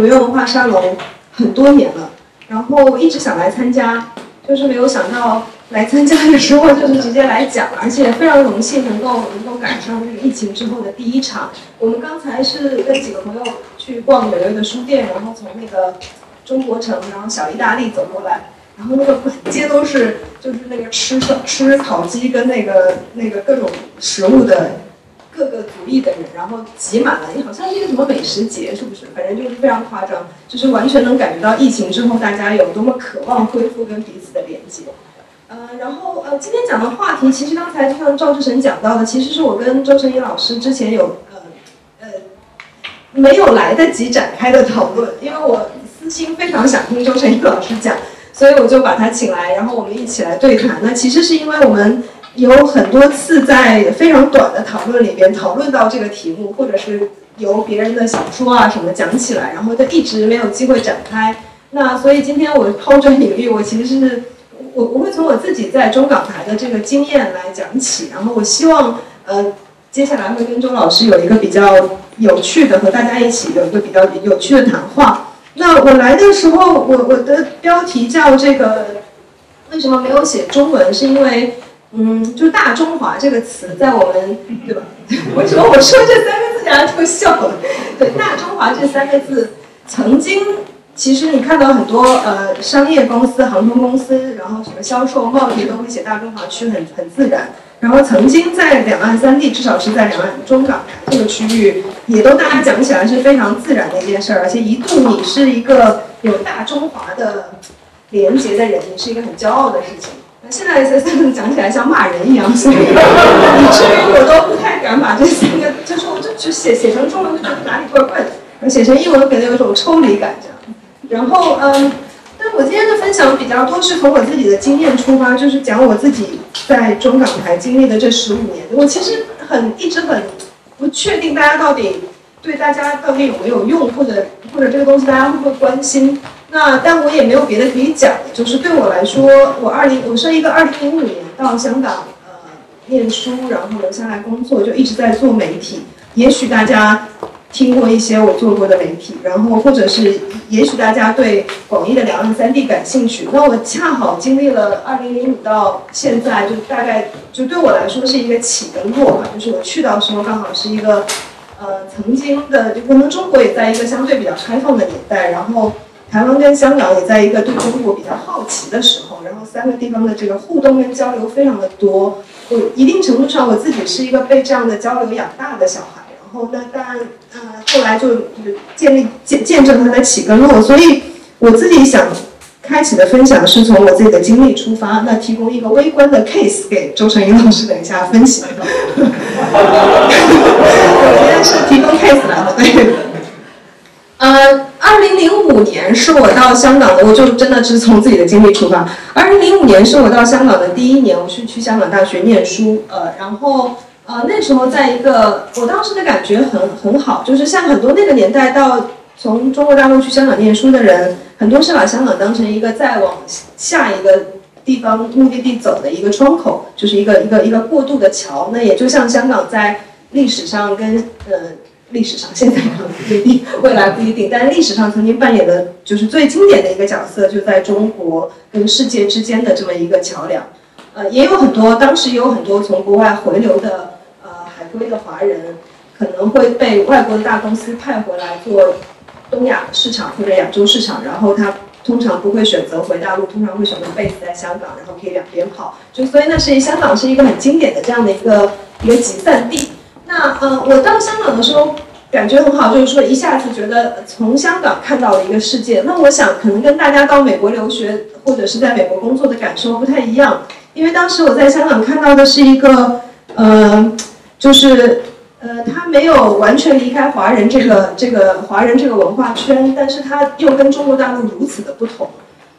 纽约文化沙龙很多年了，然后一直想来参加，就是没有想到来参加的时候就是直接来讲，而且非常荣幸能够能够赶上这个疫情之后的第一场。我们刚才是跟几个朋友去逛纽约的书店，然后从那个中国城，然后小意大利走过来。然后那个满街都是，就是那个吃吃烤鸡跟那个那个各种食物的各个族裔的人，然后挤满了，你好像是一个什么美食节，是不是？反正就是非常夸张，就是完全能感觉到疫情之后大家有多么渴望恢复跟彼此的连接。呃，然后呃，今天讲的话题，其实刚才就像赵志成讲到的，其实是我跟周成一老师之前有呃呃没有来得及展开的讨论，因为我私心非常想听周成一老师讲。所以我就把他请来，然后我们一起来对谈。那其实是因为我们有很多次在非常短的讨论里边讨论到这个题目，或者是由别人的小说啊什么讲起来，然后就一直没有机会展开。那所以今天我抛砖引玉，我其实是我我会从我自己在中港台的这个经验来讲起，然后我希望呃接下来会跟周老师有一个比较有趣的和大家一起有一个比较有趣的谈话。那我来的时候，我我的标题叫这个，为什么没有写中文？是因为，嗯，就“大中华”这个词在我们，对吧？为什么我说这三个字大家就笑了？对，“大中华”这三个字，曾经其实你看到很多呃商业公司、航空公司，然后什么销售、贸易都会写“大中华区”，很很自然。然后曾经在两岸三地，至少是在两岸中港这个区域，也都大家讲起来是非常自然的一件事儿，而且一度你是一个有大中华的连接的人，你是一个很骄傲的事情。那现在这三个讲起来像骂人一样，所以以至于我都不太敢把这三个，就是我就就写写成中文，就觉得哪里怪怪的，写成英文可能有一种抽离感这样。然后嗯。但我今天的分享比较多是从我自己的经验出发，就是讲我自己在中港台经历的这十五年。我其实很一直很不确定大家到底对大家到底有没有用，或者或者这个东西大家会不会关心。那但我也没有别的可以讲，就是对我来说，我二零我是一个二零零五年到香港呃念书，然后留下来工作，就一直在做媒体。也许大家。听过一些我做过的媒体，然后或者是也许大家对广义的两岸三地感兴趣，那我恰好经历了二零零五到现在，就大概就对我来说是一个起跟落吧，就是我去到时候刚好是一个，呃，曾经的就可能中国也在一个相对比较开放的年代，然后台湾跟香港也在一个对中国比较好奇的时候，然后三个地方的这个互动跟交流非常的多，我一定程度上我自己是一个被这样的交流养大的小孩。然后那但，呃，后来就建立见见证它的起跟落，所以我自己想开启的分享是从我自己的经历出发，那提供一个微观的 case 给周成英老师等一下分析。我今天是提供 case 来的，对。呃，二零零五年是我到香港的，我就真的是从自己的经历出发。二零零五年是我到香港的第一年，我是去香港大学念书，呃，然后。呃，那时候在一个，我当时的感觉很很好，就是像很多那个年代到从中国大陆去香港念书的人，很多是把香港当成一个再往下一个地方目的地走的一个窗口，就是一个一个一个过渡的桥。那也就像香港在历史上跟呃历史上现在可能不一定，未来不一定，但历史上曾经扮演的就是最经典的一个角色，就在中国跟世界之间的这么一个桥梁。呃，也有很多当时也有很多从国外回流的呃海。归的华人可能会被外国的大公司派回来做东亚市场或者亚洲市场，然后他通常不会选择回大陆，通常会选择 base 在香港，然后可以两边跑。就所以那是香港是一个很经典的这样的一个一个集散地。那呃，我到香港的时候感觉很好，就是说一下子觉得从香港看到了一个世界。那我想可能跟大家到美国留学或者是在美国工作的感受不太一样，因为当时我在香港看到的是一个呃。就是，呃，他没有完全离开华人这个这个华人这个文化圈，但是他又跟中国大陆如此的不同。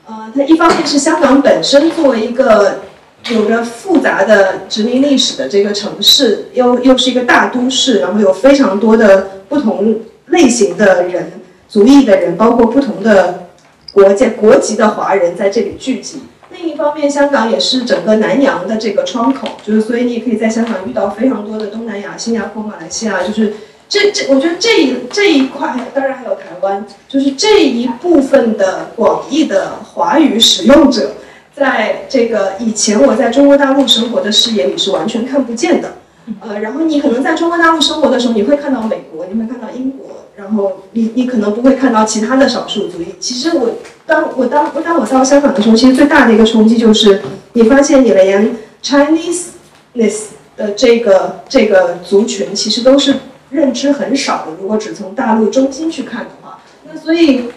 呃，他一方面是香港本身作为一个有着复杂的殖民历史的这个城市，又又是一个大都市，然后有非常多的不同类型的人、族裔的人，包括不同的国家国籍的华人在这里聚集。另一方面，香港也是整个南洋的这个窗口，就是所以你也可以在香港遇到非常多的东南亚、新加坡、马来西亚，就是这这，我觉得这一这一块，当然还有台湾，就是这一部分的广义的华语使用者，在这个以前我在中国大陆生活的视野里是完全看不见的。呃，然后你可能在中国大陆生活的时候，你会看到美国，你会看到英国，然后你你可能不会看到其他的少数族裔。其实我当我当我当我到香港的时候，其实最大的一个冲击就是，你发现你连 Chinese-ness 的这个这个族群，其实都是认知很少的。如果只从大陆中心去看的话，那所以。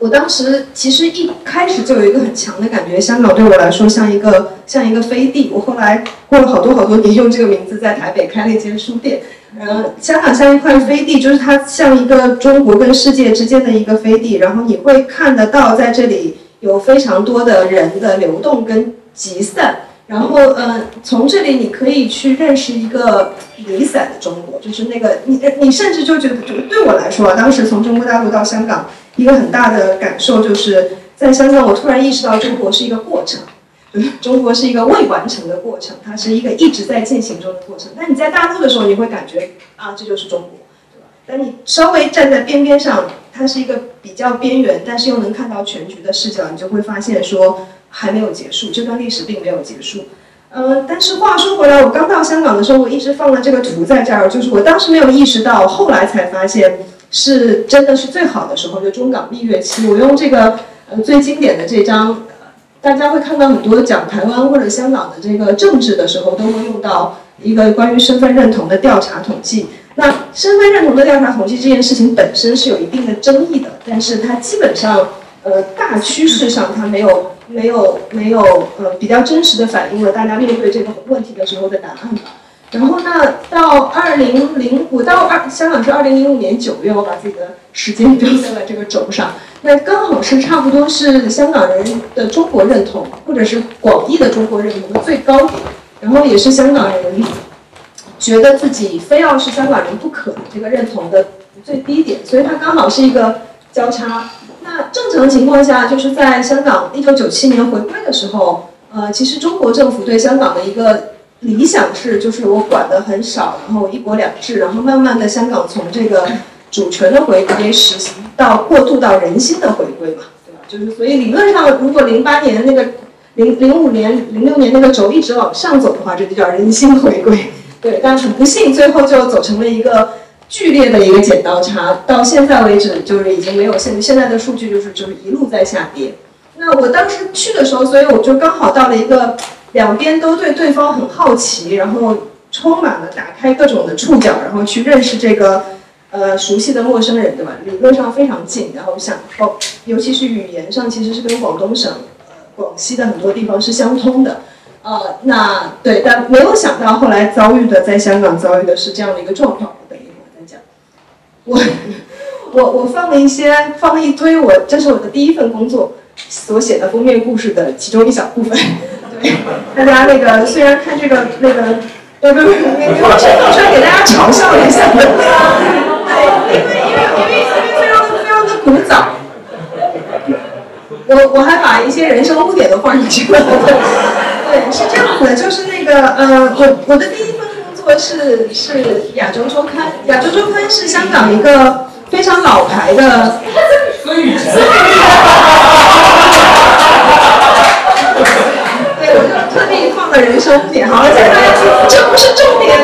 我当时其实一开始就有一个很强的感觉，香港对我来说像一个像一个飞地。我后来过了好多好多年，用这个名字在台北开了一间书店。嗯，香港像一块飞地，就是它像一个中国跟世界之间的一个飞地。然后你会看得到，在这里有非常多的人的流动跟集散。然后，嗯，从这里你可以去认识一个离散的中国，就是那个你你甚至就觉得，就对我来说啊，当时从中国大陆到香港。一个很大的感受就是在香港，我突然意识到中国是一个过程，中国是一个未完成的过程，它是一个一直在进行中的过程。但你在大陆的时候，你会感觉啊，这就是中国，对吧？但你稍微站在边边上，它是一个比较边缘，但是又能看到全局的视角，你就会发现说还没有结束，这段历史并没有结束。嗯，但是话说回来，我刚到香港的时候，我一直放了这个图在这儿，就是我当时没有意识到，后来才发现。是真的是最好的时候，就中港蜜月期。我用这个呃最经典的这张，大家会看到很多讲台湾或者香港的这个政治的时候，都会用到一个关于身份认同的调查统计。那身份认同的调查统计这件事情本身是有一定的争议的，但是它基本上呃大趋势上它没有没有没有呃比较真实的反映了大家面对这个问题的时候的答案吧。然后呢，到二零零五到二香港是二零零五年九月，我把自己的时间标在了这个轴上。那刚好是差不多是香港人的中国认同，或者是广义的中国认同的最高点，然后也是香港人觉得自己非要是香港人不可的这个认同的最低点，所以它刚好是一个交叉。那正常情况下，就是在香港一九九七年回归的时候，呃，其实中国政府对香港的一个。理想是，就是我管的很少，然后一国两制，然后慢慢的香港从这个主权的回归实行到过渡到人心的回归嘛，对吧？就是所以理论上，如果零八年那个零零五年、零六年那个轴一直往上走的话，这就叫人心回归。对，但很不幸，最后就走成了一个剧烈的一个剪刀差，到现在为止就是已经没有现现在的数据就是就是一路在下跌。那我当时去的时候，所以我就刚好到了一个。两边都对对方很好奇，然后充满了打开各种的触角，然后去认识这个呃熟悉的陌生人，对吧？理论上非常近，然后想哦，尤其是语言上其实是跟广东省呃广西的很多地方是相通的，呃，那对，但没有想到后来遭遇的在香港遭遇的是这样的一个状况。我等一会儿再讲。我我我放了一些放了一堆，我这是我的第一份工作所写的封面故事的其中一小部分。大家那个虽然看这个那个，对对对，我伸出来给大家嘲笑一下。对，因为因为因为因为非常的非常的古早。我我还把一些人生污点都放进去了。对，是这样子的，就是那个呃，我我的第一份工作是是亚洲周刊，亚洲周刊是香港一个非常老牌的。我就特地放了人生点，好了，现在这不是重点。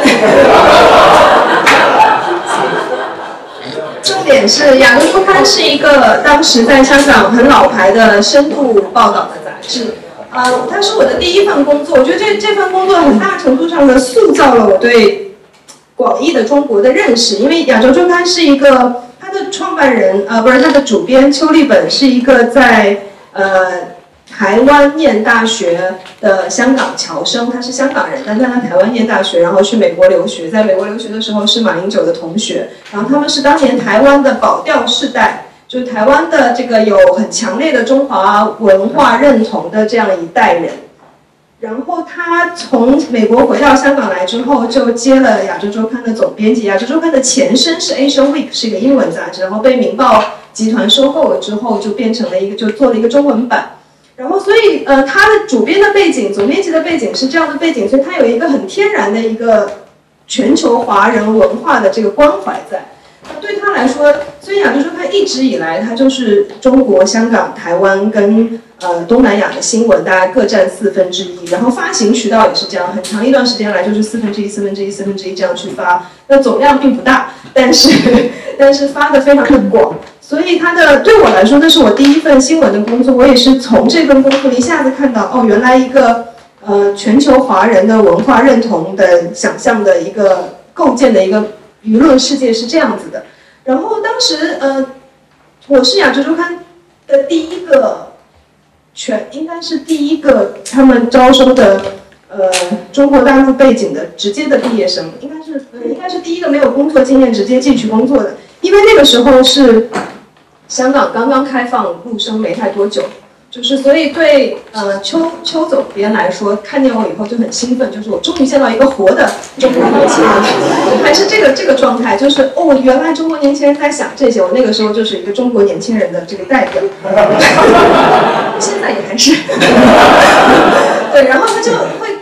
重点是《亚洲周刊》是一个当时在香港很老牌的深度报道的杂志，呃，它是我的第一份工作。我觉得这这份工作很大程度上的塑造了我对广义的中国的认识，因为《亚洲周刊》是一个它的创办人，呃，不是它的主编邱立本是一个在呃。台湾念大学的香港侨生，他是香港人，但在他台湾念大学，然后去美国留学，在美国留学的时候是马英九的同学，然后他们是当年台湾的保钓世代，就是台湾的这个有很强烈的中华文化认同的这样一代人。然后他从美国回到香港来之后，就接了《亚洲周刊》的总编辑，《亚洲周刊》的前身是《Asia Week》，是一个英文杂志，然后被《明报》集团收购了之后，就变成了一个，就做了一个中文版。然后，所以，呃，他的主编的背景、总编辑的背景是这样的背景，所以他有一个很天然的一个全球华人文化的这个关怀在。那对他来说，所以亚洲周刊一直以来，他就是中国、香港、台湾跟呃东南亚的新闻，大概各占四分之一。然后发行渠道也是这样，很长一段时间来就是四分之一、四分之一、四分之一这样去发。那总量并不大，但是 但是发的非常的广。所以他的对我来说，那是我第一份新闻的工作。我也是从这份工作一下子看到，哦，原来一个呃全球华人的文化认同的想象的一个构建的一个。舆论世界是这样子的，然后当时呃，我是亚洲周刊的第一个全，应该是第一个他们招收的呃中国大陆背景的直接的毕业生，应该是应该是第一个没有工作经验直接进去工作的，因为那个时候是香港刚刚开放陆生没太多久。就是，所以对呃邱邱总编来说，看见我以后就很兴奋，就是我终于见到一个活的中国年轻人，还是这个这个状态，就是哦，原来中国年轻人在想这些，我那个时候就是一个中国年轻人的这个代表，现在也还是，对，然后他就会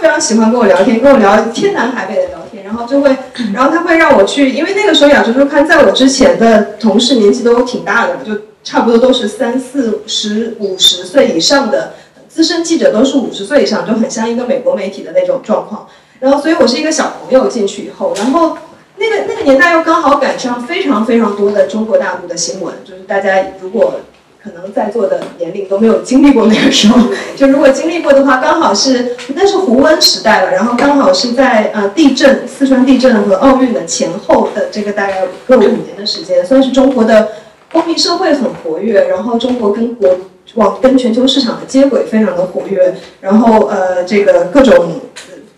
非常喜欢跟我聊天，跟我聊天南海北的聊天，然后就会，然后他会让我去，因为那个时候亚洲周刊在我之前的同事年纪都挺大的，就。差不多都是三四十五十岁以上的资深记者，都是五十岁以上，就很像一个美国媒体的那种状况。然后，所以我是一个小朋友进去以后，然后那个那个年代又刚好赶上非常非常多的中国大陆的新闻，就是大家如果可能在座的年龄都没有经历过那个时候，就如果经历过的话，刚好是那是胡温时代了，然后刚好是在呃地震、四川地震和奥运的前后的这个大概各五年的时间，算是中国的。公民社会很活跃，然后中国跟国往跟全球市场的接轨非常的活跃，然后呃这个各种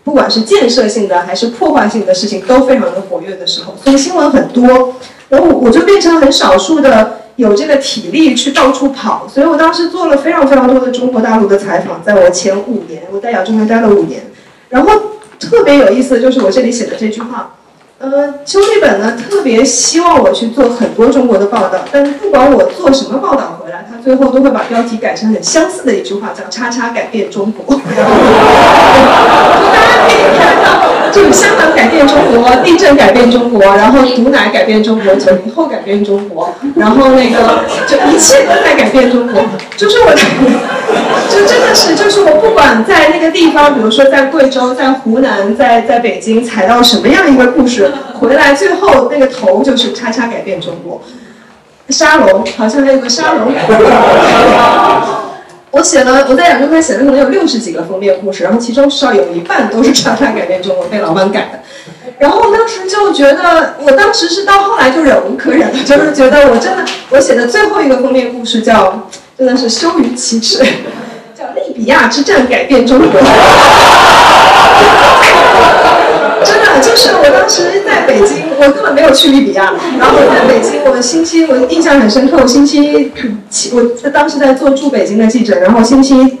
不管是建设性的还是破坏性的事情都非常的活跃的时候，所以新闻很多，然后我就变成很少数的有这个体力去到处跑，所以我当时做了非常非常多的中国大陆的采访，在我前五年，我在亚洲还待了五年，然后特别有意思的就是我这里写的这句话。呃，邱立本呢特别希望我去做很多中国的报道，但是不管我做什么报道，最后都会把标题改成很相似的一句话，叫“叉叉改变中国”。大家可以看到，就香港改变中国，地震改变中国，然后毒奶改变中国，九零后改变中国，然后那个就一切都在改变中国，就是我。就真的是，就是我不管在那个地方，比如说在贵州、在湖南、在在北京，踩到什么样一个故事，回来最后那个头就是“叉叉改变中国”。沙龙好像还有个沙龙。我写了，我在两周刊写了可能有六十几个封面故事，然后其中至少有一半都是“叉叉改变中国”被老板改的。然后当时就觉得，我当时是到后来就忍无可忍了，就是觉得我真的，我写的最后一个封面故事叫，真的是羞于启齿。叫利比亚之战改变中国，真的就是我当时在北京，我根本没有去利比亚。然后我在北京，我星期我印象很深刻，我星期七我当时在做驻北京的记者，然后星期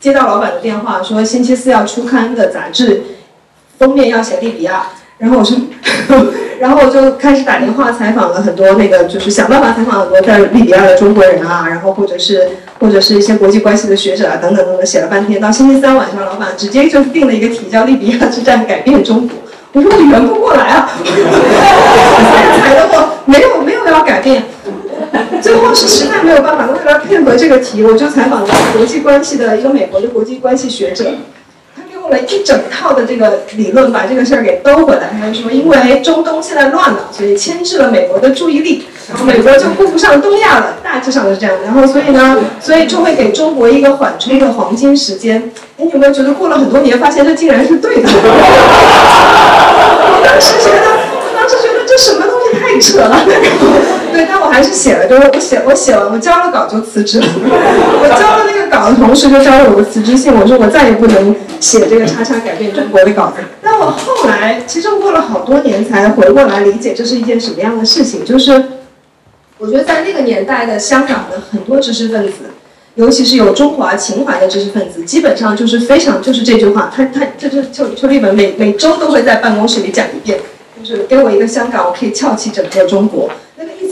接到老板的电话，说星期四要出刊的杂志封面要写利比亚。然后我说，然后我就开始打电话采访了很多那个，就是想办法采访很多在利比亚的中国人啊，然后或者是或者是一些国际关系的学者啊，等等等等，写了半天。到星期三晚上，老板直接就定了一个题，叫《利比亚之战改变中国》。我说我圆不过来啊，踩的我没有没有要改变。最后是实在没有办法，为了配合这个题，我就采访了国际关系的一个美国的国际关系学者。了一整套的这个理论，把这个事儿给兜回来。他就说，因为中东现在乱了，所以牵制了美国的注意力，然后美国就顾不上东亚了。大致上是这样。然后所以呢，所以就会给中国一个缓冲的黄金时间。哎，你有没有觉得过了很多年，发现这竟然是对的？我当时觉得，我当时觉得这什么东西太扯了。对，但我还是写了，就是我写，我写了，我交了稿就辞职了。我交了那个稿的同时，就交了我的辞职信。我说我再也不能写这个“叉叉改变中国”的稿子。但我后来其实过了好多年才回过来理解这是一件什么样的事情。就是我觉得在那个年代的香港的很多知识分子，尤其是有中华情怀的知识分子，基本上就是非常就是这句话，他他就是邱邱立文每每周都会在办公室里讲一遍，就是给我一个香港，我可以翘起整个中国。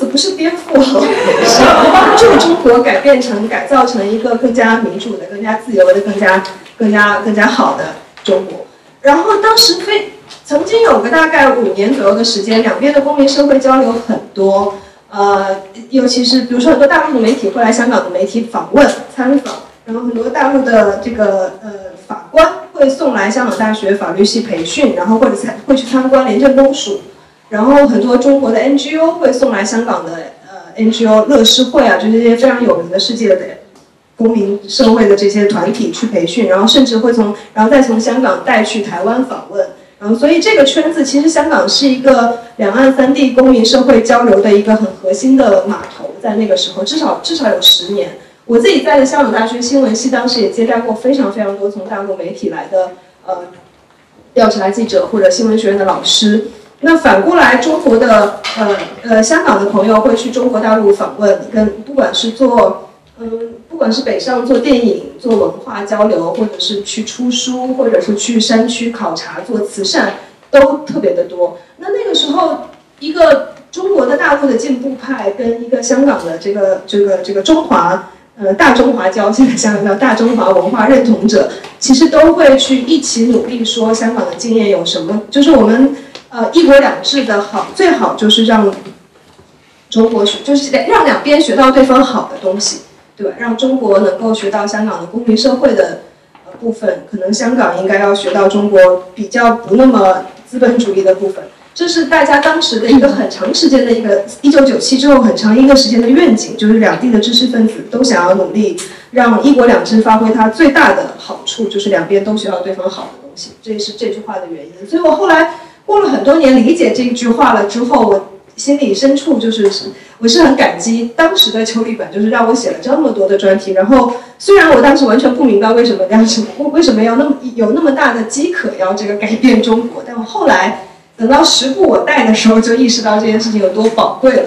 不是颠覆，是帮助中国改变成、改造成一个更加民主的、更加自由的、更加、更加、更加好的中国。然后当时非曾经有个大概五年左右的时间，两边的公民社会交流很多，呃，尤其是比如说很多大陆的媒体会来香港的媒体访问参访，然后很多大陆的这个呃法官会送来香港大学法律系培训，然后或者参会去参观廉政公署，然后很多中国的 NGO 会送来香港的呃 NGO 乐施会啊，就这些非常有名的世界的。公民社会的这些团体去培训，然后甚至会从，然后再从香港带去台湾访问，然后所以这个圈子其实香港是一个两岸三地公民社会交流的一个很核心的码头，在那个时候至少至少有十年。我自己在的香港大学新闻系当时也接待过非常非常多从大陆媒体来的呃调查记者或者新闻学院的老师。那反过来，中国的呃呃香港的朋友会去中国大陆访问，跟不管是做嗯。不管是北上做电影、做文化交流，或者是去出书，或者是去山区考察做慈善，都特别的多。那那个时候，一个中国的大陆的进步派跟一个香港的这个这个这个中华呃大中华交，现在香港叫大中华文化认同者，其实都会去一起努力说香港的经验有什么，就是我们呃一国两制的好，最好就是让中国学，就是让两边学到对方好的东西。对吧，让中国能够学到香港的公民社会的呃部分，可能香港应该要学到中国比较不那么资本主义的部分。这是大家当时的一个很长时间的一个一九九七之后很长一个时间的愿景，就是两地的知识分子都想要努力让一国两制发挥它最大的好处，就是两边都学到对方好的东西。这也是这句话的原因。所以我后来过了很多年理解这一句话了之后，我心里深处就是。我是很感激当时的邱立本，就是让我写了这么多的专题。然后，虽然我当时完全不明白为什么要什么，为什么要那么有那么大的饥渴要这个改变中国，但我后来等到时不我待的时候，就意识到这件事情有多宝贵了。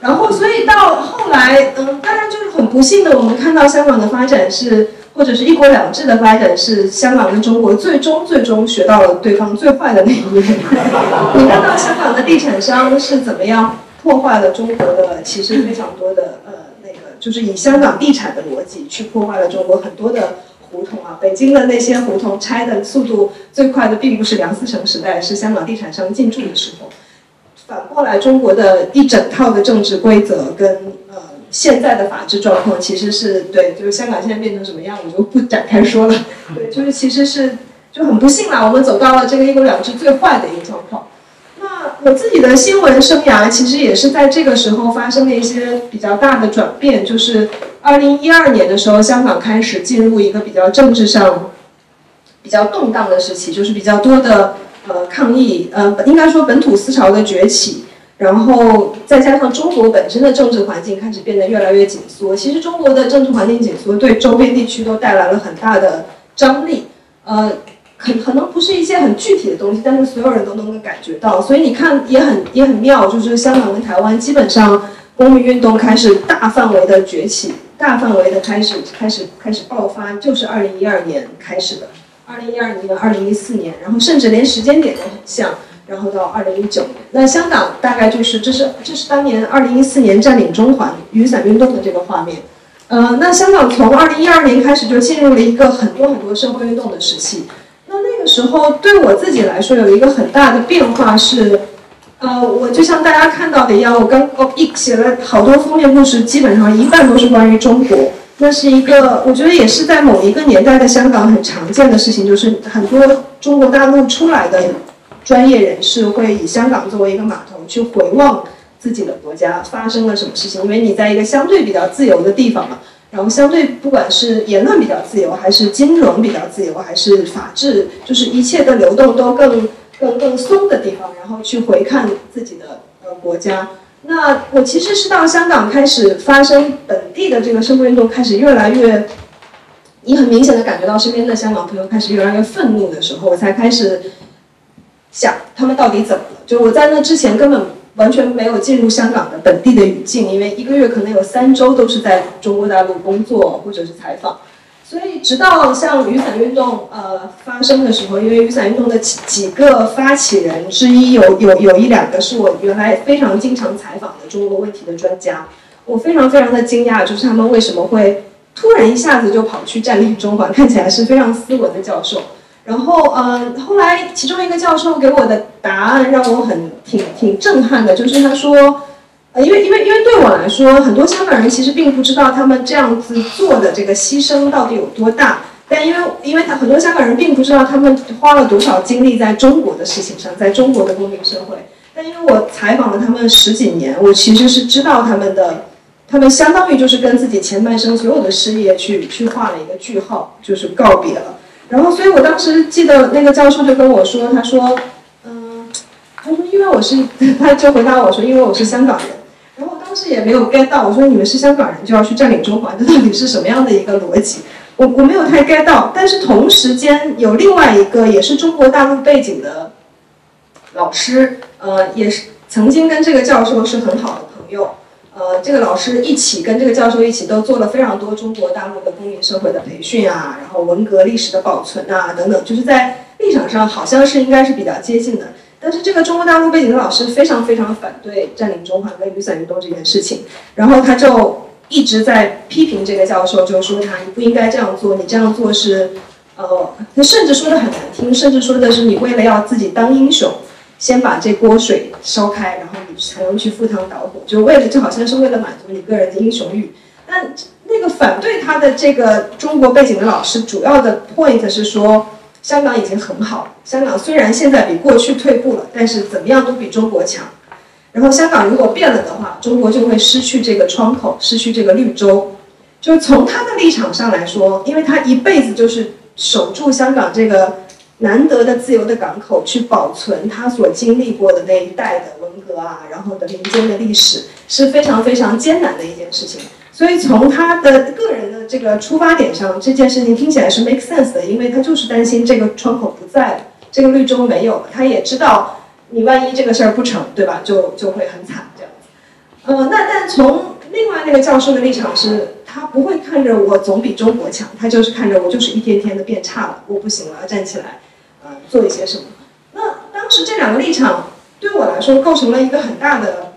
然后，所以到后来，嗯，当然就是很不幸的，我们看到香港的发展是，或者是一国两制的发展是，香港跟中国最终最终学到了对方最坏的那一面。你看到香港的地产商是怎么样？破坏了中国的其实非常多的呃那个，就是以香港地产的逻辑去破坏了中国很多的胡同啊。北京的那些胡同拆的速度最快的，并不是梁思成时代，是香港地产商进驻的时候。反过来，中国的一整套的政治规则跟呃现在的法治状况，其实是对，就是香港现在变成什么样，我就不展开说了。对，就是其实是就很不幸啦，我们走到了这个一国两制最坏的一个状况。那我自己的新闻生涯其实也是在这个时候发生了一些比较大的转变，就是二零一二年的时候，香港开始进入一个比较政治上比较动荡的时期，就是比较多的呃抗议，呃应该说本土思潮的崛起，然后再加上中国本身的政治环境开始变得越来越紧缩。其实中国的政治环境紧缩对周边地区都带来了很大的张力，呃。可可能不是一些很具体的东西，但是所有人都能够感觉到，所以你看也很也很妙，就是香港跟台湾基本上公民运动开始大范围的崛起，大范围的开始开始开始爆发，就是二零一二年开始的，二零一二年、二零一四年，然后甚至连时间点都很像，然后到二零一九年，那香港大概就是这是这是当年二零一四年占领中环雨伞运动的这个画面，呃，那香港从二零一二年开始就进入了一个很多很多社会运动的时期。那那个时候对我自己来说有一个很大的变化是，呃，我就像大家看到的一样，我刚我一写了好多封面故事，基本上一半都是关于中国。那是一个我觉得也是在某一个年代的香港很常见的事情，就是很多中国大陆出来的专业人士会以香港作为一个码头去回望自己的国家发生了什么事情，因为你在一个相对比较自由的地方嘛。然后相对，不管是言论比较自由，还是金融比较自由，还是法治，就是一切的流动都更更更松的地方，然后去回看自己的呃国家。那我其实是到香港开始发生本地的这个社会运动，开始越来越，你很明显的感觉到身边的香港朋友开始越来越愤怒的时候，我才开始想他们到底怎么了。就我在那之前根本。完全没有进入香港的本地的语境，因为一个月可能有三周都是在中国大陆工作或者是采访，所以直到像雨伞运动呃发生的时候，因为雨伞运动的几几个发起人之一有有有一两个是我原来非常经常采访的中国问题的专家，我非常非常的惊讶，就是他们为什么会突然一下子就跑去占领中环，看起来是非常斯文的教授。然后，呃，后来其中一个教授给我的答案让我很挺挺震撼的，就是他说，呃，因为因为因为对我来说，很多香港人其实并不知道他们这样子做的这个牺牲到底有多大，但因为因为他很多香港人并不知道他们花了多少精力在中国的事情上，在中国的公民社会，但因为我采访了他们十几年，我其实是知道他们的，他们相当于就是跟自己前半生所有的事业去去画了一个句号，就是告别了。然后，所以我当时记得那个教授就跟我说，他说，嗯，他说因为我是，他就回答我说，因为我是香港人。然后我当时也没有 get 到，我说你们是香港人就要去占领中环，这到底是什么样的一个逻辑？我我没有太 get 到。但是同时间有另外一个也是中国大陆背景的老师，呃，也是曾经跟这个教授是很好的朋友。呃，这个老师一起跟这个教授一起都做了非常多中国大陆的公民社会的培训啊，然后文革历史的保存啊等等，就是在立场上好像是应该是比较接近的。但是这个中国大陆背景的老师非常非常反对占领中环跟雨伞运动这件事情，然后他就一直在批评这个教授，就说他你不应该这样做，你这样做是，呃，他甚至说的很难听，甚至说的是你为了要自己当英雄。先把这锅水烧开，然后才能去赴汤蹈火，就为了就好像是为了满足你个人的英雄欲。但那个反对他的这个中国背景的老师，主要的 point 是说，香港已经很好了，香港虽然现在比过去退步了，但是怎么样都比中国强。然后香港如果变了的话，中国就会失去这个窗口，失去这个绿洲。就从他的立场上来说，因为他一辈子就是守住香港这个。难得的自由的港口，去保存他所经历过的那一代的文革啊，然后的民间的历史，是非常非常艰难的一件事情。所以从他的个人的这个出发点上，这件事情听起来是 make sense 的，因为他就是担心这个窗口不在了，这个绿洲没有了。他也知道，你万一这个事儿不成，对吧？就就会很惨这样子。呃，那但从另外那个教授的立场是。他不会看着我总比中国强，他就是看着我就是一天天的变差了，我不行了，要站起来，呃，做一些什么。那当时这两个立场对我来说构成了一个很大的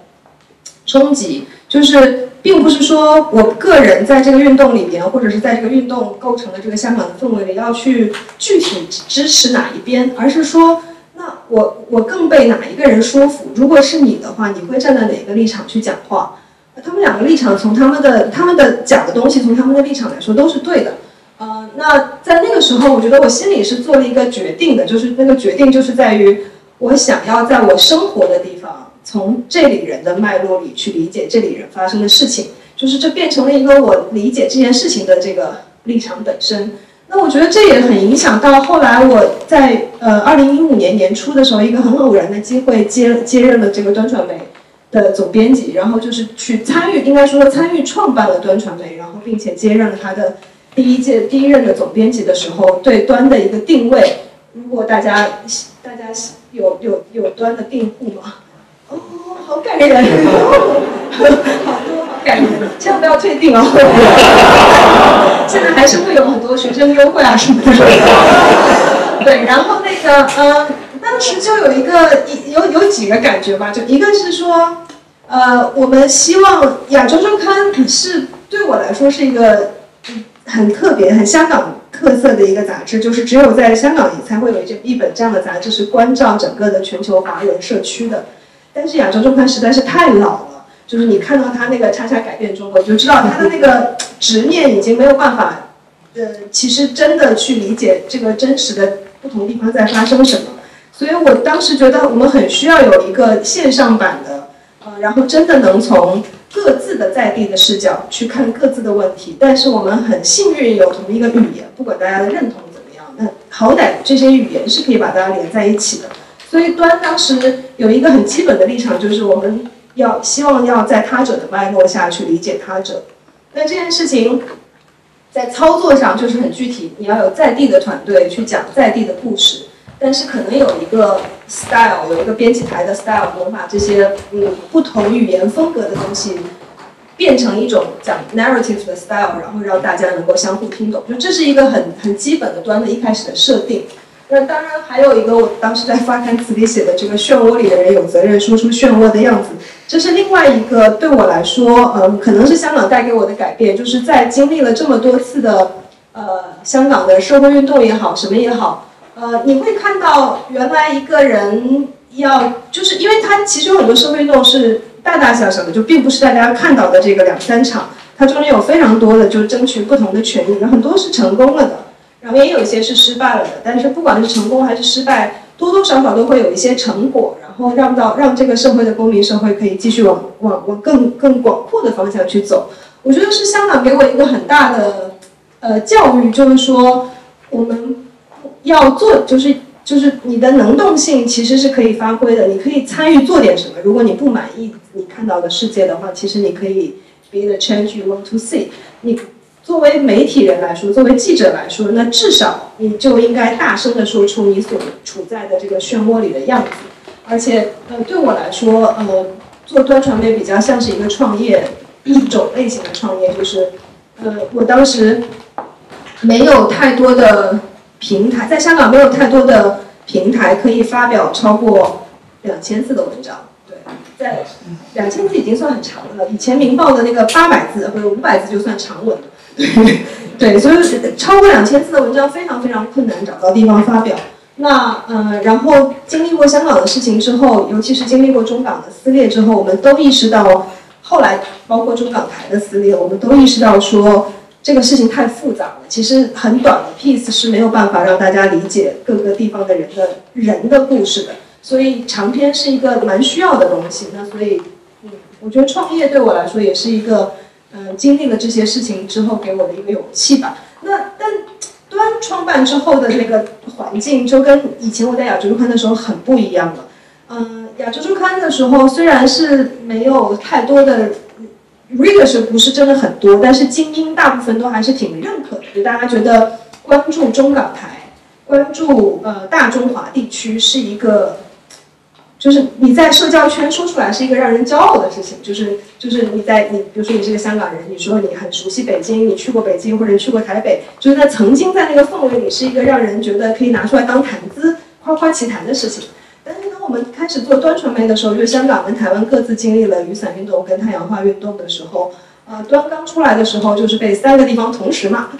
冲击，就是并不是说我个人在这个运动里面，或者是在这个运动构成的这个香港的氛围里要去具体支持哪一边，而是说，那我我更被哪一个人说服？如果是你的话，你会站在哪个立场去讲话？他们两个立场，从他们的他们的讲的东西，从他们的立场来说都是对的。呃，那在那个时候，我觉得我心里是做了一个决定的，就是那个决定就是在于，我想要在我生活的地方，从这里人的脉络里去理解这里人发生的事情，就是这变成了一个我理解这件事情的这个立场本身。那我觉得这也很影响到后来我在呃二零一五年年初的时候，一个很偶然的机会接接任了这个端传媒。的总编辑，然后就是去参与，应该说参与创办了端传媒，然后并且接任了他的第一届第一任的总编辑的时候，对端的一个定位。如果大家大家有有有端的订户吗？哦，好感人，好多好感人，千万不要退订哦。现在还是会有很多学生优惠啊什么的。对，然后那个嗯。当时就有一个有有几个感觉吧，就一个是说，呃，我们希望《亚洲周刊 》是对我来说是一个很特别、很香港特色的一个杂志，就是只有在香港才会有一一本这样的杂志是关照整个的全球华人社区的。但是《亚洲周刊》实在是太老了，就是你看到它那个“叉叉改变中国”，就知道它的那个执念已经没有办法，呃，其实真的去理解这个真实的不同地方在发生什么。所以我当时觉得我们很需要有一个线上版的，呃，然后真的能从各自的在地的视角去看各自的问题。但是我们很幸运有同一个语言，不管大家的认同怎么样，那好歹这些语言是可以把大家连在一起的。所以端当时有一个很基本的立场，就是我们要希望要在他者的脉络下去理解他者。那这件事情在操作上就是很具体，你要有在地的团队去讲在地的故事。但是可能有一个 style，有一个编辑台的 style，能把这些嗯不同语言风格的东西变成一种讲 narrative 的 style，然后让大家能够相互听懂。就这是一个很很基本的端的一开始的设定。那当然还有一个，我当时在发刊词里写的这个漩涡里的人有责任说出漩涡的样子，这是另外一个对我来说，嗯，可能是香港带给我的改变，就是在经历了这么多次的呃香港的社会运动也好，什么也好。呃，你会看到原来一个人要，就是因为他其实有很多社会运动是大大小小的，就并不是大家看到的这个两三场，它中间有非常多的就争取不同的权益，有很多是成功了的，然后也有一些是失败了的，但是不管是成功还是失败，多多少少都会有一些成果，然后让到让这个社会的公民社会可以继续往往往更更广阔的方向去走。我觉得是香港给我一个很大的呃教育，就是说我们要做，就是就是你的能动性其实是可以发挥的，你可以参与做点什么。如果你不满意你看到的世界的话，其实你可以 be the change you want to see。你作为媒体人来说，作为记者来说，那至少你就应该大声的说出你所处在的这个漩涡里的样子。而且呃，对我来说，呃，做端传媒比较像是一个创业。一种类型的创业就是，呃，我当时没有太多的平台，在香港没有太多的平台可以发表超过两千字的文章。对，在两千字已经算很长的了。以前《明报》的那个八百字或者五百字就算长文。对，对，所以超过两千字的文章非常非常困难找到地方发表。那嗯，然后经历过香港的事情之后，尤其是经历过中港的撕裂之后，我们都意识到。后来，包括中港台的撕裂，我们都意识到说这个事情太复杂了。其实很短的 piece 是没有办法让大家理解各个地方的人的人的故事的。所以长篇是一个蛮需要的东西。那所以，嗯，我觉得创业对我来说也是一个，嗯，经历了这些事情之后给我的一个勇气吧。那但端创办之后的那个环境就跟以前我在亚洲看的时候很不一样了。嗯，亚洲周刊的时候虽然是没有太多的 readers，不是真的很多，但是精英大部分都还是挺认可的，就大家觉得关注中港台，关注呃大中华地区是一个，就是你在社交圈说出来是一个让人骄傲的事情，就是就是你在你比如说你是个香港人，你说你很熟悉北京，你去过北京或者去过台北，就是那曾经在那个氛围里是一个让人觉得可以拿出来当谈资、夸夸其谈的事情。我们开始做端传媒的时候，就香港跟台湾各自经历了雨伞运动跟太阳花运动的时候，呃，端刚出来的时候就是被三个地方同时骂，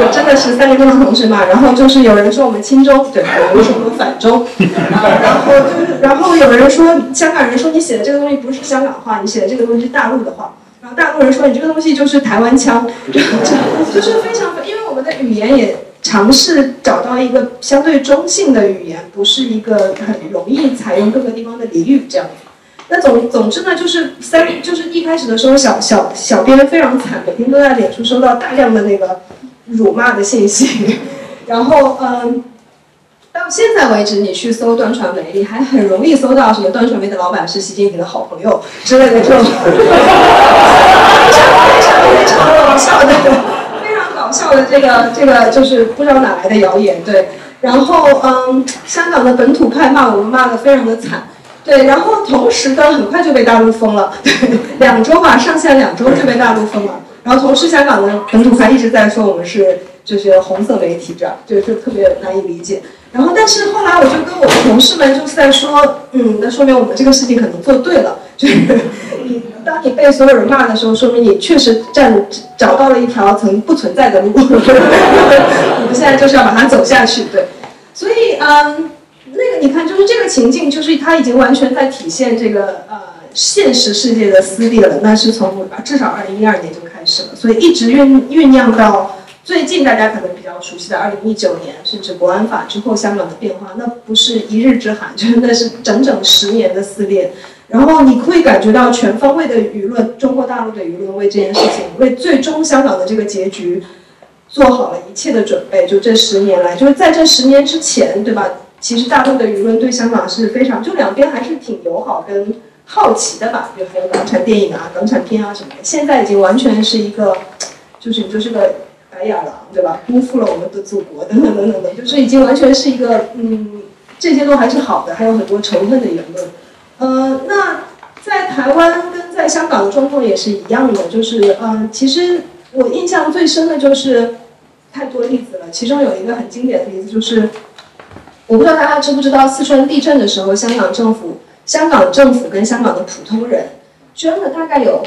就真的是三个地方同时骂。然后就是有人说我们亲中，对，有人说我们反中，然后就是然后有人说香港人说你写的这个东西不是香港话，你写的这个东西是大陆的话，然后大陆人说你这个东西就是台湾腔，就是非常，因为我们的语言也。尝试找到一个相对中性的语言，不是一个很容易采用各个地方的俚语这样。那总总之呢，就是三，就是一开始的时候，小小小编非常惨，每天都在脸书收到大量的那个辱骂的信息。然后嗯，到现在为止，你去搜端传媒，你还很容易搜到什么端传媒的老板是习近平的好朋友之类的这种，非常非常非常搞笑的。笑的这个这个就是不知道哪来的谣言，对。然后嗯，香港的本土派骂我们骂的非常的惨，对。然后同时呢，很快就被大陆封了，对，两周吧，上线两周就被大陆封了。然后同时，香港的本土派一直在说我们是就是红色媒体，这样就就特别难以理解。然后但是后来我就跟我的同事们就是在说，嗯，那说明我们这个事情可能做对了，就是。当你被所有人骂的时候，说明你确实站找到了一条曾不存在的路。我们现在就是要把它走下去，对。所以，嗯，那个你看，就是这个情境，就是它已经完全在体现这个呃现实世界的撕裂了。那是从至少二零一二年就开始了，所以一直酝酝酿到最近大家可能比较熟悉的二零一九年，甚至国安法之后香港的变化，那不是一日之寒，真的是整整十年的撕裂。然后你会感觉到全方位的舆论，中国大陆的舆论为这件事情，为最终香港的这个结局做好了一切的准备。就这十年来，就是在这十年之前，对吧？其实大陆的舆论对香港是非常，就两边还是挺友好跟好奇的吧。就还有港产电影啊、港产片啊什么的。现在已经完全是一个，就是你就是个白眼狼，对吧？辜负了我们的祖国，等等等等的，就是已经完全是一个，嗯，这些都还是好的，还有很多仇恨的言论。呃，那在台湾跟在香港的状况也是一样的，就是，嗯，其实我印象最深的就是太多例子了。其中有一个很经典的例子，就是我不知道大家知不知道，四川地震的时候，香港政府、香港政府跟香港的普通人捐了大概有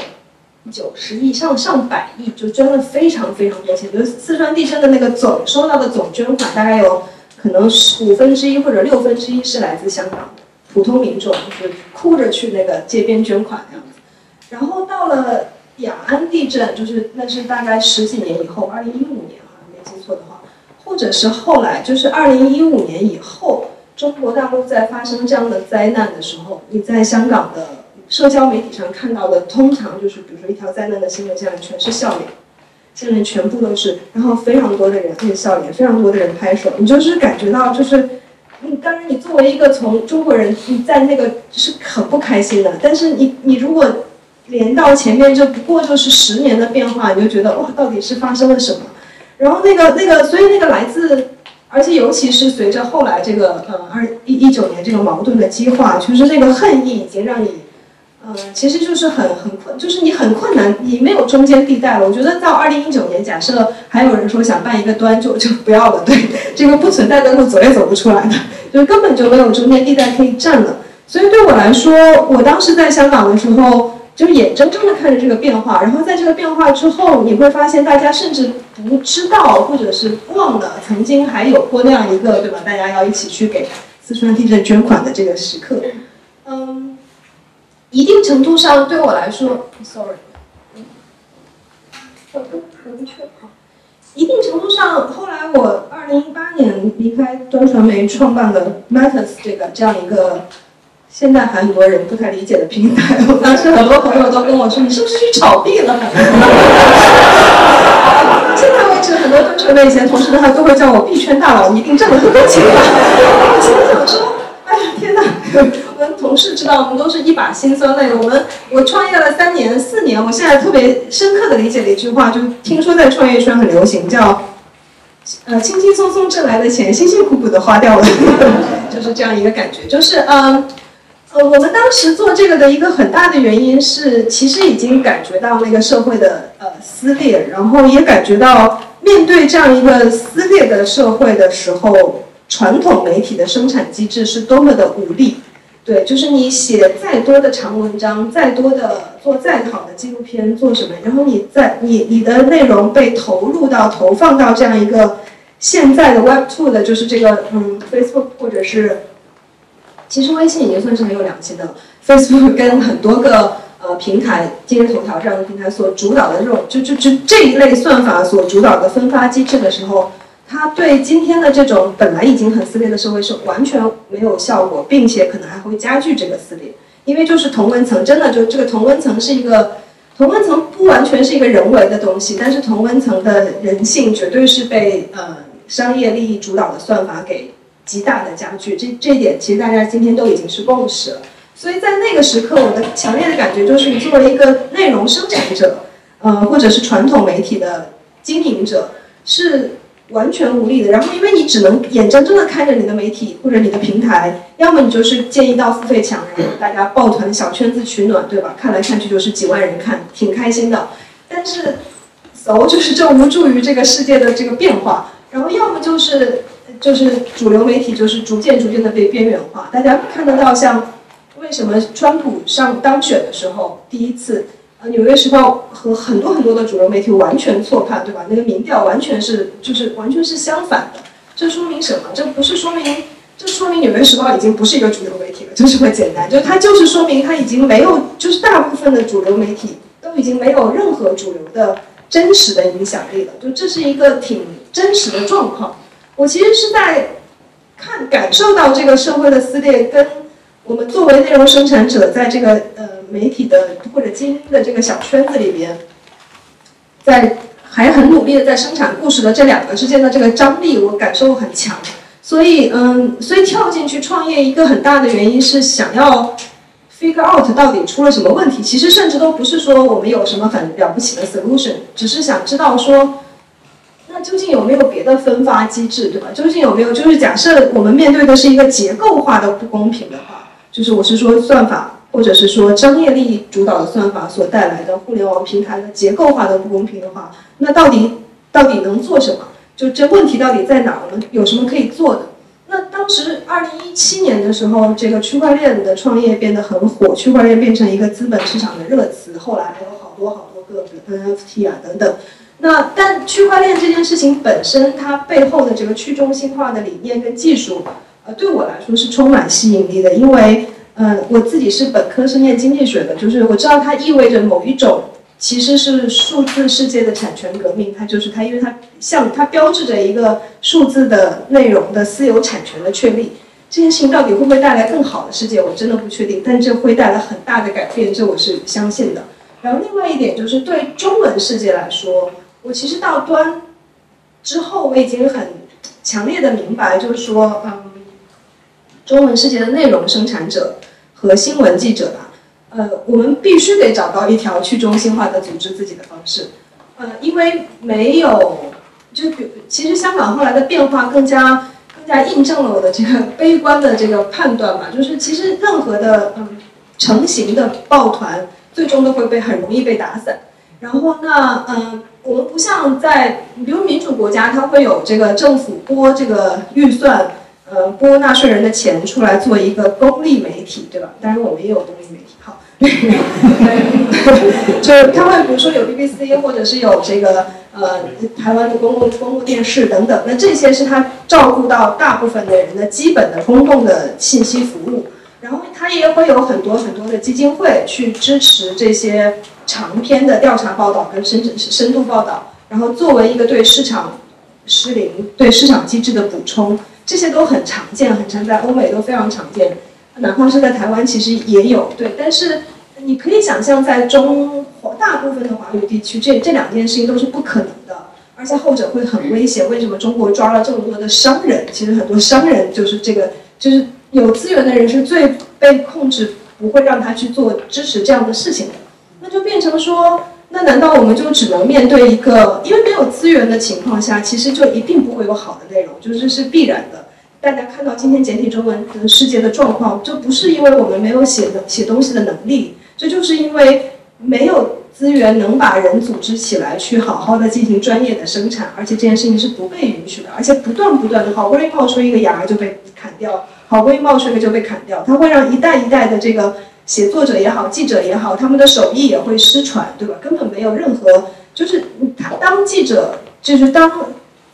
九十亿上上百亿，就捐了非常非常多钱。就是四川地震的那个总收到的总捐款，大概有可能五分之一或者六分之一是来自香港普通民众，就是哭着去那个街边捐款这样子。然后到了雅安地震，就是那是大概十几年以后，二零一五年啊，没记错的话，或者是后来就是二零一五年以后，中国大陆在发生这样的灾难的时候，你在香港的。社交媒体上看到的，通常就是比如说一条灾难的新闻，下面全是笑脸，下面全部都是，然后非常多的人那个笑脸，非常多的人拍手，你就是感觉到就是，你当然你作为一个从中国人，你在那个是很不开心的，但是你你如果连到前面这不过就是十年的变化，你就觉得哇，到底是发生了什么？然后那个那个，所以那个来自，而且尤其是随着后来这个呃二一一九年这个矛盾的激化，就是那个恨意已经让你。嗯，其实就是很很困，就是你很困难，你没有中间地带了。我觉得到二零一九年，假设还有人说想办一个端，就就不要了。对，这个不存在的路走也走不出来的，就根本就没有中间地带可以站了。所以对我来说，我当时在香港的时候，就眼睁睁的看着这个变化。然后在这个变化之后，你会发现大家甚至不知道，或者是忘了曾经还有过那样一个，对吧？大家要一起去给四川地震捐款的这个时刻。嗯。一定程度上对我来说，sorry，我都明确好。一定程度上，后来我二零一八年离开端传媒，创办了 Matters 这个这样一个现在还很多人不太理解的平台。我当时很多朋友都跟我说：“你是不是去炒币了？” 现在为止，很多端传媒以前同事的话都会叫我币圈大佬，你一定挣了很多钱。我心想说：“哎呀，天哪！”同事知道，我们都是一把辛酸泪。我们我创业了三年四年，我现在特别深刻的理解了一句话，就听说在创业圈很流行，叫呃轻轻松松挣来的钱，辛辛苦苦的花掉了，就是这样一个感觉。就是呃呃，我们当时做这个的一个很大的原因是，其实已经感觉到那个社会的呃撕裂，然后也感觉到面对这样一个撕裂的社会的时候，传统媒体的生产机制是多么的无力。对，就是你写再多的长文章，再多的做再好的纪录片，做什么？然后你在你你的内容被投入到投放到这样一个现在的 Web Two 的，就是这个嗯 Facebook 或者是，其实微信已经算是很有良心的。Facebook 跟很多个呃平台，今日头条这样的平台所主导的这种，就就就这一类算法所主导的分发机制的时候。它对今天的这种本来已经很撕裂的社会是完全没有效果，并且可能还会加剧这个撕裂。因为就是同温层，真的就这个同温层是一个同温层不完全是一个人为的东西，但是同温层的人性绝对是被呃商业利益主导的算法给极大的加剧。这这一点其实大家今天都已经是共识了。所以在那个时刻，我的强烈的感觉就是，你作为一个内容生产者，呃，或者是传统媒体的经营者，是。完全无力的，然后因为你只能眼睁睁的看着你的媒体或者你的平台，要么你就是建议到付费墙，然后大家抱团小圈子取暖，对吧？看来看去就是几万人看，挺开心的。但是，so 就是这无助于这个世界的这个变化。然后要么就是就是主流媒体就是逐渐逐渐的被边缘化。大家看得到，像为什么川普上当选的时候第一次。《纽约时报》和很多很多的主流媒体完全错判，对吧？那个民调完全是，就是完全是相反的。这说明什么？这不是说明，这说明《纽约时报》已经不是一个主流媒体了，就这么简单。就是它就是说明它已经没有，就是大部分的主流媒体都已经没有任何主流的真实的影响力了。就这是一个挺真实的状况。我其实是在看感受到这个社会的撕裂，跟我们作为内容生产者在这个呃。媒体的或者精英的这个小圈子里边，在还很努力的在生产故事的这两个之间的这个张力，我感受很强。所以，嗯，所以跳进去创业一个很大的原因是想要 figure out 到底出了什么问题。其实甚至都不是说我们有什么很了不起的 solution，只是想知道说，那究竟有没有别的分发机制，对吧？究竟有没有？就是假设我们面对的是一个结构化的不公平的话，就是我是说算法。或者是说商业利益主导的算法所带来的互联网平台的结构化的不公平的话，那到底到底能做什么？就这问题到底在哪儿？我们有什么可以做的？那当时二零一七年的时候，这个区块链的创业变得很火，区块链变成一个资本市场的热词。后来还有好多好多个 NFT 啊等等。那但区块链这件事情本身，它背后的这个去中心化的理念跟技术，呃，对我来说是充满吸引力的，因为，呃，我自己是本科是念经济学的，就是我知道它意味着某一种其实是数字世界的产权革命，它就是它，因为它像它标志着一个数字的内容的私有产权的确立。这件事情到底会不会带来更好的世界，我真的不确定，但这会带来很大的改变，这我是相信的。然后另外一点就是对中文世界来说。我其实到端之后，我已经很强烈的明白，就是说，嗯，中文世界的内容生产者和新闻记者吧，呃，我们必须得找到一条去中心化的组织自己的方式，呃，因为没有，就比其实香港后来的变化更加更加印证了我的这个悲观的这个判断吧，就是其实任何的嗯成型的抱团，最终都会被很容易被打散，然后那嗯。我们不像在，比如民主国家，它会有这个政府拨这个预算，呃，拨纳税人的钱出来做一个公立媒体，对吧？当然我们也有公立媒体，好，就他会比如说有 BBC，或者是有这个呃台湾的公共公共电视等等，那这些是他照顾到大部分的人的基本的公共的信息服务，然后他也会有很多很多的基金会去支持这些。长篇的调查报道跟深深深度报道，然后作为一个对市场失灵、对市场机制的补充，这些都很常见，很常在欧美都非常常见，哪怕是在台湾其实也有。对，但是你可以想象，在中大部分的华语地区，这这两件事情都是不可能的，而且后者会很危险。为什么中国抓了这么多的商人？其实很多商人就是这个，就是有资源的人是最被控制，不会让他去做支持这样的事情的。那就变成说，那难道我们就只能面对一个，因为没有资源的情况下，其实就一定不会有好的内容，就是是必然的。大家看到今天简体中文的世界的状况，这不是因为我们没有写的写东西的能力，这就是因为没有资源能把人组织起来去好好的进行专业的生产，而且这件事情是不被允许的，而且不断不断的，好不容易冒出一个芽就被砍掉，好不容易冒出一个就被砍掉，它会让一代一代的这个。写作者也好，记者也好，他们的手艺也会失传，对吧？根本没有任何，就是他当记者，就是当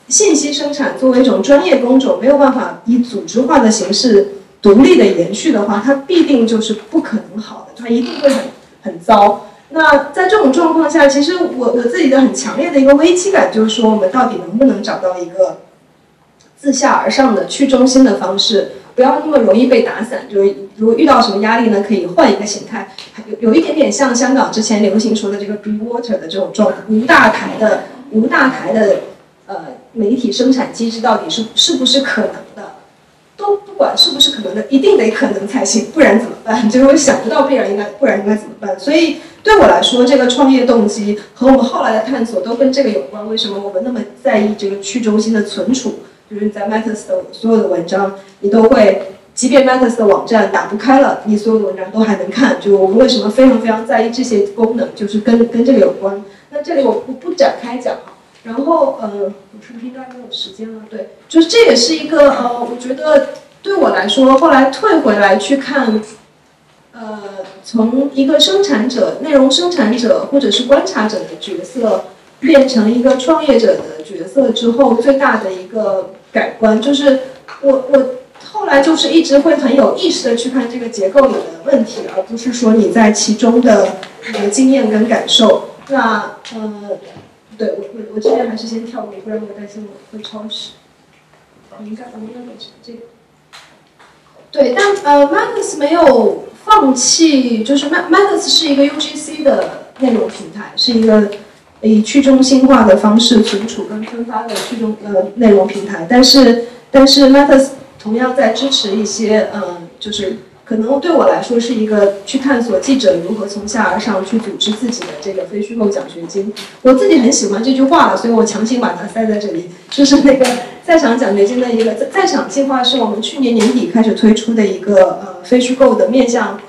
信息生产作为一种专业工种，没有办法以组织化的形式独立的延续的话，它必定就是不可能好的，它一定会很很糟。那在这种状况下，其实我我自己的很强烈的一个危机感，就是说我们到底能不能找到一个自下而上的去中心的方式？不要那么容易被打散，就是如果遇到什么压力呢，可以换一个形态，有有一点点像香港之前流行说的这个 “be water” 的这种状态，无大台的无大台的呃媒体生产机制到底是是不是可能的？都不管是不是可能的，一定得可能才行，不然怎么办？就是我想不到，不然应该不然应该怎么办？所以对我来说，这个创业动机和我们后来的探索都跟这个有关。为什么我们那么在意这个去中心的存储？就是在 Matters 的所有的文章，你都会，即便 Matters 的网站打不开了，你所有的文章都还能看。就我们为什么非常非常在意这些功能，就是跟跟这个有关。那这里我不不展开讲。然后呃，我是不是应该没有时间了？对，就是这也是一个呃，我觉得对我来说，后来退回来去看，呃，从一个生产者、内容生产者或者是观察者的角色，变成一个创业者的角色之后，最大的一个。改观就是我我后来就是一直会很有意识的去看这个结构里的问题，而不是说你在其中的个经验跟感受。那呃，对我我我这边还是先跳过，不然我担心我会超时。应该我应该没事这个。对，但呃，Max 没有放弃，就是 MaaS 是一个 UGC 的内容平台，是一个。以去中心化的方式存储跟分发的去中呃内容平台，但是但是 Matters 同样在支持一些嗯，就是可能对我来说是一个去探索记者如何从下而上去组织自己的这个非虚构奖学金。我自己很喜欢这句话，所以我强行把它塞在这里，就是那个在场奖学金的一个在在场计划，是我们去年年底开始推出的一个呃非虚构的面向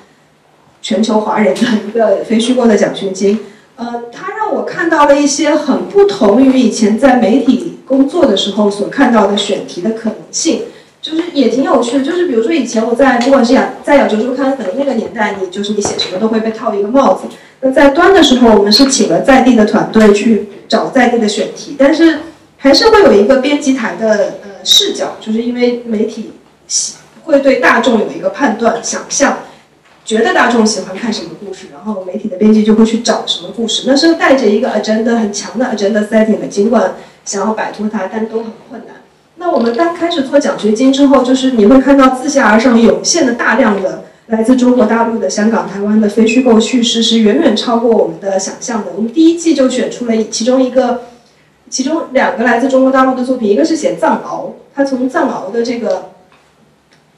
全球华人的一个非虚构的奖学金。呃，它让我看到了一些很不同于以前在媒体工作的时候所看到的选题的可能性，就是也挺有趣的。就是比如说以前我在不管是亚在亚洲周刊，可能那个年代你就是你写什么都会被套一个帽子，那在端的时候，我们是请了在地的团队去找在地的选题，但是还是会有一个编辑台的呃视角，就是因为媒体会对大众有一个判断、想象，觉得大众喜欢看什么故事，然后媒体的编辑就会去找什么故事，那是带着一个 agenda 很强的 agenda setting 的，尽管想要摆脱它，但都很困难。那我们刚开始做奖学金之后，就是你会看到自下而上涌现的大量的。来自中国大陆的、香港、台湾的非虚构叙事是远远超过我们的想象的。我们第一季就选出了其中一个，其中两个来自中国大陆的作品，一个是写藏獒，他从藏獒的这个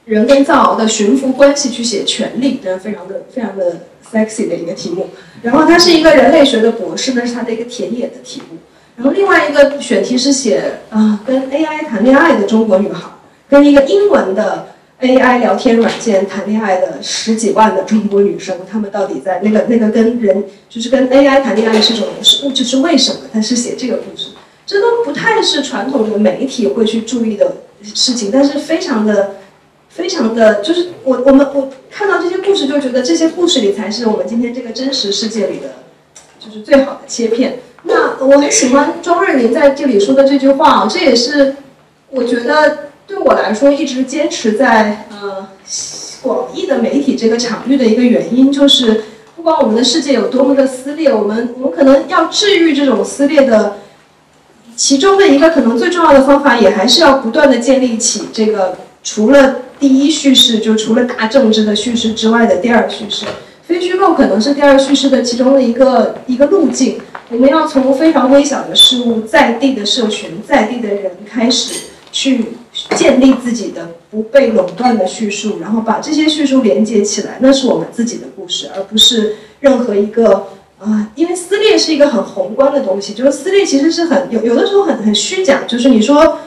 人跟藏獒的驯服关系去写权力，这是非常的非常的 sexy 的一个题目。然后他是一个人类学的博士，那是他的一个田野的题目。然后另外一个选题是写啊跟 AI 谈恋爱的中国女孩，跟一个英文的。AI 聊天软件谈恋爱的十几万的中国女生，她们到底在那个那个跟人就是跟 AI 谈恋爱是种是就是为什么？他是写这个故事，这都不太是传统的媒体会去注意的事情，但是非常的非常的就是我我们我看到这些故事就觉得这些故事里才是我们今天这个真实世界里的就是最好的切片。那我很喜欢庄瑞林在这里说的这句话啊，这也是我觉得。对我来说，一直坚持在呃广义的媒体这个场域的一个原因，就是不管我们的世界有多么的撕裂，我们我们可能要治愈这种撕裂的，其中的一个可能最重要的方法，也还是要不断的建立起这个除了第一叙事，就除了大政治的叙事之外的第二叙事。非虚构可能是第二叙事的其中的一个一个路径。我们要从非常微小的事物、在地的社群、在地的人开始去。建立自己的不被垄断的叙述，然后把这些叙述连接起来，那是我们自己的故事，而不是任何一个啊。因为撕裂是一个很宏观的东西，就是撕裂其实是很有有的时候很很虚假，就是你说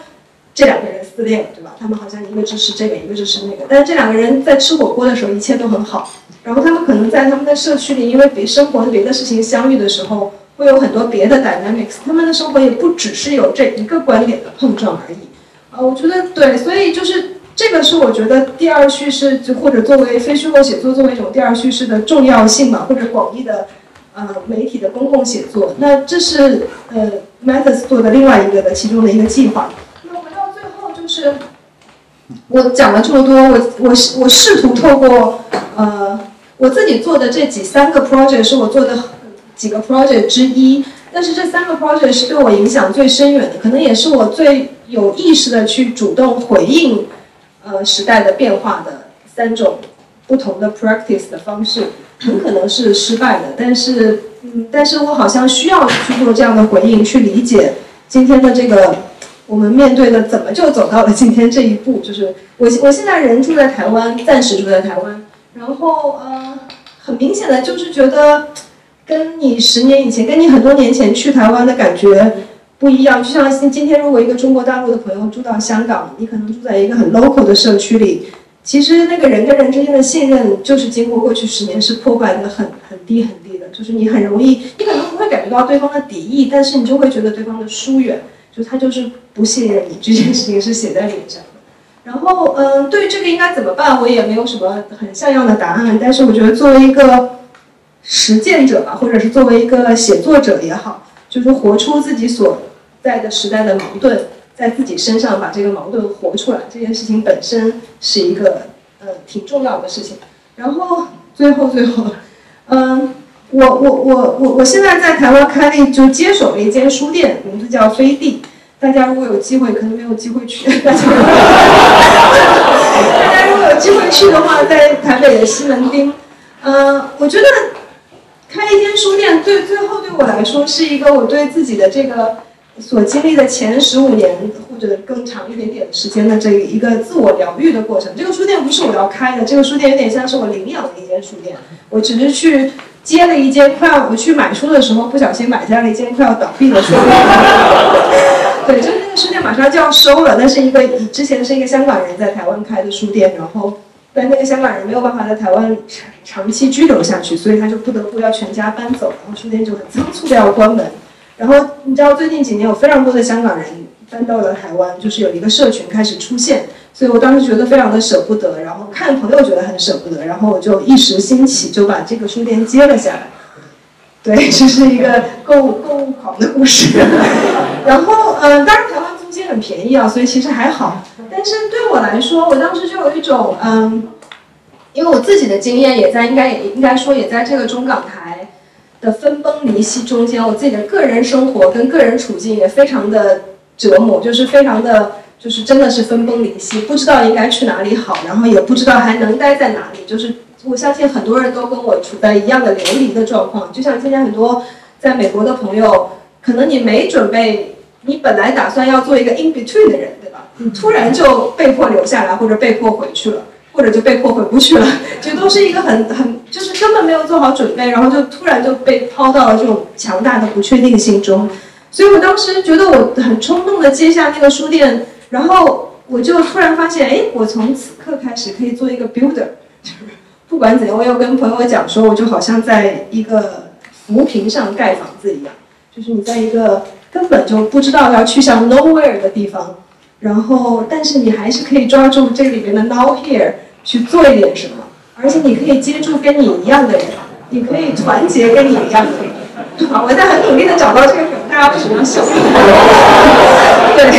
这两个人撕裂了，对吧？他们好像一个支持这个，一个支持那个，但是这两个人在吃火锅的时候一切都很好，然后他们可能在他们的社区里，因为别生活别的事情相遇的时候，会有很多别的 dynamics，他们的生活也不只是有这一个观点的碰撞而已。啊，我觉得对，所以就是这个是我觉得第二叙事，就或者作为非虚构写作作为一种第二叙事的重要性嘛，或者广义的呃媒体的公共写作。那这是呃 Methods 做的另外一个的其中的一个计划。就是我讲了这么多，我我我试图透过呃我自己做的这几三个 project 是我做的几个 project 之一，但是这三个 project 是对我影响最深远的，可能也是我最。有意识的去主动回应，呃，时代的变化的三种不同的 practice 的方式，很可能是失败的。但是，嗯，但是我好像需要去做这样的回应，去理解今天的这个我们面对的怎么就走到了今天这一步。就是我我现在人住在台湾，暂时住在台湾，然后呃，很明显的就是觉得跟你十年以前，跟你很多年前去台湾的感觉。不一样，就像今今天，如果一个中国大陆的朋友住到香港，你可能住在一个很 local 的社区里，其实那个人跟人之间的信任，就是经过过去十年是破坏的很很低很低的，就是你很容易，你可能不会感觉到对方的敌意，但是你就会觉得对方的疏远，就他就是不信任你，这件事情是写在脸上的。然后，嗯，对这个应该怎么办，我也没有什么很像样的答案，但是我觉得作为一个实践者吧，或者是作为一个写作者也好。就是活出自己所在的时代的矛盾，在自己身上把这个矛盾活出来，这件事情本身是一个呃挺重要的事情。然后最后最后，嗯，我我我我我现在在台湾开了就接手了一间书店，名字叫飞地。大家如果有机会，可能没有机会去。大家如果有机会去的话，在台北的西门町。嗯，我觉得。开一间书店，对最后对我来说是一个我对自己的这个所经历的前十五年或者更长一点点时间的这一个自我疗愈的过程。这个书店不是我要开的，这个书店有点像是我领养的一间书店。我只是去接了一间快要我去买书的时候不小心买下了一间快要倒闭的书店。对，就是那个书店马上就要收了，那是一个之前是一个香港人在台湾开的书店，然后。但那个香港人没有办法在台湾长长期居留下去，所以他就不得不要全家搬走，然后书店就很仓促的要关门。然后你知道最近几年有非常多的香港人搬到了台湾，就是有一个社群开始出现，所以我当时觉得非常的舍不得，然后看朋友觉得很舍不得，然后我就一时兴起就把这个书店接了下来。对，这是一个购物购物狂的故事。然后，嗯，当然台湾租金很便宜啊，所以其实还好。但是对我来说，我当时就有一种，嗯，因为我自己的经验也在，应该也应该说也在这个中港台的分崩离析中间，我自己的个人生活跟个人处境也非常的折磨，就是非常的，就是真的是分崩离析，不知道应该去哪里好，然后也不知道还能待在哪里，就是。我相信很多人都跟我处在一样的流离的状况，就像今天很多在美国的朋友，可能你没准备，你本来打算要做一个 in between 的人，对吧？你突然就被迫留下来，或者被迫回去了，或者就被迫回不去了，就都是一个很很就是根本没有做好准备，然后就突然就被抛到了这种强大的不确定性中。所以我当时觉得我很冲动的接下那个书店，然后我就突然发现，哎，我从此刻开始可以做一个 builder。不管怎样，我有跟朋友讲说，我就好像在一个浮萍上盖房子一样，就是你在一个根本就不知道要去向 nowhere 的地方，然后但是你还是可以抓住这里面的 now here 去做一点什么，而且你可以接住跟你一样的人，你可以团结跟你一样的人。我在很努力的找到这个梗，大家为什么要笑？对，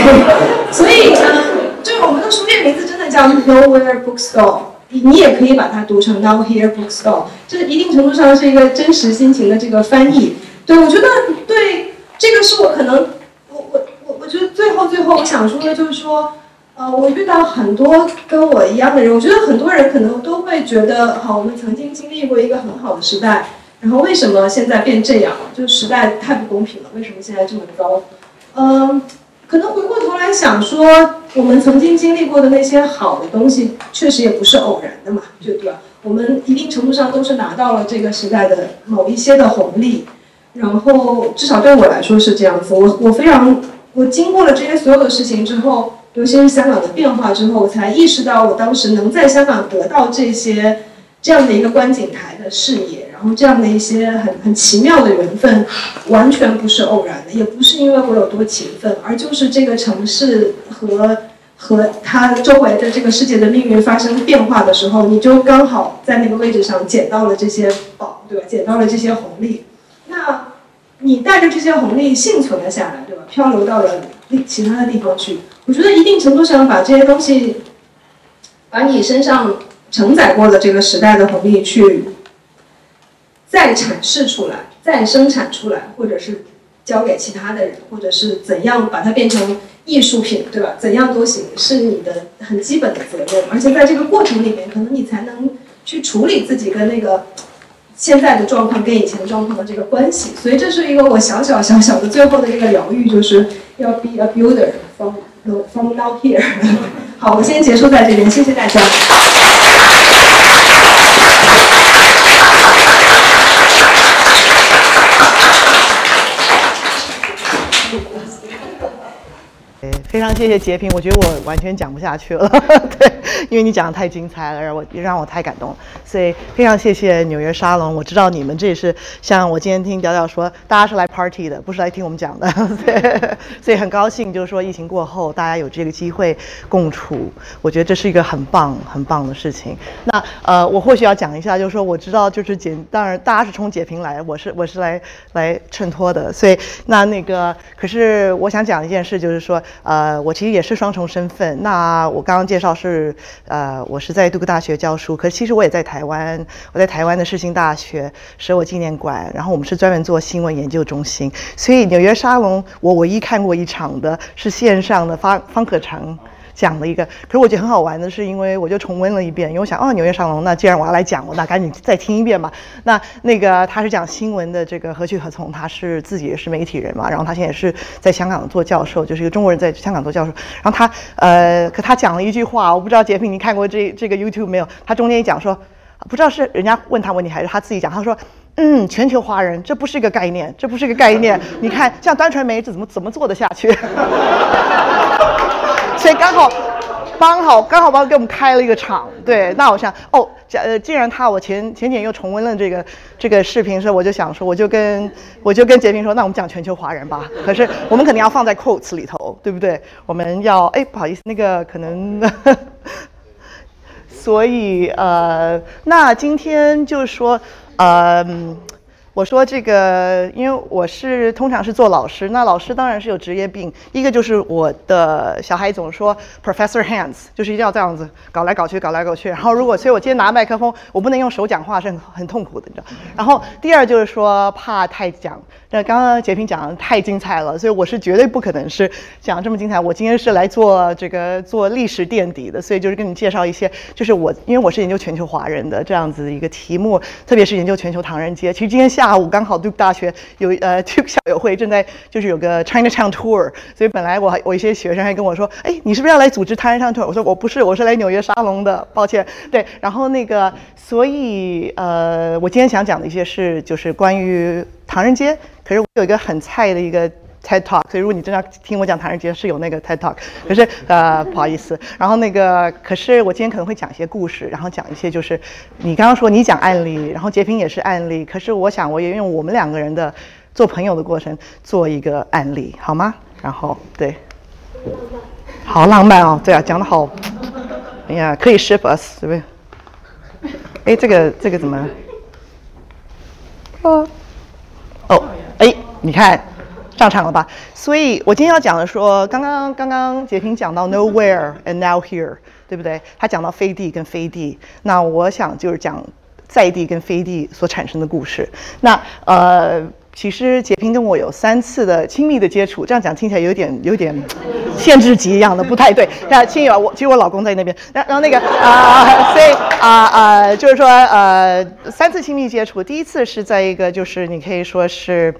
所以嗯，就是我们的书店名字真的叫 nowhere bookstore。你你也可以把它读成 Now Here Bookstore，这一定程度上是一个真实心情的这个翻译。对我觉得，对这个是我可能，我我我我觉得最后最后我想说的就是说，呃，我遇到很多跟我一样的人，我觉得很多人可能都会觉得，好，我们曾经经历过一个很好的时代，然后为什么现在变这样？就是时代太不公平了，为什么现在这么糟？嗯。可能回过头来想说，我们曾经经历过的那些好的东西，确实也不是偶然的嘛，就对？我们一定程度上都是拿到了这个时代的某一些的红利，然后至少对我来说是这样子。我我非常，我经过了这些所有的事情之后，尤其是香港的变化之后，我才意识到我当时能在香港得到这些这样的一个观景台的视野。然后这样的一些很很奇妙的缘分，完全不是偶然的，也不是因为我有多勤奋，而就是这个城市和和它周围的这个世界的命运发生变化的时候，你就刚好在那个位置上捡到了这些宝，对吧？捡到了这些红利，那你带着这些红利幸存了下来，对吧？漂流到了其他的地方去，我觉得一定程度上把这些东西，把你身上承载过的这个时代的红利去。再阐释出来，再生产出来，或者是交给其他的人，或者是怎样把它变成艺术品，对吧？怎样都行，是你的很基本的责任。而且在这个过程里面，可能你才能去处理自己跟那个现在的状况跟以前状况的这个关系。所以这是一个我小小小小的最后的这个疗愈，就是要 be a builder from from now here。好，我先结束在这边，谢谢大家。非常谢谢截屏，我觉得我完全讲不下去了，对，因为你讲的太精彩了，让我让我太感动了，所以非常谢谢纽约沙龙。我知道你们这也是像我今天听屌屌说，大家是来 party 的，不是来听我们讲的，对，所以很高兴，就是说疫情过后大家有这个机会共处，我觉得这是一个很棒很棒的事情。那呃，我或许要讲一下，就是说我知道就是简，当然大家是冲截屏来，我是我是来来衬托的，所以那那个可是我想讲一件事，就是说。呃，我其实也是双重身份。那我刚刚介绍是，呃，我是在杜克大学教书，可是其实我也在台湾，我在台湾的世新大学舍我纪念馆，然后我们是专门做新闻研究中心。所以纽约沙龙，我唯一看过一场的是线上的方方可成。讲了一个，可是我觉得很好玩的是，因为我就重温了一遍，因为我想，哦，纽约上龙，那既然我要来讲，我那赶紧再听一遍吧。那那个他是讲新闻的，这个何去何从？他是自己也是媒体人嘛，然后他现在也是在香港做教授，就是一个中国人在香港做教授。然后他呃，可他讲了一句话，我不知道杰平你看过这这个 YouTube 没有？他中间一讲说，不知道是人家问他问题还是他自己讲，他说，嗯，全球华人这不是一个概念，这不是一个概念。你看像端传媒这怎么怎么做得下去？所以刚好，刚好刚好帮给我们开了一个场，对。那我想，哦，呃，既然他我前前几天又重温了这个这个视频，时候我就想说，我就跟我就跟杰平说，那我们讲全球华人吧。可是我们肯定要放在 quotes 里头，对不对？我们要，哎，不好意思，那个可能，所以呃，那今天就是说，呃。我说这个，因为我是通常是做老师，那老师当然是有职业病。一个就是我的小孩总说 Professor Hands，就是一定要这样子搞来搞去，搞来搞去。然后如果所以我今天拿麦克风，我不能用手讲话，是很很痛苦的，你知道。然后第二就是说怕太讲，那刚刚杰平讲的太精彩了，所以我是绝对不可能是讲这么精彩。我今天是来做这个做历史垫底的，所以就是跟你介绍一些，就是我因为我是研究全球华人的这样子一个题目，特别是研究全球唐人街。其实今天下午刚好 Duke 大学有呃 Duke 校友会正在就是有个 Chinatown Tour，所以本来我我一些学生还跟我说，哎，你是不是要来组织 Chinatown Tour？我说我不是，我是来纽约沙龙的，抱歉。对，然后那个，所以呃，我今天想讲的一些是就是关于唐人街，可是我有一个很菜的一个。TED Talk，所以如果你真的要听我讲唐人街，是有那个 TED Talk，可是呃不好意思，然后那个可是我今天可能会讲一些故事，然后讲一些就是你刚刚说你讲案例，然后截屏也是案例，可是我想我也用我们两个人的做朋友的过程做一个案例，好吗？然后对，好浪漫哦，对啊，讲的好，哎呀，可以 ship us 对不对？哎，这个这个怎么？哦，哦，哎，你看。上场了吧？所以我今天要讲的说，刚刚刚刚杰平讲到 nowhere and now here，对不对？他讲到飞地跟飞地，那我想就是讲在地跟飞地所产生的故事。那呃，其实杰平跟我有三次的亲密的接触，这样讲听起来有点有点限制级一样的，不太对。那亲友，我其实我老公在那边，然然后那个啊，所以啊啊，就是说呃，三次亲密接触，第一次是在一个就是你可以说是。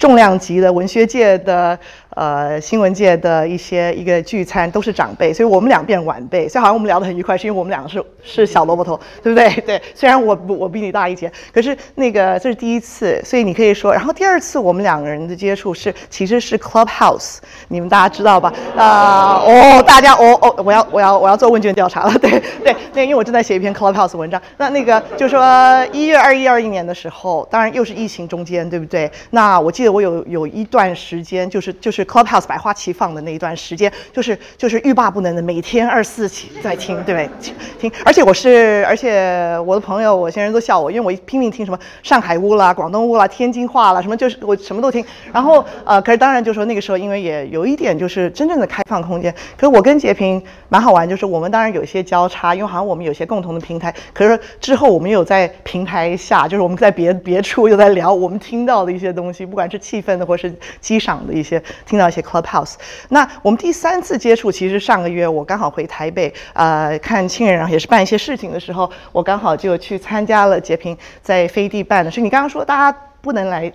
重量级的文学界的。呃，新闻界的一些一个聚餐都是长辈，所以我们俩变晚辈，所以好像我们聊得很愉快，是因为我们两个是是小萝卜头，对不对？对，虽然我我比你大一截，可是那个这是第一次，所以你可以说，然后第二次我们两个人的接触是其实是 Clubhouse，你们大家知道吧？啊，哦，大家哦哦，我要我要我要做问卷调查了，对 对，那因为我正在写一篇 Clubhouse 文章，那那个就说一月二一二一年的时候，当然又是疫情中间，对不对？那我记得我有有一段时间就是就是。Clubhouse 百花齐放的那一段时间，就是就是欲罢不能的，每天二四起在听，对不对？听，而且我是，而且我的朋友，我现在都笑我，因为我拼命听什么上海屋啦、广东屋啦、天津话啦，什么就是我什么都听。然后呃，可是当然就说那个时候，因为也有一点就是真正的开放空间。可是我跟截屏蛮好玩，就是我们当然有一些交叉，因为好像我们有些共同的平台。可是之后我们有在平台下，就是我们在别别处又在聊我们听到的一些东西，不管是气氛的或是激赏的一些。听到一些 Clubhouse，那我们第三次接触，其实上个月我刚好回台北，呃，看亲人，然后也是办一些事情的时候，我刚好就去参加了截屏在飞地办的。所以你刚刚说大家不能来。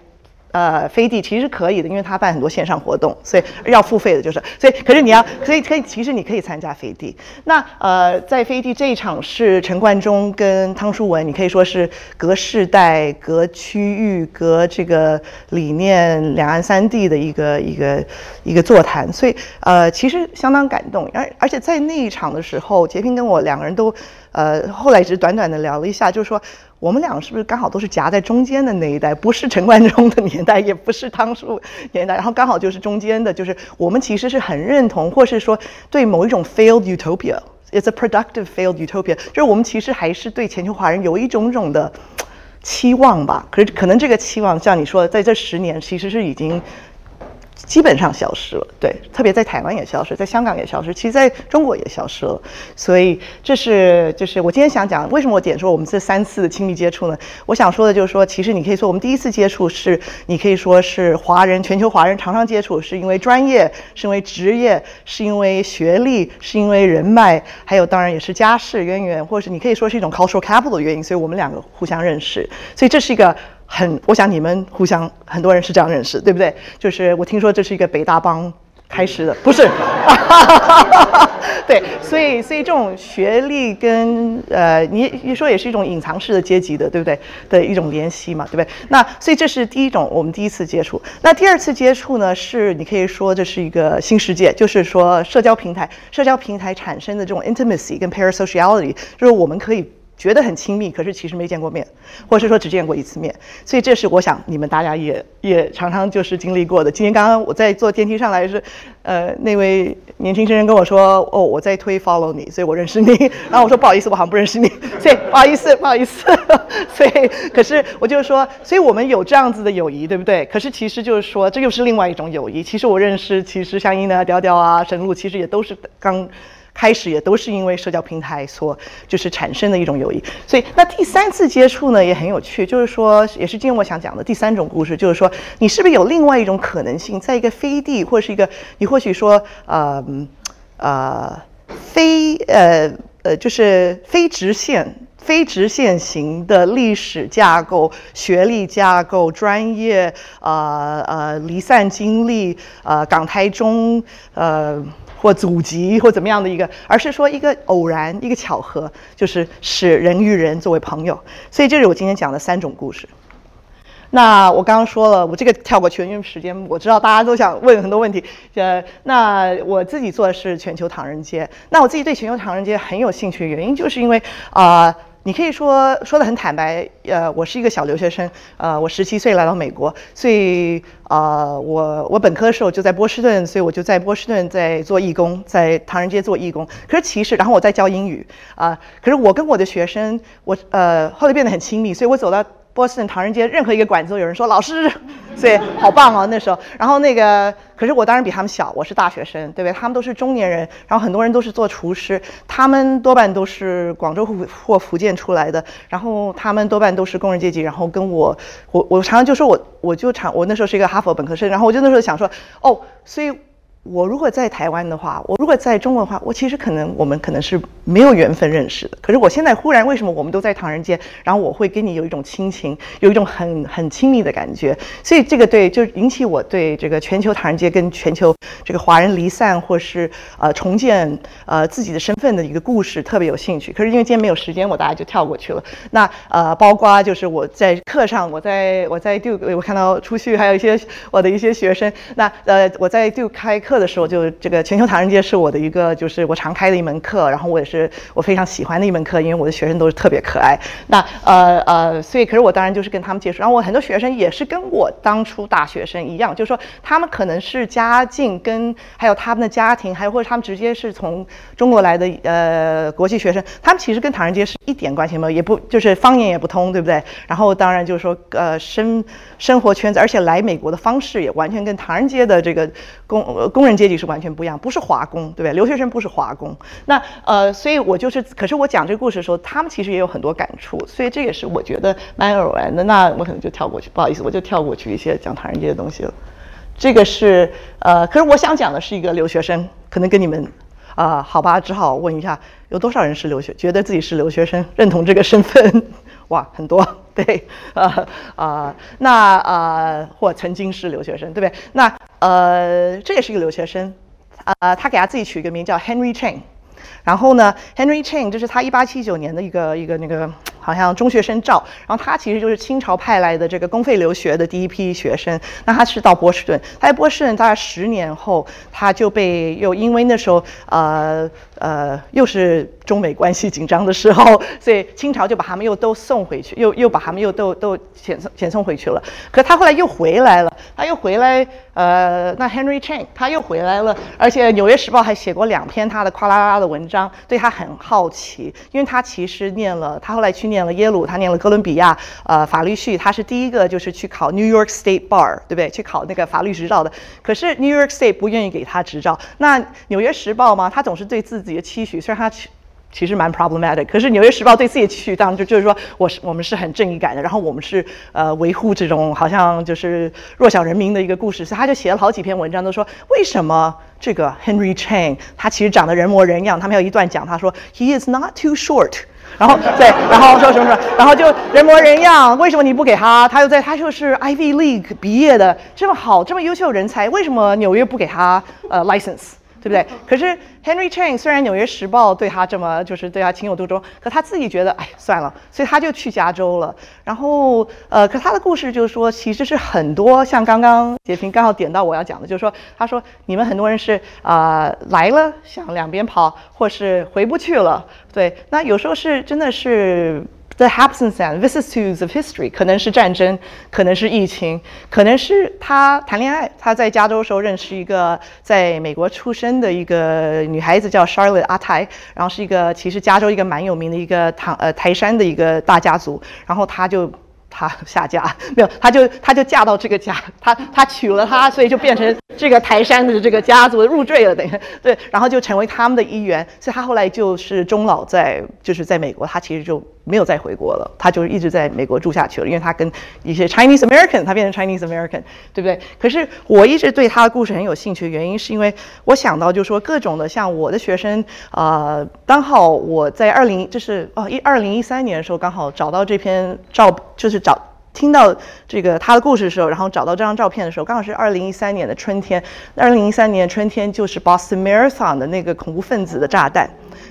呃，飞地其实可以的，因为他办很多线上活动，所以要付费的，就是，所以，可是你要，可以，可以，其实你可以参加飞地。那呃，在飞地这一场是陈冠中跟汤书文，你可以说是隔世代、隔区域、隔这个理念，两岸三地的一个一个一个座谈，所以呃，其实相当感动。而而且在那一场的时候，杰平跟我两个人都。呃，后来只是短短的聊了一下，就是说我们俩是不是刚好都是夹在中间的那一代，不是陈冠中的年代，也不是汤叔年代，然后刚好就是中间的，就是我们其实是很认同，或是说对某一种 failed utopia，it's a productive failed utopia，就是我们其实还是对全球华人有一种种的期望吧。可是可能这个期望，像你说的，在这十年其实是已经。基本上消失了，对，特别在台湾也消失，在香港也消失，其实在中国也消失了。所以这是就是我今天想讲，为什么我点说我们这三次的亲密接触呢？我想说的就是说，其实你可以说我们第一次接触是，你可以说是华人，全球华人常常接触，是因为专业，是因为职业，是因为学历，是因为人脉，还有当然也是家世渊源，或者是你可以说是一种 cultural capital 的原因，所以我们两个互相认识。所以这是一个。很，我想你们互相很多人是这样认识，对不对？就是我听说这是一个北大帮开始的，不是？对，所以所以这种学历跟呃，你你说也是一种隐藏式的阶级的，对不对？的一种联系嘛，对不对？那所以这是第一种我们第一次接触。那第二次接触呢，是你可以说这是一个新世界，就是说社交平台，社交平台产生的这种 intimacy 跟 parasociality，就是我们可以。觉得很亲密，可是其实没见过面，或者是说只见过一次面，所以这是我想你们大家也也常常就是经历过的。今天刚刚我在坐电梯上来是，呃，那位年轻生人跟我说，哦，我在推 follow 你，所以我认识你。然后我说不好意思，我好像不认识你，所以不好意思，不好意思。所以可是我就是说，所以我们有这样子的友谊，对不对？可是其实就是说，这又是另外一种友谊。其实我认识，其实像英的调调啊、神路，其实也都是刚。开始也都是因为社交平台所就是产生的一种友谊，所以那第三次接触呢也很有趣，就是说也是今天我想讲的第三种故事，就是说你是不是有另外一种可能性，在一个飞地或是一个你或许说呃呃非呃呃就是非直线非直线型的历史架构、学历架构、专业呃呃离散经历呃港台中呃。或祖籍或怎么样的一个，而是说一个偶然一个巧合，就是使人与人作为朋友。所以这是我今天讲的三种故事。那我刚刚说了，我这个跳过全，因为时间我知道大家都想问很多问题。呃，那我自己做的是全球唐人街。那我自己对全球唐人街很有兴趣的原因，就是因为啊。你可以说说的很坦白，呃，我是一个小留学生，呃，我十七岁来到美国，所以呃，我我本科的时候就在波士顿，所以我就在波士顿在做义工，在唐人街做义工。可是其实，然后我在教英语啊，可是我跟我的学生，我呃后来变得很亲密，所以我走到。波士顿唐人街任何一个馆子都有人说老师，所以好棒哦那时候。然后那个，可是我当然比他们小，我是大学生，对不对？他们都是中年人，然后很多人都是做厨师，他们多半都是广州或或福建出来的，然后他们多半都是工人阶级。然后跟我，我我常常就说我我就常我那时候是一个哈佛本科生，然后我就那时候想说，哦，所以。我如果在台湾的话，我如果在中国的话，我其实可能我们可能是没有缘分认识的。可是我现在忽然为什么我们都在唐人街，然后我会跟你有一种亲情，有一种很很亲密的感觉。所以这个对，就引起我对这个全球唐人街跟全球这个华人离散或是呃重建呃自己的身份的一个故事特别有兴趣。可是因为今天没有时间，我大概就跳过去了。那呃，包括就是我在课上，我在我在 do，我看到出去还有一些我的一些学生。那呃，我在 do 开课。的时候，就这个全球唐人街是我的一个，就是我常开的一门课，然后我也是我非常喜欢的一门课，因为我的学生都是特别可爱。那呃呃，所以可是我当然就是跟他们接触，然后我很多学生也是跟我当初大学生一样，就是说他们可能是家境跟还有他们的家庭，还有或者他们直接是从中国来的呃国际学生，他们其实跟唐人街是一点关系没有，也不就是方言也不通，对不对？然后当然就是说呃生生活圈子，而且来美国的方式也完全跟唐人街的这个工工。工人阶级是完全不一样，不是华工，对不对？留学生不是华工。那呃，所以我就是，可是我讲这个故事的时候，他们其实也有很多感触，所以这也是我觉得蛮偶然的。那我可能就跳过去，不好意思，我就跳过去一些讲唐人街的东西了。这个是呃，可是我想讲的是一个留学生，可能跟你们啊，好吧，只好问一下，有多少人是留学，觉得自己是留学生，认同这个身份？哇，很多，对，啊啊，那啊，或曾经是留学生，对不对？那呃，这也是一个留学生，啊，他给他自己取一个名叫 Henry Chang，然后呢，Henry Chang 这是他一八七九年的一个一个那个。好像中学生照，然后他其实就是清朝派来的这个公费留学的第一批学生。那他是到波士顿，他在波士顿大概十年后，他就被又因为那时候呃呃又是中美关系紧张的时候，所以清朝就把他们又都送回去，又又把他们又都都遣送遣送回去了。可他后来又回来了，他又回来，呃，那 Henry Chang 他又回来了，而且《纽约时报》还写过两篇他的夸啦啦的文章，对他很好奇，因为他其实念了，他后来去念。念了耶鲁，他念了哥伦比亚，呃，法律系，他是第一个就是去考 New York State Bar，对不对？去考那个法律执照的。可是 New York State 不愿意给他执照。那纽约时报嘛，他总是对自己的期许，虽然他其其实蛮 problematic，可是纽约时报对自己的期许，当然就就是说，我是我们是很正义感的，然后我们是呃维护这种好像就是弱小人民的一个故事，所以他就写了好几篇文章，都说为什么这个 Henry Chang 他其实长得人模人样，他们有一段讲，他说 He is not too short。然后对，然后说什么什么，然后就人模人样。为什么你不给他？他又在，他就是 Ivy League 毕业的，这么好，这么优秀人才，为什么纽约不给他呃 license？对不对？可是 Henry Chang 虽然《纽约时报》对他这么就是对他情有独钟，可他自己觉得哎算了，所以他就去加州了。然后呃，可他的故事就是说，其实是很多像刚刚杰平刚好点到我要讲的，就是说他说你们很多人是啊来了想两边跑，或是回不去了。对，那有时候是真的是。The Hobsons and vicissitudes of history，可能是战争，可能是疫情，可能是他谈恋爱。他在加州时候认识一个在美国出生的一个女孩子，叫 Charlotte 阿泰，然后是一个其实加州一个蛮有名的一个唐呃台山的一个大家族，然后他就。她下嫁没有，她就她就嫁到这个家，她她娶了她，所以就变成这个台山的这个家族入赘了，等于对，然后就成为他们的一员，所以她后来就是终老在就是在美国，她其实就没有再回国了，她就一直在美国住下去了，因为她跟一些 Chinese American，她变成 Chinese American，对不对？可是我一直对她的故事很有兴趣，原因是因为我想到就是说各种的像我的学生，呃，刚好我在二零就是哦一二零一三年的时候刚好找到这篇照就是。找听到这个他的故事的时候，然后找到这张照片的时候，刚好是二零一三年的春天。二零一三年春天就是 Boston Marathon 的那个恐怖分子的炸弹，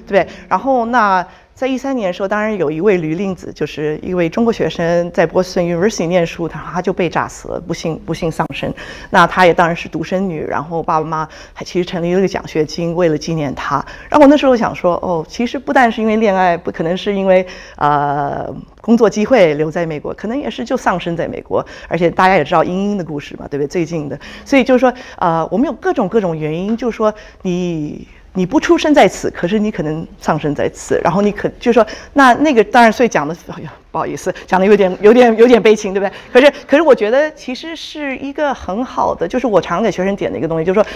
对？然后那。在一三年的时候，当然有一位吕令子，就是一位中国学生，在波士顿 University 念书，他他就被炸死了，不幸不幸丧生。那他也当然是独生女，然后爸爸妈妈还其实成立了一个奖学金，为了纪念他。然后我那时候想说，哦，其实不但是因为恋爱，不可能是因为呃工作机会留在美国，可能也是就丧生在美国。而且大家也知道英英的故事嘛，对不对？最近的，所以就是说，呃，我们有各种各种原因，就是说你。你不出生在此，可是你可能丧生在此，然后你可就是说，那那个当然，所以讲的，哎呀，不好意思，讲的有点有点有点悲情，对不对？可是可是我觉得其实是一个很好的，就是我常给学生点的一个东西，就是说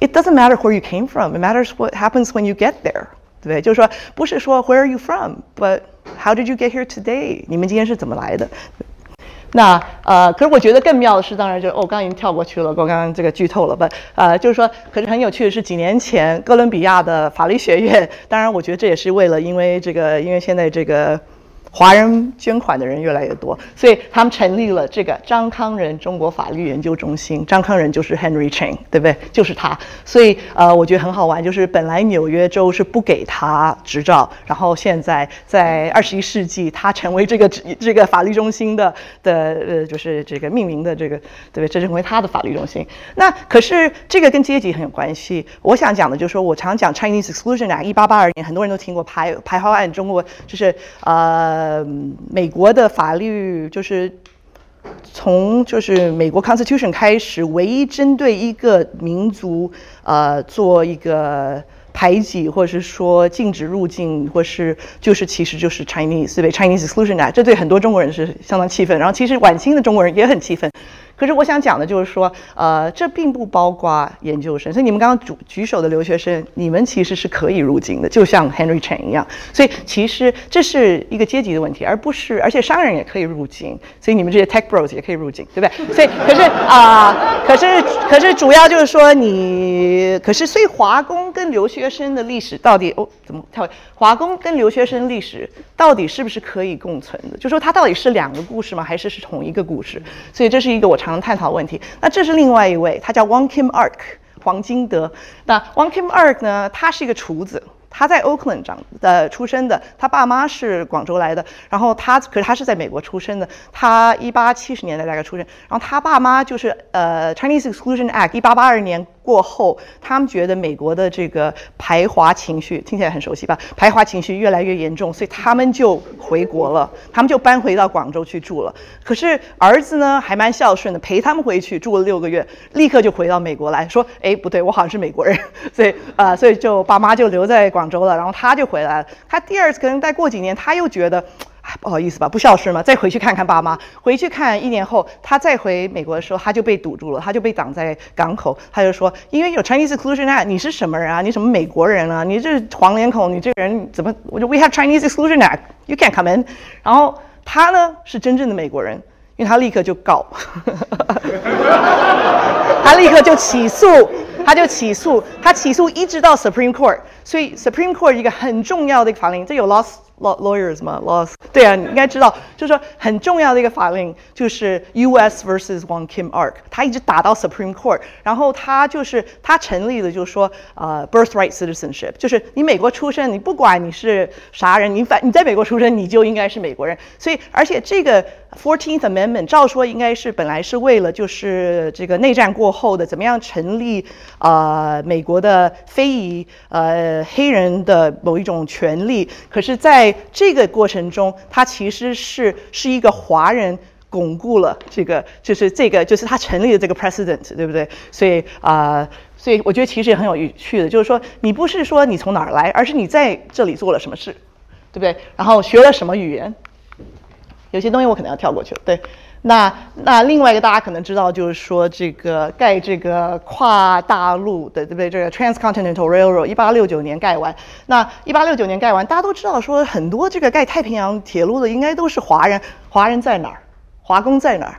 ，It doesn't matter where you came from, it matters what happens when you get there，对不对？就是说，不是说 Where are you from, but how did you get here today？你们今天是怎么来的？那呃，可是我觉得更妙的是，当然就是哦，刚刚已经跳过去了，我刚刚这个剧透了吧？呃，就是说，可是很有趣的是，几年前哥伦比亚的法律学院，当然我觉得这也是为了，因为这个，因为现在这个。华人捐款的人越来越多，所以他们成立了这个张康仁中国法律研究中心。张康仁就是 Henry Chang，对不对？就是他。所以呃，我觉得很好玩，就是本来纽约州是不给他执照，然后现在在二十一世纪，他成为这个 这个法律中心的的呃，就是这个命名的这个，对不对？这成为他的法律中心。那可是这个跟阶级很有关系。我想讲的就是说，我常讲 Chinese Exclusion Act，一八八二年，很多人都听过排排华案，中国就是呃。嗯，美国的法律就是从就是美国 Constitution 开始，唯一针对一个民族呃做一个排挤，或者是说禁止入境，或是就是其实就是 Chinese 对 Chinese Exclusion 那这对很多中国人是相当气愤，然后其实晚清的中国人也很气愤。可是我想讲的就是说，呃，这并不包括研究生，所以你们刚刚举举手的留学生，你们其实是可以入境的，就像 Henry Chen 一样。所以其实这是一个阶级的问题，而不是，而且商人也可以入境，所以你们这些 Tech Bros 也可以入境，对不对？所以可是啊，可是可是主要就是说你，可是所以华工跟留学生的历史到底哦怎么跳？华工跟留学生历史到底是不是可以共存的？就说它到底是两个故事吗？还是是同一个故事？所以这是一个我。常探讨问题。那这是另外一位，他叫 Wang Kim Ark，黄金德。那 Wang Kim Ark 呢？他是一个厨子，他在 Oakland 长呃出生的，他爸妈是广州来的。然后他，可是他是在美国出生的。他一八七十年代大概出生。然后他爸妈就是呃 Chinese Exclusion Act 一八八二年。过后，他们觉得美国的这个排华情绪听起来很熟悉吧？排华情绪越来越严重，所以他们就回国了，他们就搬回到广州去住了。可是儿子呢，还蛮孝顺的，陪他们回去住了六个月，立刻就回到美国来说：“哎，不对，我好像是美国人。” 所以啊，所以就爸妈就留在广州了，然后他就回来了。他第二次可能再过几年，他又觉得。不好意思吧，不孝顺嘛，再回去看看爸妈。回去看一年后，他再回美国的时候，他就被堵住了，他就被挡在港口。他就说：“因为有 Chinese Exclusion Act，你是什么人啊？你什么美国人啊？你这黄脸孔，你这个人怎么？我就 We have Chinese Exclusion Act，you can't come in。”然后他呢是真正的美国人，因为他立刻就告，他立刻就起诉，他就起诉，他起诉一直到 Supreme Court。所以 Supreme Court 一个很重要的一个法令，这有 Lost。Law lawyers 嘛，laws 对啊，你应该知道，就是说很重要的一个法令就是 U.S. versus Wong Kim Ark，他一直打到 Supreme Court，然后他就是他成立的就是说呃 birthright citizenship，就是你美国出生，你不管你是啥人，你反你在美国出生，你就应该是美国人。所以而且这个 Fourteenth Amendment 照说应该是本来是为了就是这个内战过后的怎么样成立呃美国的非裔呃黑人的某一种权利，可是在这个过程中，它其实是是一个华人巩固了这个就是这个就是他成立的这个 precedent，对不对？所以啊、所以我觉得其实也很有趣的，就是说你不是说你从哪儿来，而是你在这里做了什么事，对不对？然后学了什么语言，有些东西我可能要跳过去了。对，那那另外一个大家可能知道，就是说这个盖这个跨大陆的，对不对？这个 Transcontinental Railroad 一八六九年盖完，那一八六九年盖完，大家都知道说很多这个盖太平洋铁路的应该都是华人，华人在哪儿？华工在哪儿？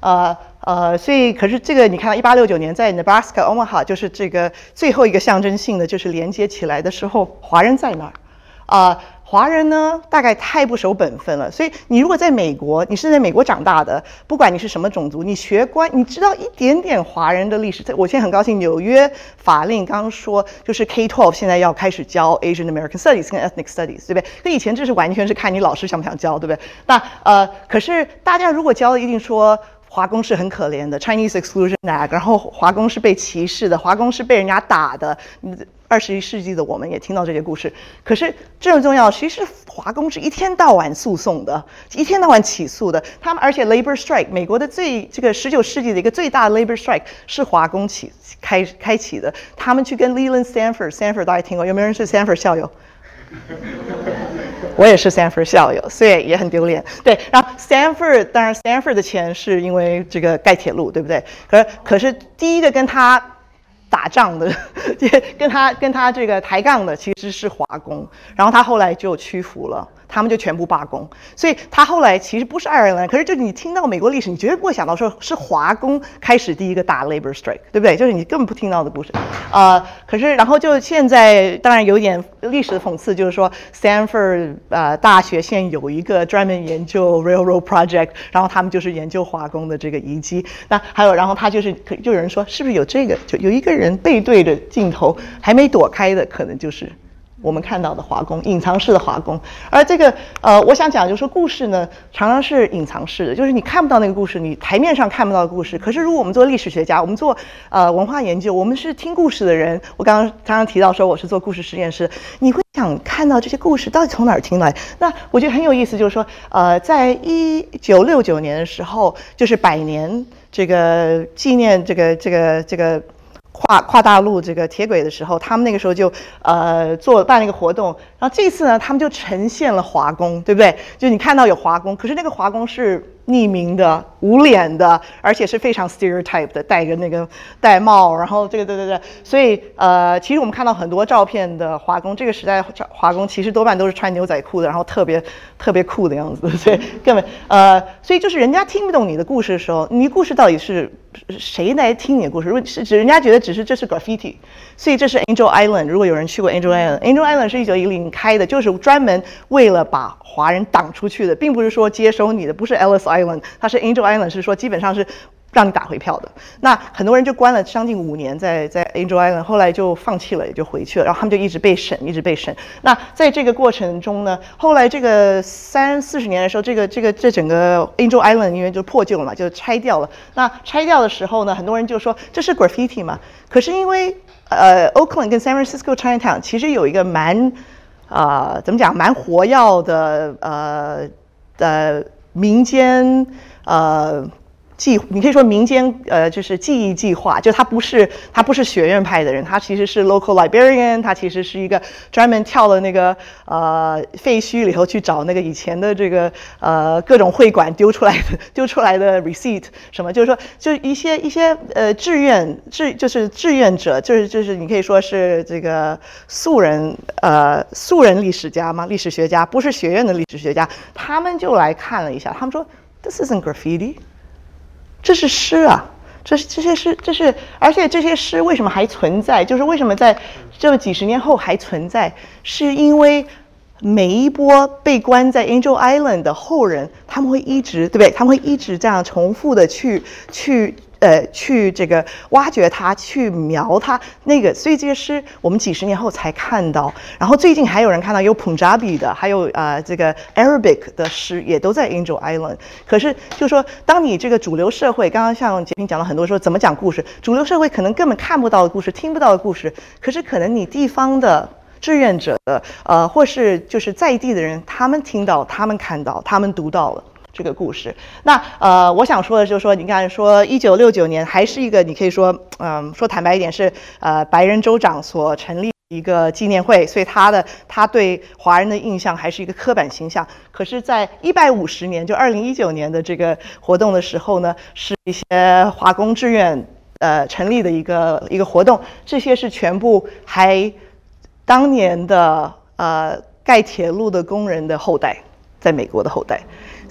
呃呃，所以可是这个你看到一八六九年在 Nebraska Omaha 就是这个最后一个象征性的就是连接起来的时候，华人在哪儿？啊、华人呢，大概太不守本分了。所以你如果在美国，你是在美国长大的，不管你是什么种族，你学关，你知道一点点华人的历史。我现在很高兴，纽约法令刚刚说，就是 K-12 现在要开始教 Asian American Studies 跟 Ethnic Studies，对不对？那以前这是完全是看你老师想不想教，对不对？那呃，可是大家如果教了一定说。华工是很可怜的，Chinese Exclusion Act，然后华工是被歧视的，华工是被人家打的。二十一世纪的我们也听到这些故事，可是这种重要，其实华工是一天到晚诉讼的，一天到晚起诉的。他们而且 labor strike，美国的最这个十九世纪的一个最大 labor strike 是华工起开开启的。他们去跟 Leland Stanford，Stanford 大家听过，有没有人是 Stanford 校友？我也是 Stanford 校友，所以也很丢脸。对，然后 Stanford 当然 Stanford 的钱是因为这个盖铁路，对不对？可是可是第一个跟他打仗的，跟他跟他这个抬杠的其实是华工，然后他后来就屈服了。他们就全部罢工，所以他后来其实不是爱尔兰，可是就是你听到美国历史，你绝对不会想到说是华工开始第一个打 labor strike，对不对？就是你根本不听到的故事，呃，可是然后就现在当然有点历史的讽刺，就是说 Stanford 呃大学现有一个专门研究 railroad project，然后他们就是研究华工的这个遗迹，那还有然后他就是可就有人说是不是有这个，就有一个人背对着镜头还没躲开的，可能就是。我们看到的华工，隐藏式的华工，而这个呃，我想讲就是说，故事呢常常是隐藏式的，就是你看不到那个故事，你台面上看不到的故事。可是如果我们做历史学家，我们做呃文化研究，我们是听故事的人。我刚刚刚刚提到说我是做故事实验室，你会想看到这些故事到底从哪儿听来？那我觉得很有意思，就是说呃，在一九六九年的时候，就是百年这个纪念这个这个这个。跨跨大陆这个铁轨的时候，他们那个时候就呃做办了一个活动，然后这次呢，他们就呈现了华工，对不对？就你看到有华工，可是那个华工是匿名的、无脸的，而且是非常 stereotype 的，戴个那个戴帽，然后这个对对对，所以呃，其实我们看到很多照片的华工，这个时代华工其实多半都是穿牛仔裤的，然后特别特别酷的样子，所以根本呃，所以就是人家听不懂你的故事的时候，你故事到底是谁来听你的故事？如果是指人家觉得只是这是 graffiti，所以这是 Angel Island。如果有人去过 Angel Island，Angel Island 是一九一零开的，就是专门为了把华人挡出去的，并不是说接收你的，不是 Ellis Island，它是 Angel Island，是说基本上是。让你打回票的，那很多人就关了将近五年在在 Angel Island，后来就放弃了，也就回去了，然后他们就一直被审，一直被审。那在这个过程中呢，后来这个三四十年的时候，这个这个这整个 Angel Island 因为就破旧了嘛，就拆掉了。那拆掉的时候呢，很多人就说这是 graffiti 嘛，可是因为呃 Oakland 跟 San Francisco Chinatown 其实有一个蛮啊、怎么讲蛮活跃的呃呃民间呃。计，你可以说民间呃，就是记忆计划，就他不是他不是学院派的人，他其实是 local librarian，他其实是一个专门跳了那个呃废墟里头去找那个以前的这个呃各种会馆丢出来的丢出来的 receipt 什么，就是说就一些一些呃志愿志就是志愿者，就是就是你可以说是这个素人呃素人历史家嘛，历史学家不是学院的历史学家，他们就来看了一下，他们说 this isn't graffiti。这是诗啊，这是这些诗，这是而且这些诗为什么还存在？就是为什么在这几十年后还存在？是因为每一波被关在 Angel Island 的后人，他们会一直对不对？他们会一直这样重复的去去呃去这个挖掘它，去描它那个。所以这些诗我们几十年后才看到。然后最近还有人看到有 Punjabi 的，还有呃这个 Arabic 的诗也都在 Angel Island。可是就说当你这个主流社会，刚刚像杰平讲了很多说怎么讲故事，主流社会可能根本看不到的故事，听不到的故事，可是可能你地方的。志愿者的，呃，或是就是在地的人，他们听到，他们看到，他们读到了这个故事。那呃，我想说的就是说，你看，说一九六九年还是一个，你可以说，嗯，说坦白一点是，呃，白人州长所成立一个纪念会，所以他的他对华人的印象还是一个刻板形象。可是，在一百五十年，就二零一九年的这个活动的时候呢，是一些华工志愿呃成立的一个一个活动，这些是全部还。当年的呃盖铁路的工人的后代，在美国的后代，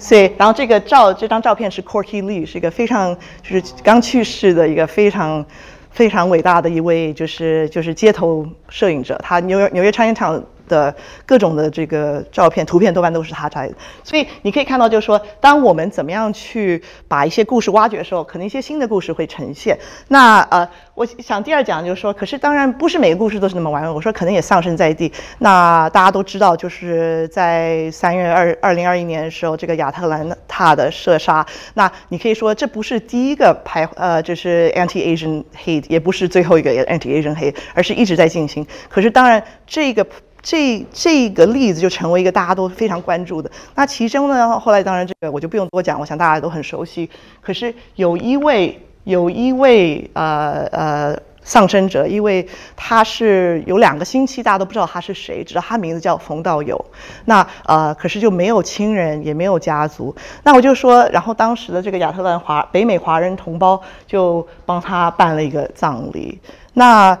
所以然后这个照这张照片是 Corky Lee，是一个非常就是刚去世的一个非常非常伟大的一位就是就是街头摄影者，他纽约纽约唱片厂。的各种的这个照片、图片多半都是他拍的，所以你可以看到，就是说，当我们怎么样去把一些故事挖掘的时候，可能一些新的故事会呈现。那呃，我想第二讲就是说，可是当然不是每个故事都是那么完美。我说可能也丧生在地。那大家都知道，就是在三月二二零二一年的时候，这个亚特兰大的射杀。那你可以说这不是第一个拍呃，就是 anti-Asian hate，也不是最后一个 anti-Asian hate，而是一直在进行。可是当然这个。这这个例子就成为一个大家都非常关注的。那其中呢，后来当然这个我就不用多讲，我想大家都很熟悉。可是有一位有一位呃呃丧生者，因为他是有两个星期大家都不知道他是谁，知道他名字叫冯道友。那呃可是就没有亲人，也没有家族。那我就说，然后当时的这个亚特兰华北美华人同胞就帮他办了一个葬礼。那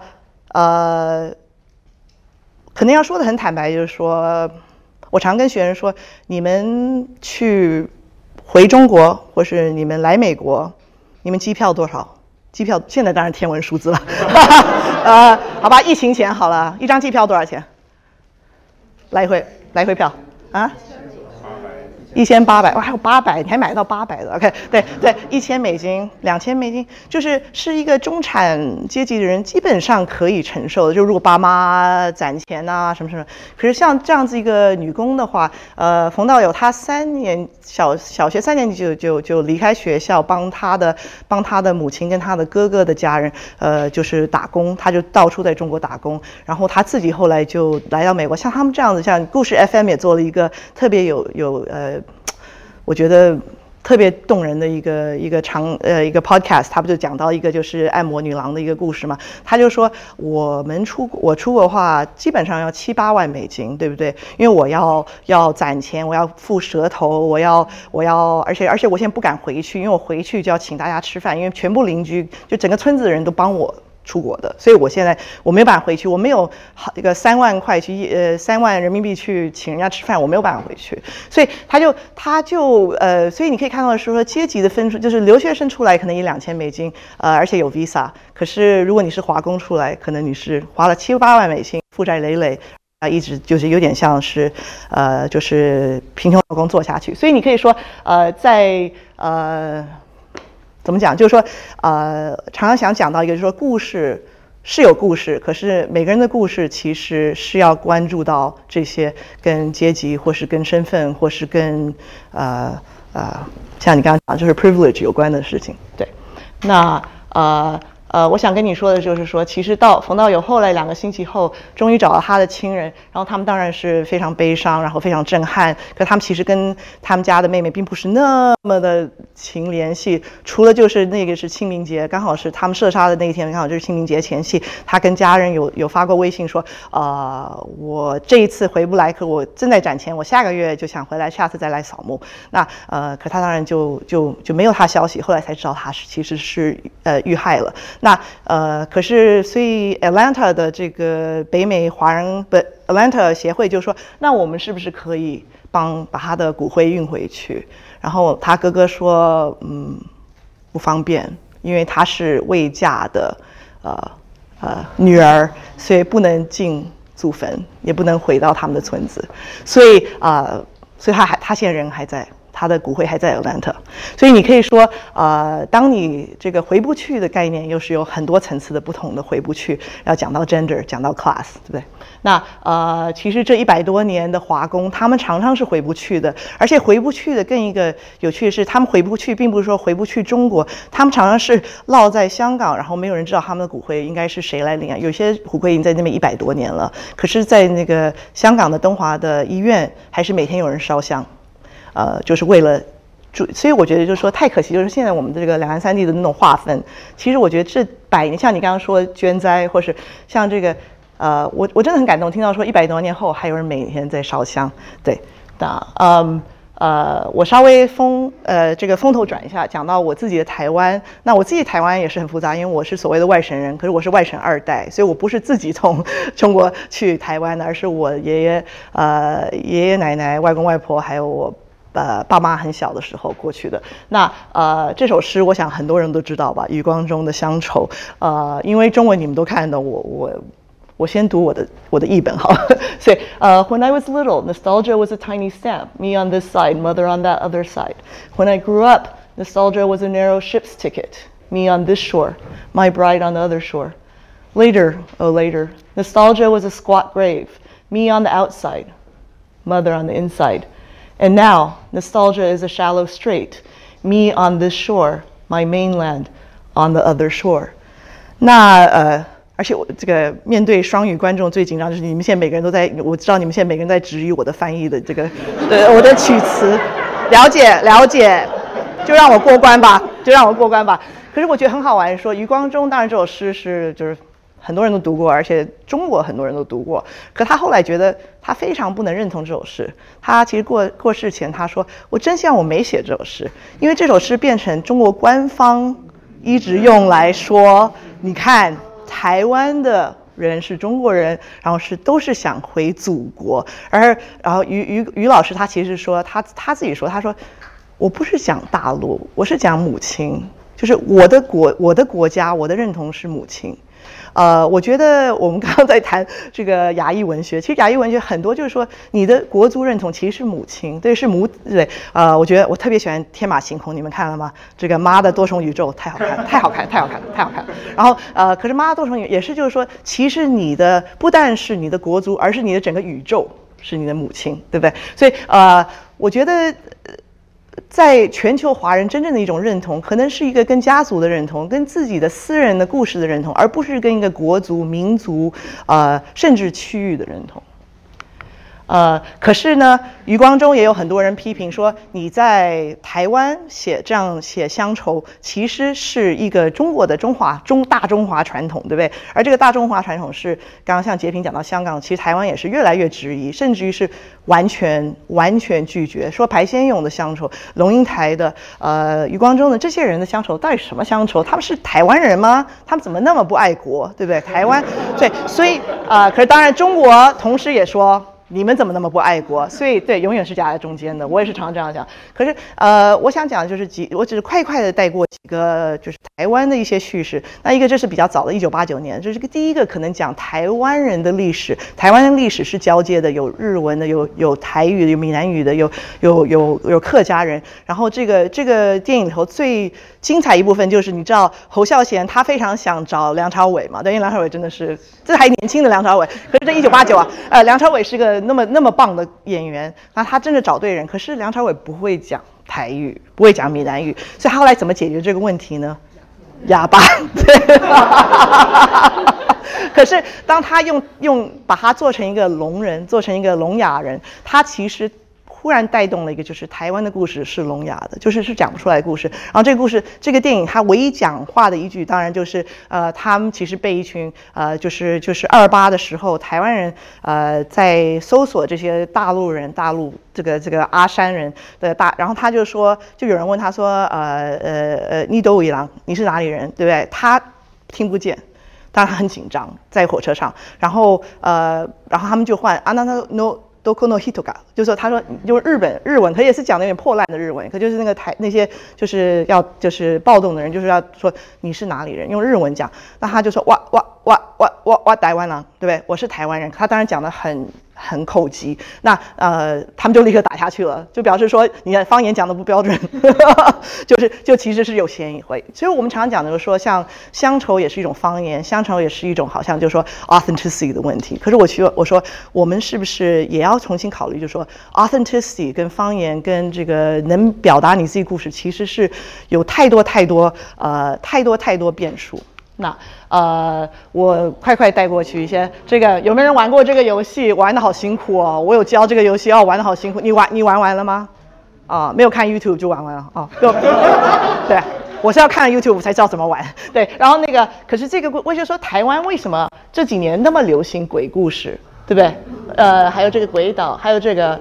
呃。可能要说的很坦白，就是说，我常跟学生说，你们去回中国，或是你们来美国，你们机票多少？机票现在当然天文数字了，呃，好吧，疫情前好了，一张机票多少钱？来回来回票啊？一千八百哇，还有八百，你还买到八百的？OK，对对，一千美金，两千美金，就是是一个中产阶级的人基本上可以承受的。就如果爸妈攒钱呐，什么什么。可是像这样子一个女工的话，呃，冯道友她三年小小学三年级就就就离开学校，帮她的帮她的母亲跟她的哥哥的家人，呃，就是打工，她就到处在中国打工。然后她自己后来就来到美国，像他们这样子，像故事 FM 也做了一个特别有有呃。我觉得特别动人的一个一个长呃一个 podcast，他不就讲到一个就是按摩女郎的一个故事嘛？他就说我们出我出国的话，基本上要七八万美金，对不对？因为我要要攒钱，我要付舌头，我要我要，而且而且我现在不敢回去，因为我回去就要请大家吃饭，因为全部邻居就整个村子的人都帮我。出国的，所以我现在我没有办法回去，我没有好一个三万块去呃三万人民币去请人家吃饭，我没有办法回去，所以他就他就呃，所以你可以看到的是说阶级的分数，就是留学生出来可能一两千美金，呃，而且有 visa，可是如果你是华工出来，可能你是花了七八万美金，负债累累啊，一直就是有点像是呃，就是贫穷老工做下去，所以你可以说呃，在呃。怎么讲？就是说，呃，常常想讲到一个，就是说，故事是有故事，可是每个人的故事其实是要关注到这些跟阶级，或是跟身份，或是跟呃呃，像你刚刚讲，就是 privilege 有关的事情。对，那呃。呃，我想跟你说的就是说，其实到冯道友后来两个星期后，终于找到他的亲人，然后他们当然是非常悲伤，然后非常震撼。可他们其实跟他们家的妹妹并不是那么的情联系，除了就是那个是清明节，刚好是他们射杀的那一天，刚好就是清明节前夕，他跟家人有有发过微信说，呃，我这一次回不来，可我正在攒钱，我下个月就想回来，下次再来扫墓。那呃，可他当然就就就没有他消息，后来才知道他是其实是呃遇害了。那呃，可是所以 Atlanta 的这个北美华人不 Atlanta 协会就说，那我们是不是可以帮把他的骨灰运回去？然后他哥哥说，嗯，不方便，因为他是未嫁的呃呃女儿，所以不能进祖坟，也不能回到他们的村子，所以啊，所以他还他现在人还在。他的骨灰还在 Atlanta，所以你可以说，呃，当你这个回不去的概念，又是有很多层次的不同的回不去。要讲到 gender，讲到 class，对不对？那呃，其实这一百多年的华工，他们常常是回不去的，而且回不去的更一个有趣的是，他们回不去，并不是说回不去中国，他们常常是落在香港，然后没有人知道他们的骨灰应该是谁来领啊。有些骨灰已经在那边一百多年了，可是，在那个香港的东华的医院，还是每天有人烧香。呃，就是为了，就所以我觉得就是说太可惜，就是现在我们的这个两岸三地的那种划分，其实我觉得这百年，像你刚刚说捐灾，或是像这个，呃，我我真的很感动，听到说一百多年后还有人每天在烧香，对，那嗯呃，我稍微风呃这个风头转一下，讲到我自己的台湾，那我自己台湾也是很复杂，因为我是所谓的外省人，可是我是外省二代，所以我不是自己从 中国去台湾的，而是我爷爷呃爷爷奶奶、外公外婆还有我。呃，爸妈很小的时候过去的。那呃，这首诗我想很多人都知道吧，《余光中的乡愁》。呃，因为中文你们都看得懂，我我我先读我的我的译本好。所以呃，When I was little, nostalgia was a tiny stamp. Me on this side, mother on that other side. When I grew up, nostalgia was a narrow ship's ticket. Me on this shore, my bride on the other shore. Later, oh later, nostalgia was a squat grave. Me on the outside, mother on the inside. And now, nostalgia is a shallow strait. Me on this shore, my mainland on the other shore. 那呃，而且我这个面对双语观众最紧张就是你们现在每个人都在，我知道你们现在每个人在质疑我的翻译的这个，呃，我的曲词，了解了解，就让我过关吧，就让我过关吧。可是我觉得很好玩，说余光中，当然这首诗是就是。很多人都读过，而且中国很多人都读过。可他后来觉得他非常不能认同这首诗。他其实过过世前他说：“我真希望我没写这首诗，因为这首诗变成中国官方一直用来说，你看台湾的人是中国人，然后是都是想回祖国。而然后于于于老师他其实说他他自己说他说我不是讲大陆，我是讲母亲，就是我的国我的国家我的认同是母亲。”呃，我觉得我们刚刚在谈这个亚裔文学，其实亚裔文学很多就是说，你的国族认同其实是母亲，对，是母对。呃，我觉得我特别喜欢《天马行空》，你们看了吗？这个妈的多重宇宙 太好看，太好看，太好看了，太好看了。然后呃，可是妈的多重宇也是就是说，其实你的不但是你的国族，而是你的整个宇宙是你的母亲，对不对？所以呃，我觉得。在全球华人真正的一种认同，可能是一个跟家族的认同，跟自己的私人的故事的认同，而不是跟一个国族、民族，啊，甚至区域的认同。呃，可是呢，余光中也有很多人批评说，你在台湾写这样写乡愁，其实是一个中国的中华中大中华传统，对不对？而这个大中华传统是刚刚像杰平讲到香港，其实台湾也是越来越质疑，甚至于是完全完全拒绝。说白先勇的乡愁，龙应台的，呃，余光中的这些人的乡愁，到底什么乡愁？他们是台湾人吗？他们怎么那么不爱国，对不对？台湾，对，所以啊，可是当然中国同时也说。你们怎么那么不爱国？所以对，永远是夹在中间的。我也是常常这样讲。可是，呃，我想讲就是几，我只是快快的带过几个，就是台湾的一些叙事。那一个这是比较早的，一九八九年，这是个第一个可能讲台湾人的历史。台湾的历史是交接的，有日文的，有有台语的，有闽南语的，有有有有客家人。然后这个这个电影里头最精彩一部分就是，你知道侯孝贤他非常想找梁朝伟嘛？对，因为梁朝伟真的是这还年轻的梁朝伟。可是这一九八九啊，呃，梁朝伟是个。那么那么棒的演员，那他真的找对人。可是梁朝伟不会讲台语，不会讲闽南语，所以他后来怎么解决这个问题呢？哑巴。对。可是当他用用把他做成一个聋人，做成一个聋哑人，他其实。忽然带动了一个，就是台湾的故事是聋哑的，就是是讲不出来故事。然后这个故事，这个电影它唯一讲话的一句，当然就是呃，他们其实被一群呃，就是就是二八的时候，台湾人呃在搜索这些大陆人，大陆这个这个阿山人的大，然后他就说，就有人问他说，呃呃呃，你都一郎，你是哪里人，对不对？他听不见，但他很紧张，在火车上，然后呃，然后他们就换啊，那那 no。都 kono hitoga，就说他说用日本日文，他也是讲的有点破烂的日文，可就是那个台那些就是要就是暴动的人，就是要说你是哪里人，用日文讲，那他就说哇哇哇哇哇哇台湾人，对不对？我是台湾人，他当然讲的很。很口急，那呃，他们就立刻打下去了，就表示说你的方言讲的不标准，就是就其实是有嫌疑。会，所以我们常常讲的就是说，像乡愁也是一种方言，乡愁也是一种好像就是说 authenticity 的问题。可是我觉得我说我们是不是也要重新考虑，就是说 authenticity 跟方言跟这个能表达你自己故事，其实是有太多太多呃太多太多变数。那呃，我快快带过去一些。这个有没有人玩过这个游戏？玩的好辛苦哦！我有教这个游戏哦，玩的好辛苦。你玩你玩完了吗？啊，没有看 YouTube 就玩完了啊？对，我是要看 YouTube 才知道怎么玩。对，然后那个，可是这个我就说台湾为什么这几年那么流行鬼故事？对不对？呃，还有这个鬼岛，还有这个，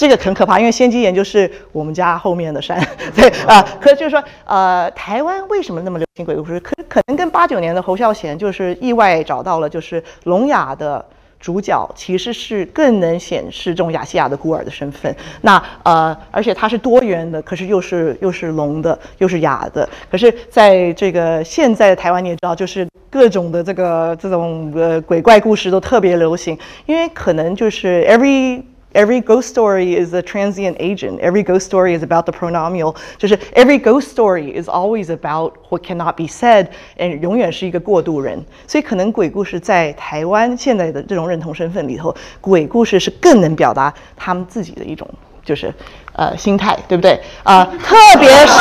这个很可怕，因为仙姬岩就是我们家后面的山。对啊，可就是说，呃，台湾为什么那么流行鬼故事？可可能跟八九年的侯孝贤就是意外找到了，就是聋哑的。主角其实是更能显示这种亚细亚的孤儿的身份。那呃，而且它是多元的，可是又是又是聋的，又是哑的。可是在这个现在的台湾，你也知道，就是各种的这个这种呃鬼怪故事都特别流行，因为可能就是 every。Every ghost story is a transient agent. Every ghost story is about the pronominal. 就是 every ghost story is always about what cannot be said, and 永远是一个过渡人。所以可能鬼故事在台湾现在的这种认同身份里头，鬼故事是更能表达他们自己的一种就是呃心态，对不对？啊，特别是，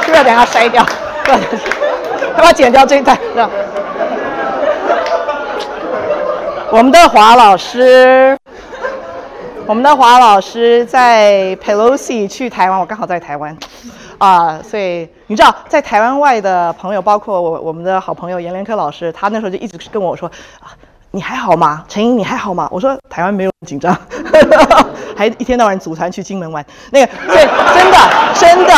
是不是要等下筛掉？要不要剪掉这一段？ 我们的华老师，我们的华老师在 Pelosi 去台湾，我刚好在台湾，啊，所以你知道，在台湾外的朋友，包括我我们的好朋友严连科老师，他那时候就一直跟我说，啊你还好吗？陈英，你还好吗？我说台湾没有紧张，还一天到晚组团去金门玩，那个对，真的真的，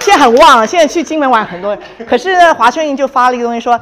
现在很旺，现在去金门玩很多人。可是华春莹就发了一个东西说，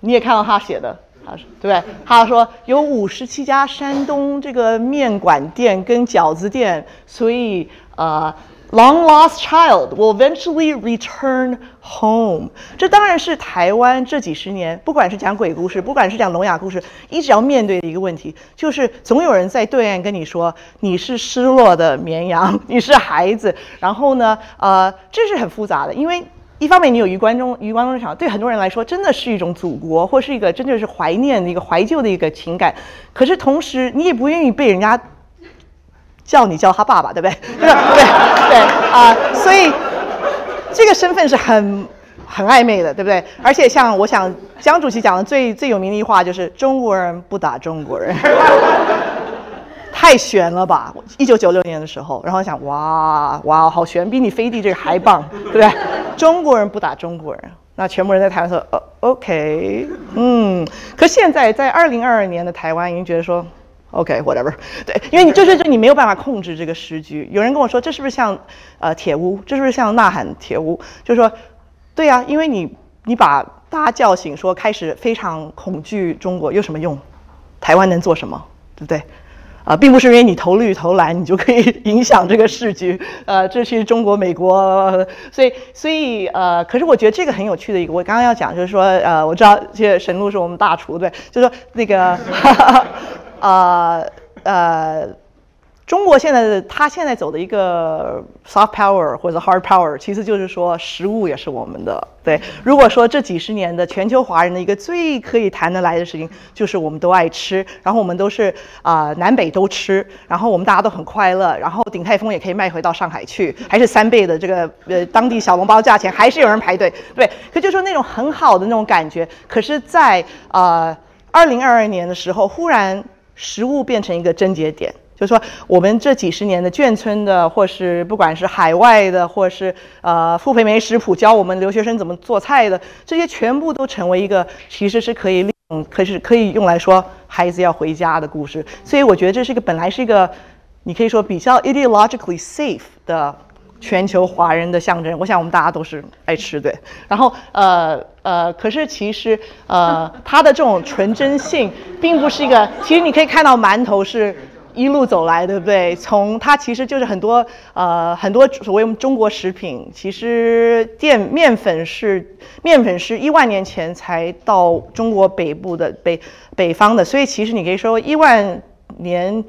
你也看到他写的。他说，对？他说有五十七家山东这个面馆店跟饺子店，所以呃，long lost child will eventually return home。这当然是台湾这几十年，不管是讲鬼故事，不管是讲聋哑故事，一直要面对的一个问题，就是总有人在对岸跟你说你是失落的绵羊，你是孩子。然后呢，呃，这是很复杂的，因为。一方面，你有余光中余光中场，对很多人来说，真的是一种祖国，或是一个真的是怀念的一个怀旧的一个情感。可是同时，你也不愿意被人家叫你叫他爸爸，对不对？对对对啊！所以这个身份是很很暧昧的，对不对？而且像我想，江主席讲的最最有名的一句话就是“中国人不打中国人”。太悬了吧！一九九六年的时候，然后想，哇哇，好悬，比你飞地这个还棒，对不对？中国人不打中国人，那全部人在台湾说，呃，OK，嗯。可现在在二零二二年的台湾，已经觉得说，OK，whatever，对，因为你就是就你没有办法控制这个时局。有人跟我说，这是不是像呃铁屋？这是不是像呐喊铁屋？就是说，对呀，因为你你把大家叫醒，说开始非常恐惧中国，有什么用？台湾能做什么？对不对？啊，并不是因为你投绿投蓝，你就可以 影响这个市局。呃，这是中国、美国，所以，所以，呃，可是我觉得这个很有趣的一个，我刚刚要讲就是说，呃，我知道这沈璐是我们大厨，对，就是说那个，呃，呃。中国现在的他现在走的一个 soft power 或者 hard power，其实就是说食物也是我们的。对，如果说这几十年的全球华人的一个最可以谈得来的事情，就是我们都爱吃，然后我们都是啊南北都吃，然后我们大家都很快乐，然后鼎泰丰也可以卖回到上海去，还是三倍的这个呃当地小笼包价钱，还是有人排队。对，可就说那种很好的那种感觉，可是，在呃二零二二年的时候，忽然食物变成一个症结点。就是说，我们这几十年的眷村的，或是不管是海外的，或是呃傅培梅食谱教我们留学生怎么做菜的，这些全部都成为一个其实是可以利用，可是可以用来说孩子要回家的故事。所以我觉得这是一个本来是一个，你可以说比较 ideologically safe 的。全球华人的象征。我想我们大家都是爱吃对。然后呃呃，可是其实呃，它的这种纯真性并不是一个。其实你可以看到馒头是。一路走来，对不对？从它其实就是很多呃很多所谓我们中国食品，其实淀面粉是面粉是一万年前才到中国北部的北北方的，所以其实你可以说一万年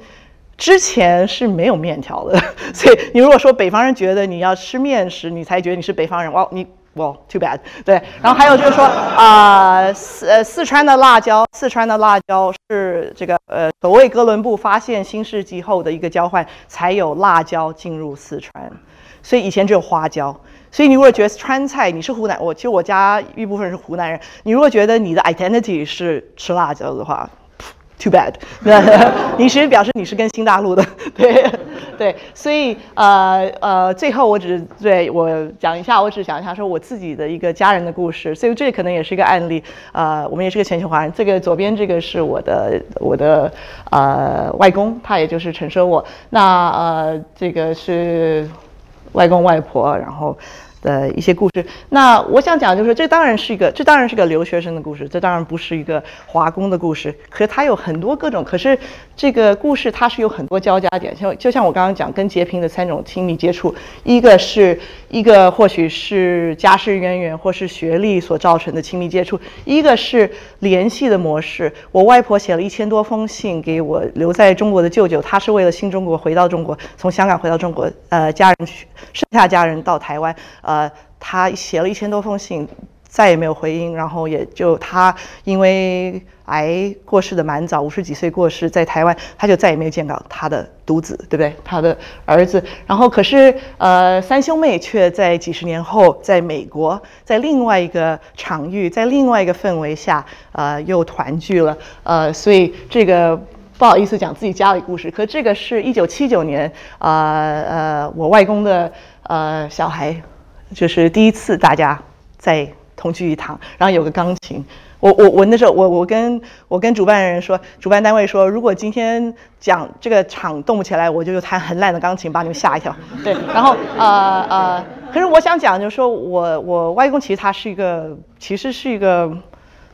之前是没有面条的。所以你如果说北方人觉得你要吃面食，你才觉得你是北方人，哇，你。哇，too bad。对，然后还有就是说，啊，四呃四川的辣椒，四川的辣椒是这个呃，所谓哥伦布发现新世纪后的一个交换，才有辣椒进入四川，所以以前只有花椒。所以你如果觉得川菜，你是湖南，我其实我家一部分是湖南人，你如果觉得你的 identity 是吃辣椒的话。Too bad，你其实表示你是跟新大陆的，对对，所以呃呃，最后我只是对我讲一下，我只讲一下说我自己的一个家人的故事，所以这可能也是一个案例。呃，我们也是个全球华人。这个左边这个是我的我的呃外公，他也就是陈设我。那呃这个是外公外婆，然后。的一些故事，那我想讲就是，这当然是一个，这当然是个留学生的故事，这当然不是一个华工的故事，可是它有很多各种，可是这个故事它是有很多交加点，像就像我刚刚讲，跟截屏的三种亲密接触，一个是一个或许是家世渊源或是学历所造成的亲密接触，一个是联系的模式。我外婆写了一千多封信给我留在中国的舅舅，他是为了新中国回到中国，从香港回到中国，呃，家人剩下家人到台湾，呃。呃，他写了一千多封信，再也没有回音。然后也就他因为癌过世的蛮早，五十几岁过世，在台湾他就再也没有见到他的独子，对不对？他的儿子。然后可是呃，三兄妹却在几十年后，在美国，在另外一个场域，在另外一个氛围下，呃，又团聚了。呃，所以这个不好意思讲自己家里故事，可这个是一九七九年，呃呃，我外公的呃小孩。就是第一次大家在同聚一堂，然后有个钢琴。我我我那时候我我跟我跟主办人说，主办单位说，如果今天讲这个场动不起来，我就弹很烂的钢琴把你们吓一跳。对，然后呃呃，可是我想讲就是说我我外公其实他是一个，其实是一个。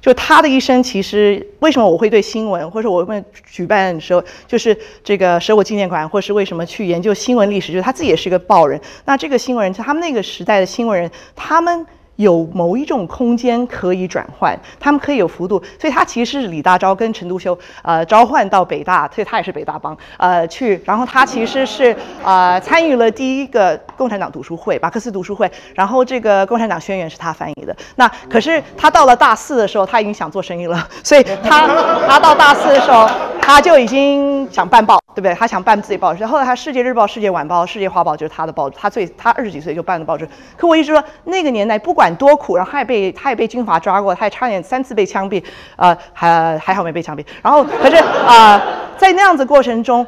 就他的一生，其实为什么我会对新闻，或者我会举办时候，就是这个舍我纪念馆，或是为什么去研究新闻历史，就是他自己也是一个报人。那这个新闻人，他们那个时代的新闻人，他们。有某一种空间可以转换，他们可以有幅度，所以他其实是李大钊跟陈独秀呃召唤到北大，所以他也是北大帮呃去，然后他其实是呃参与了第一个共产党读书会，马克思读书会，然后这个共产党宣言是他翻译的。那可是他到了大四的时候，他已经想做生意了，所以他他到大四的时候，他就已经想办报，对不对？他想办自己报纸。后来他《世界日报》《世界晚报》《世界画报》就是他的报纸，他最他二十几岁就办的报纸。可我一直说那个年代不管。多苦，然后他也被他也被军阀抓过，他也差点三次被枪毙，呃，还还好没被枪毙。然后可是啊，在那样子过程中，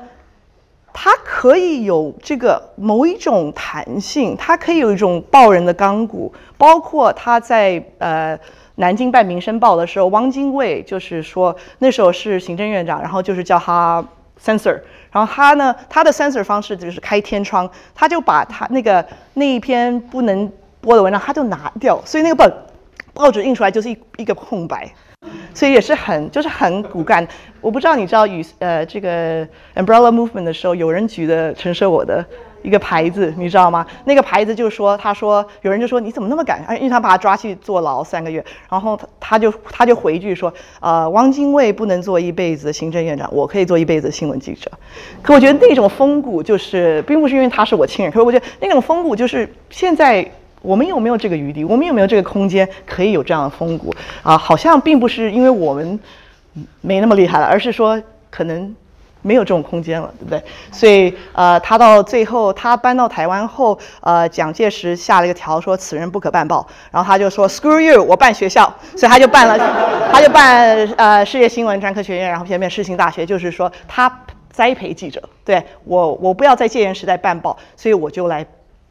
他可以有这个某一种弹性，他可以有一种报人的刚骨。包括他在呃南京办《民生报》的时候，汪精卫就是说那时候是行政院长，然后就是叫他 sensor，然后他呢他的 sensor 方式就是开天窗，他就把他那个那一篇不能。播的文章他就拿掉，所以那个报报纸印出来就是一一个空白，所以也是很就是很骨干。我不知道你知道与呃这个 umbrella movement 的时候，有人举的陈设我的一个牌子，你知道吗？那个牌子就说他说有人就说你怎么那么敢？因为他把他抓去坐牢三个月，然后他他就他就回一句说呃汪精卫不能做一辈子行政院长，我可以做一辈子新闻记者。可我觉得那种风骨就是并不是因为他是我亲人，可是我觉得那种风骨就是现在。我们有没有这个余地？我们有没有这个空间可以有这样的风骨啊？好像并不是因为我们没那么厉害了，而是说可能没有这种空间了，对不对？所以呃，他到最后他搬到台湾后，呃，蒋介石下了一个条，说此人不可办报。然后他就说 Screw you，我办学校，所以他就办了，他就办呃世界新闻专科学院，然后偏偏世新大学，就是说他栽培记者。对我，我不要在戒严时代办报，所以我就来。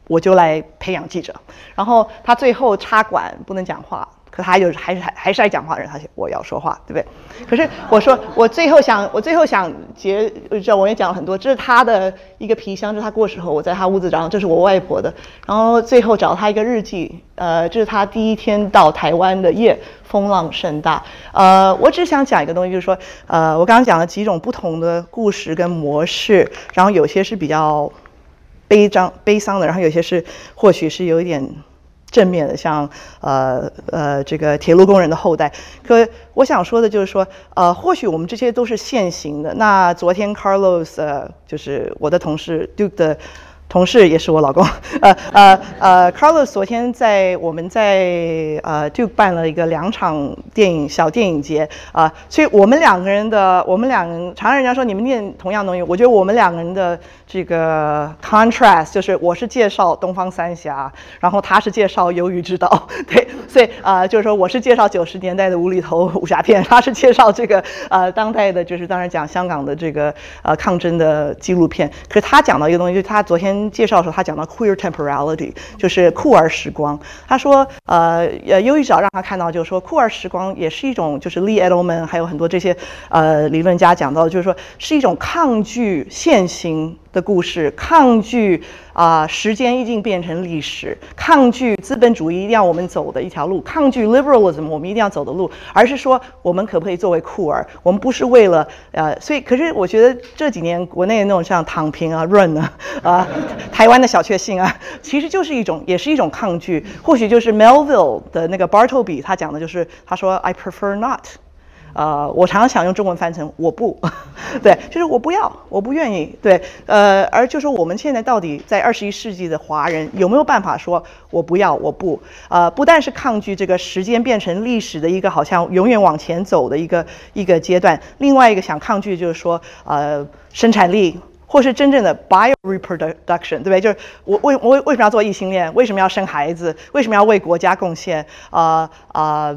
我就来培养记者，然后他最后插管不能讲话，可他就是还是还还是爱讲话的人，他我要说话，对不对？可是我说我最后想我最后想结，这我也讲了很多，这是他的一个皮箱，这是他过时候我在他屋子找，这是我外婆的，然后最后找他一个日记，呃，这是他第一天到台湾的夜，风浪甚大，呃，我只想讲一个东西，就是说，呃，我刚刚讲了几种不同的故事跟模式，然后有些是比较。悲伤悲伤的，然后有些是或许是有一点正面的，像呃呃这个铁路工人的后代。可我想说的就是说，呃，或许我们这些都是现行的。那昨天 Carlos 呃，就是我的同事 Duke 的。同事也是我老公，呃呃呃，Carlos 昨天在我们在呃就办了一个两场电影小电影节。啊，所以我们两个人的我们两个人常常人家说你们念同样东西，我觉得我们两个人的这个 contrast 就是我是介绍东方三峡，然后他是介绍鱿鱼之岛，对，所以啊就是说我是介绍九十年代的无厘头武侠片，他是介绍这个呃当代的，就是当然讲香港的这个呃抗争的纪录片，可是他讲到一个东西，就是他昨天。介绍的时候，他讲到 queer temporality，就是酷儿时光。他说，呃，呃，优一早让他看到，就是说酷儿时光也是一种，就是 Lee Edelman 还有很多这些呃理论家讲到，就是说是一种抗拒现行。的故事，抗拒啊，时间已经变成历史，抗拒资本主义一定要我们走的一条路，抗拒 liberalism 我们一定要走的路，而是说我们可不可以作为酷儿？我们不是为了呃，所以可是我觉得这几年国内的那种像躺平啊、run 啊啊，台湾的小确幸啊，其实就是一种，也是一种抗拒。或许就是 Melville 的那个 Bartleby 他讲的就是他说 I prefer not。呃，我常常想用中文翻成“我不 ”，对，就是我不要，我不愿意，对，呃，而就说我们现在到底在二十一世纪的华人有没有办法说“我不要，我不”？呃，不但是抗拒这个时间变成历史的一个好像永远往前走的一个一个阶段，另外一个想抗拒就是说，呃，生产力或是真正的 bio reproduction，对不对？就是我为我为什么要做异性恋？为什么要生孩子？为什么要为国家贡献？啊啊。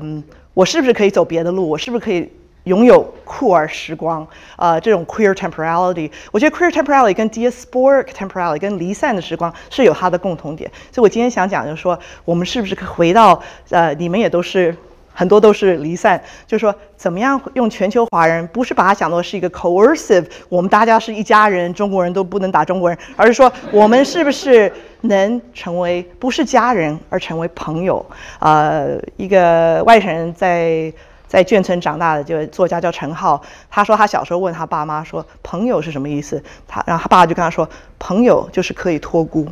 我是不是可以走别的路？我是不是可以拥有酷儿时光？啊，这种 queer temporality，我觉得 queer temporality 跟 diasporic temporality 跟离散的时光是有它的共同点。所以我今天想讲，就是说，我们是不是可回到呃，你们也都是。很多都是离散，就是说，怎么样用全球华人，不是把它想作是一个 coercive，我们大家是一家人，中国人都不能打中国人，而是说，我们是不是能成为不是家人，而成为朋友？呃，一个外省人在在眷村长大的，就作家叫陈浩，他说他小时候问他爸妈说，朋友是什么意思？他然后他爸爸就跟他说，朋友就是可以托孤，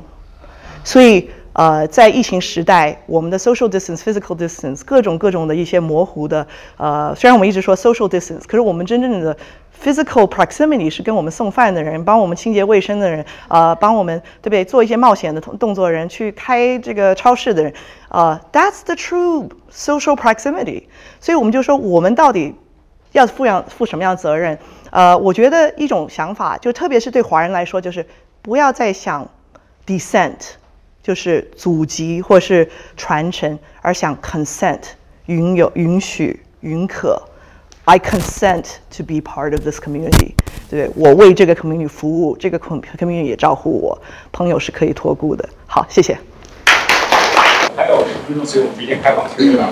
所以。呃，在疫情时代，我们的 social distance、physical distance 各种各种的一些模糊的，呃，虽然我们一直说 social distance，可是我们真正的 physical proximity 是跟我们送饭的人、帮我们清洁卫生的人、呃，帮我们对不对做一些冒险的动作的人、去开这个超市的人，呃，that's the true social proximity。所以我们就说，我们到底要负样负什么样的责任？呃，我觉得一种想法，就特别是对华人来说，就是不要再想 descent。就是祖籍或是传承，而想 consent 允有允许允可，I consent to be part of this community，对我为这个 community 服务，这个 community 也照顾我，朋友是可以托孤的。好，谢谢。还有十分钟，所以我们明天开放，对吧？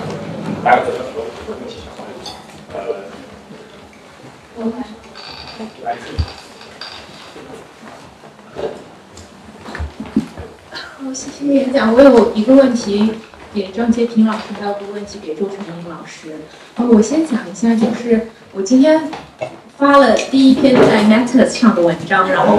来，有很多问题想问。呃，来。谢谢演讲。我有一个问题给张杰平老师，还有个问题给周成英老师。呃，我先讲一下，就是我今天发了第一篇在 Matters 上的文章，然后，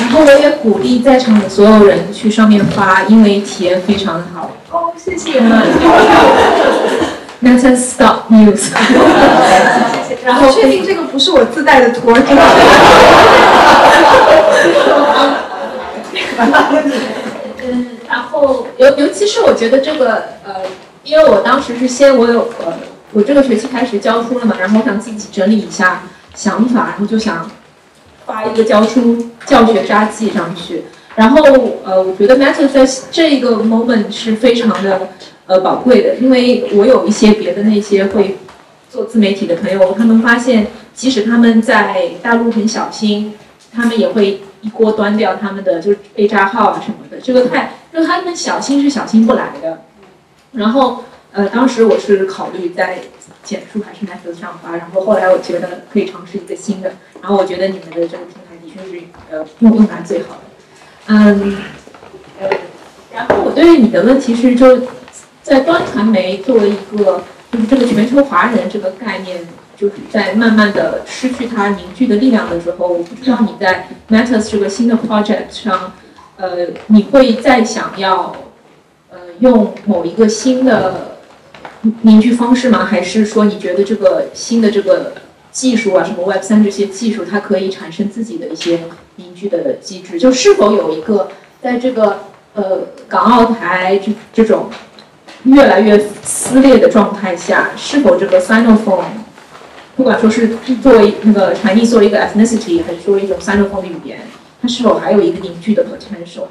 然后我也鼓励在场的所有人去上面发，因为体验非常的好。哦，谢谢。Matters Stop News。谢谢。然后确定这个不是我自带的图，是吗？嗯，然后尤尤其是我觉得这个呃，因为我当时是先我有呃，我这个学期开始教书了嘛，然后我想自己整理一下想法，然后就想发一个教书教学札记上去。然后呃，我觉得 Matter 在这一个 moment 是非常的呃宝贵的，因为我有一些别的那些会做自媒体的朋友，他们发现即使他们在大陆很小心。他们也会一锅端掉他们的就是被账号啊什么的，这个太就他们小心是小心不来的。然后呃，当时我是考虑在简书还是奈何上发，然后后来我觉得可以尝试一个新的。然后我觉得你们的这个平台的确是呃用用感最好的。嗯，呃，然后我对于你的问题是，就在端传媒作为一个就是这个全球华人这个概念。就是在慢慢的失去它凝聚的力量的时候，我不知道你在 Matters 这个新的 project 上，呃，你会再想要，呃，用某一个新的凝聚方式吗？还是说你觉得这个新的这个技术啊，什么 Web 三这些技术，它可以产生自己的一些凝聚的机制？就是否有一个在这个呃港澳台这这种越来越撕裂的状态下，是否这个 Sinophone？不管说是作为那个传递作为一个 ethnicity，还是作为一种三种风的语言，它是否还有一个凝聚的 potential？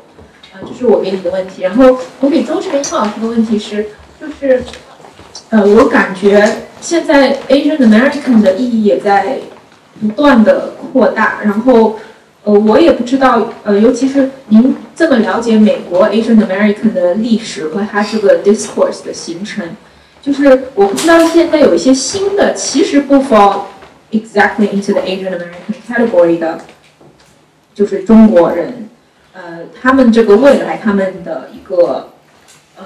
啊，这是我给你的问题。然后我给周志明老师的问题是，就是，呃，我感觉现在 Asian American 的意义也在不断的扩大。然后，呃，我也不知道，呃，尤其是您这么了解美国 Asian American 的历史和它这个 discourse 的形成。就是我不知道现在有一些新的，其实不 fall exactly into the Asian American category 的，就是中国人，呃，他们这个未来他们的一个呃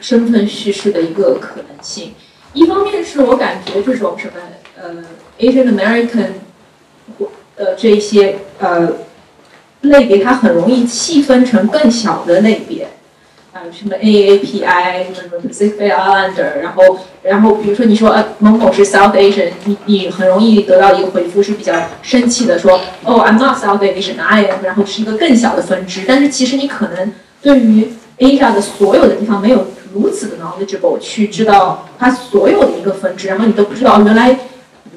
身份叙事的一个可能性。一方面是我感觉这种什么呃 Asian American 或呃这些呃类别，它很容易细分成更小的类别。啊什么 AAPI，什么 Pacific Islander，然后，然后比如说你说呃某某是 South Asian，你你很容易得到一个回复是比较生气的，说哦 I'm not South Asian，I am，然后是一个更小的分支，但是其实你可能对于 Asia 的所有的地方没有如此的 knowledgeable 去知道它所有的一个分支，然后你都不知道原来，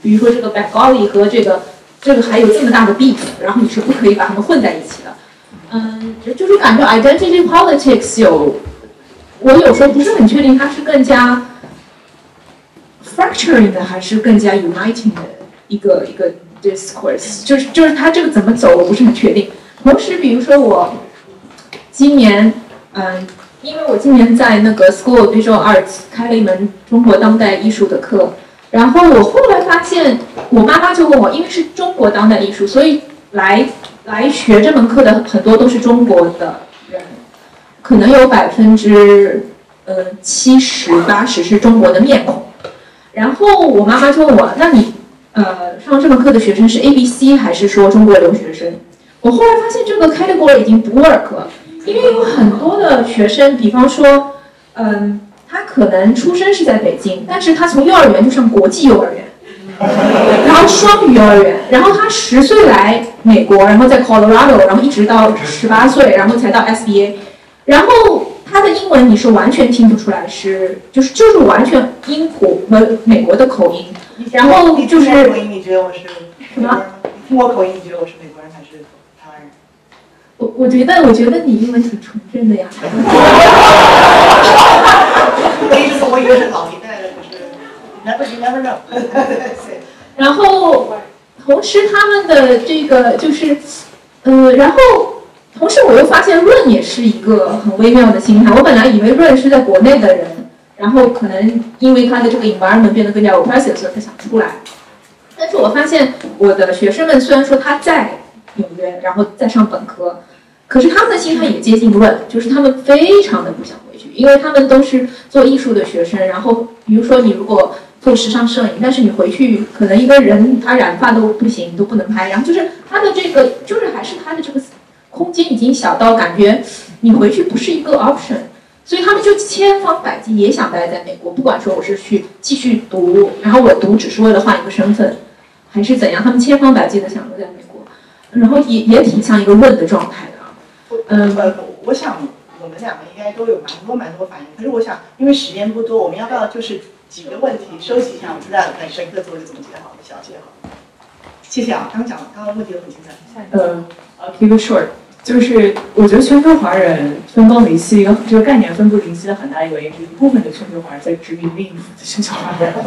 比如说这个 Bengali 和这个这个还有这么大的 beef，然后你是不可以把它们混在一起的。嗯，就是感觉 identity politics 有，我有时候不是很确定它是更加 fracturing 的，还是更加 uniting 的一个一个 discourse，就是就是它这个怎么走，我不是很确定。同时，比如说我今年，嗯，因为我今年在那个 School of Visual Arts 开了一门中国当代艺术的课，然后我后来发现，我妈妈就问我，因为是中国当代艺术，所以来。来学这门课的很多都是中国的人，可能有百分之呃七十八十是中国的面孔。然后我妈妈就问我：“那你呃上这门课的学生是 A B C 还是说中国留学生？”我后来发现这个 category 已经不 work 了，因为有很多的学生，比方说，嗯，他可能出生是在北京，但是他从幼儿园就上国际幼儿园。然后双语幼儿园，然后他十岁来美国，然后在 Colorado，然后一直到十八岁，然后才到 SBA，然后他的英文你是完全听不出来，是就是就是完全英国和美国的口音，然后就是口音，你觉得我是什么？听我口音，你觉得我是美国人还是台湾人？我我觉得我觉得你英文挺纯正的呀。我一直说我以为是老一代。Never, never know. 然后，同时他们的这个就是，呃，然后同时我又发现润也是一个很微妙的心态。我本来以为润是在国内的人，然后可能因为他的这个 environment 变得更加 oppressive，所以他想出来。但是我发现我的学生们虽然说他在纽约，然后在上本科，可是他们的心态也接近润，就是他们非常的不想回去，因为他们都是做艺术的学生。然后比如说你如果做时尚摄影，但是你回去可能一个人他染发都不行，都不能拍。然后就是他的这个，就是还是他的这个空间已经小到感觉你回去不是一个 option，所以他们就千方百计也想待在美国。不管说我是去继续读，然后我读只是为了换一个身份，还是怎样，他们千方百计的想留在美国，然后也也挺像一个问的状态的。嗯，我想我们两个应该都有蛮多蛮多反应，可是我想因为时间不多，我们要不要就是？几个问题收集一下，我们再很深刻做一个总结，好，小结好。谢谢啊，刚刚讲，刚刚问题都很精彩。呃，keep it short，就是我觉得全球华人分崩离析一个这个概念分崩离析的很大一个原因，是一部分的全球华人在殖民另一部分的全球华人。一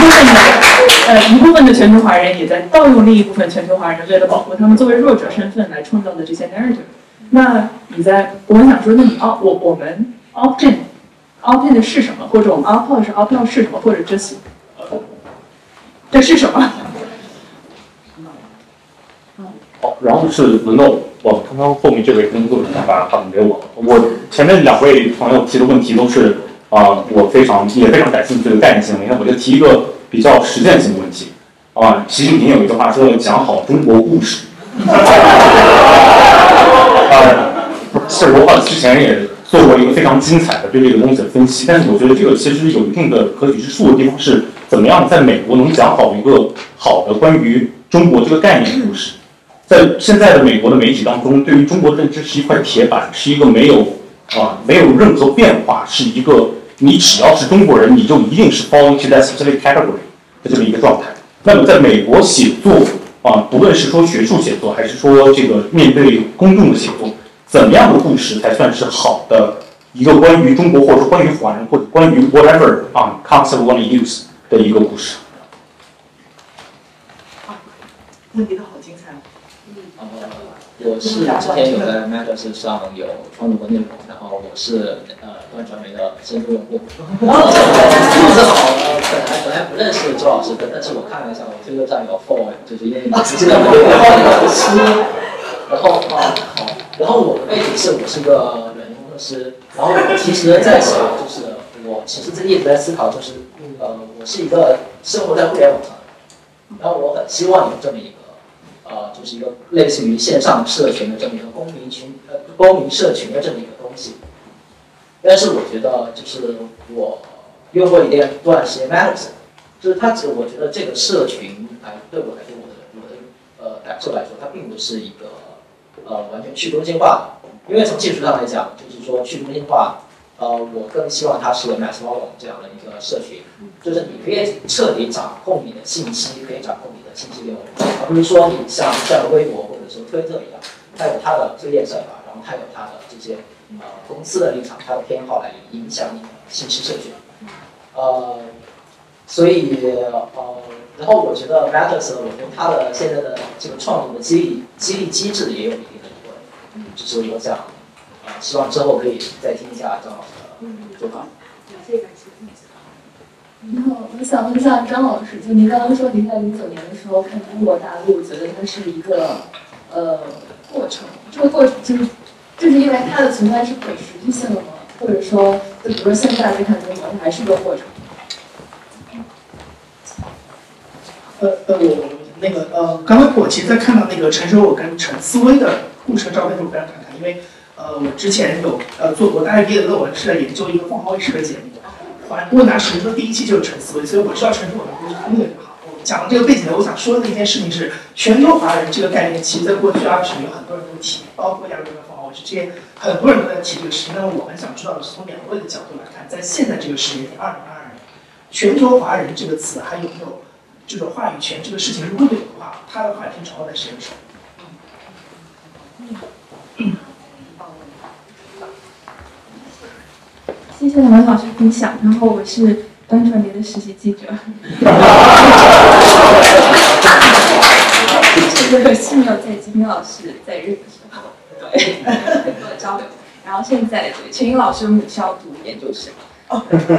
部分的。呃一部分的全球华人也在盗用另一部分全球华人为了保护他们作为弱者身份来创造的这些 narrative。那你在，我想说，那你 o 我我们 opt in opt in 的是什么？或者我们 opt out 是 opt out 是什么？或者 just 这是什么？好，然后是轮到我刚刚后面这位工作人员把发问给我。我前面两位朋友提的问题都是啊、我非常也非常感兴趣的概念性的问题。那我就提一个比较实践性的问题啊、习近平有一句话说讲好中国故事。啊，是我好之前也做过一个非常精彩的对这个东西的分析，但是我觉得这个其实有一定的可取之处的地方是，怎么样在美国能讲好一个好的关于中国这个概念的故事。在现在的美国的媒体当中，对于中国的认知是一块铁板，是一个没有啊、没有任何变化，是一个你只要是中国人，你就一定是 fall into that specific category 的这么一个状态。那么在美国写作啊，不论是说学术写作，还是说这个面对公众的写作，怎么样的故事才算是好的一个关于中国，或者说关于华人，或者关于 whatever 啊 concept one use 的一个故事？问题都好。我是之前有在 Matters 上有创作过内容，然后我是呃端传媒的深度用户。然后正好呃本来本来不认识周老师的，但是我看了一下我推特上有 follow，就是因为你直接的老师，然后啊好，然后我的背景是我是个软件工程师，然后我其实在想就是我其实一直在思考就是呃我是一个生活在互联网上，然后我很希望有这么一个。呃，就是一个类似于线上社群的这么一个公民群，呃，公民社群的这么一个东西。但是我觉得，就是我用过一段段时间 max 就是它只我觉得这个社群，哎，对我来说，我的我的呃感受来说，它并不是一个呃完全去中心化的，因为从技术上来讲，就是说去中心化，呃，我更希望它是 mass volume 这样的一个社群，就是你可以彻底掌控你的信息，可以掌控信息流，而不是说你像像微博或者说推特一样，它有它的推荐算法，然后它有它的这些呃公司的立场，它的偏好来影响你的信息社群，呃，所以呃，然后我觉得 Matters，我觉得它的现在的这个创作的激励激励机制也有一定的疑问，就是我想，呃，希望之后可以再听一下张老师的做法。然后我想问一下张老师，就您刚刚说您在零九年的时候看中国大陆，觉得它是一个呃过程，这个过程就是就是因为它的存在是可持续性的吗？或者说，就比如说现在再看中国，它还是个过程？呃呃，我那个呃，刚刚我其实，在看到那个陈守我跟陈思威的故事的照片的时候，非常感慨，因为呃，我之前有呃做过大学毕业论文，是在研究一个凤凰卫视的节目，环问答时的第一期就是陈思维，所以我知道陈守我的故事特别好。我讲了这个背景呢，我想说的一件事情是，全球华人这个概念，其实在过去二十年，很多人都提，包括亚洲的凤凰卫视这些，很多人都在提这个事情。但是我们想知道的是，从两位的角度来看，在现在这个时间点，二零二二年，全球华人这个词还有没有？这个话语权这个事情，如果有的话，他的话语权掌握在谁的手？谢谢两位老师分享。然后我是端传媒的实习记者，这个是没有在金平老师在任的时候，对，做交流。然后现在对陈英老师母校读研究生，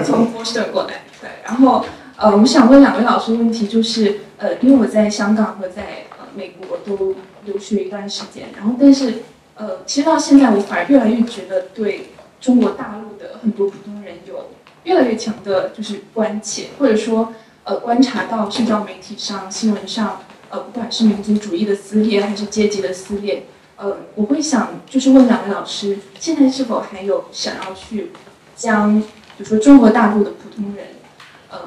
从波士顿过来，对。然后呃，我想问两位老师问题，就是呃，因为我在香港和在呃美国都留学一段时间，然后但是呃，其实到现在我反而越来越觉得对中国大陆的很多普通人有越来越强的就是关切，或者说呃观察到社交媒体上、新闻上，呃不管是民族主义的撕裂还是阶级的撕裂，呃我会想就是问两位老师，现在是否还有想要去将比如说中国大陆的普通人，呃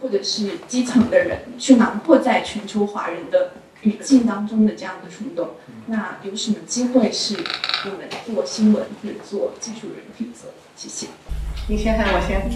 或者是基层的人去囊括在全球华人的语境当中的这样的冲动，那有什么机会是我们做新闻或者做技术人可以做？谢谢。你先还是我先？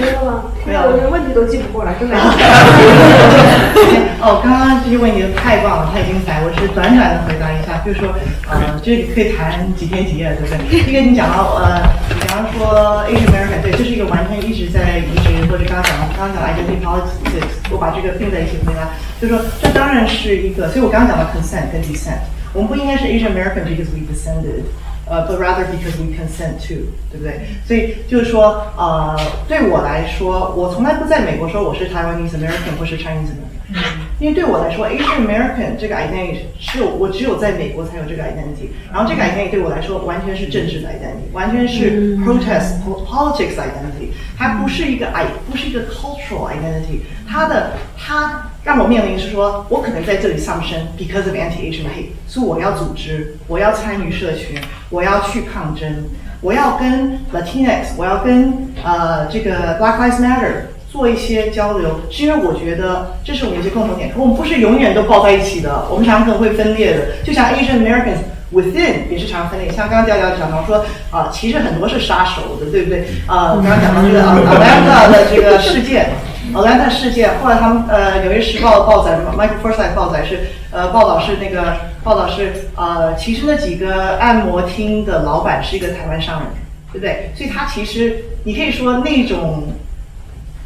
没有吗？没有我连问题都记不过来，真的。哦，刚刚这些问题太棒了，太精彩，我是短短的回答一下，就是说，呃，这个可以谈几天几夜，对不对？第一个你讲到，呃，比方说 Asian American，对，这是一个完全一直在移植，或者刚刚讲到，刚刚讲 identity politics，我把这个并在一起回答，就是说，这当然是一个，所以我刚刚讲到 consent 跟 descent，我们不应该是 Asian American because we descended。呃、b u t rather because we consent to，对不对？所以就是说，呃，对我来说，我从来不在美国说我是 Taiwanese American 或是 Chinese American，因为对我来说，Asian American 这个 identity 是有我只有在美国才有这个 identity，然后这个 identity 对我来说完全是政治的 identity，完全是 protest politics identity，它不是一个 i 不是一个 cultural identity，它的它 让我面临是说，我可能在这里上升，because of anti-Asian hate，所以我要组织，我要参与社群，我要去抗争，我要跟 Latinx，我要跟呃这个 Black Lives Matter 做一些交流，是因为我觉得这是我们一些共同点，我们不是永远都抱在一起的，我们常常可能会分裂的，就像 Asian Americans。Within 也是常分裂，像刚刚调调讲到说，啊、其实很多是杀手的，对不对？啊呃，刚刚讲到这个 Atlanta 的这个事件，Atlanta 事件，后来他们呃《纽约时报》的报载，Michael Forsyth 报载是呃报道是那个报道是呃，其实那几个按摩厅的老板是一个台湾商人，对不对？所以他其实你可以说那种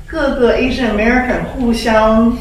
各个 Asian American 互相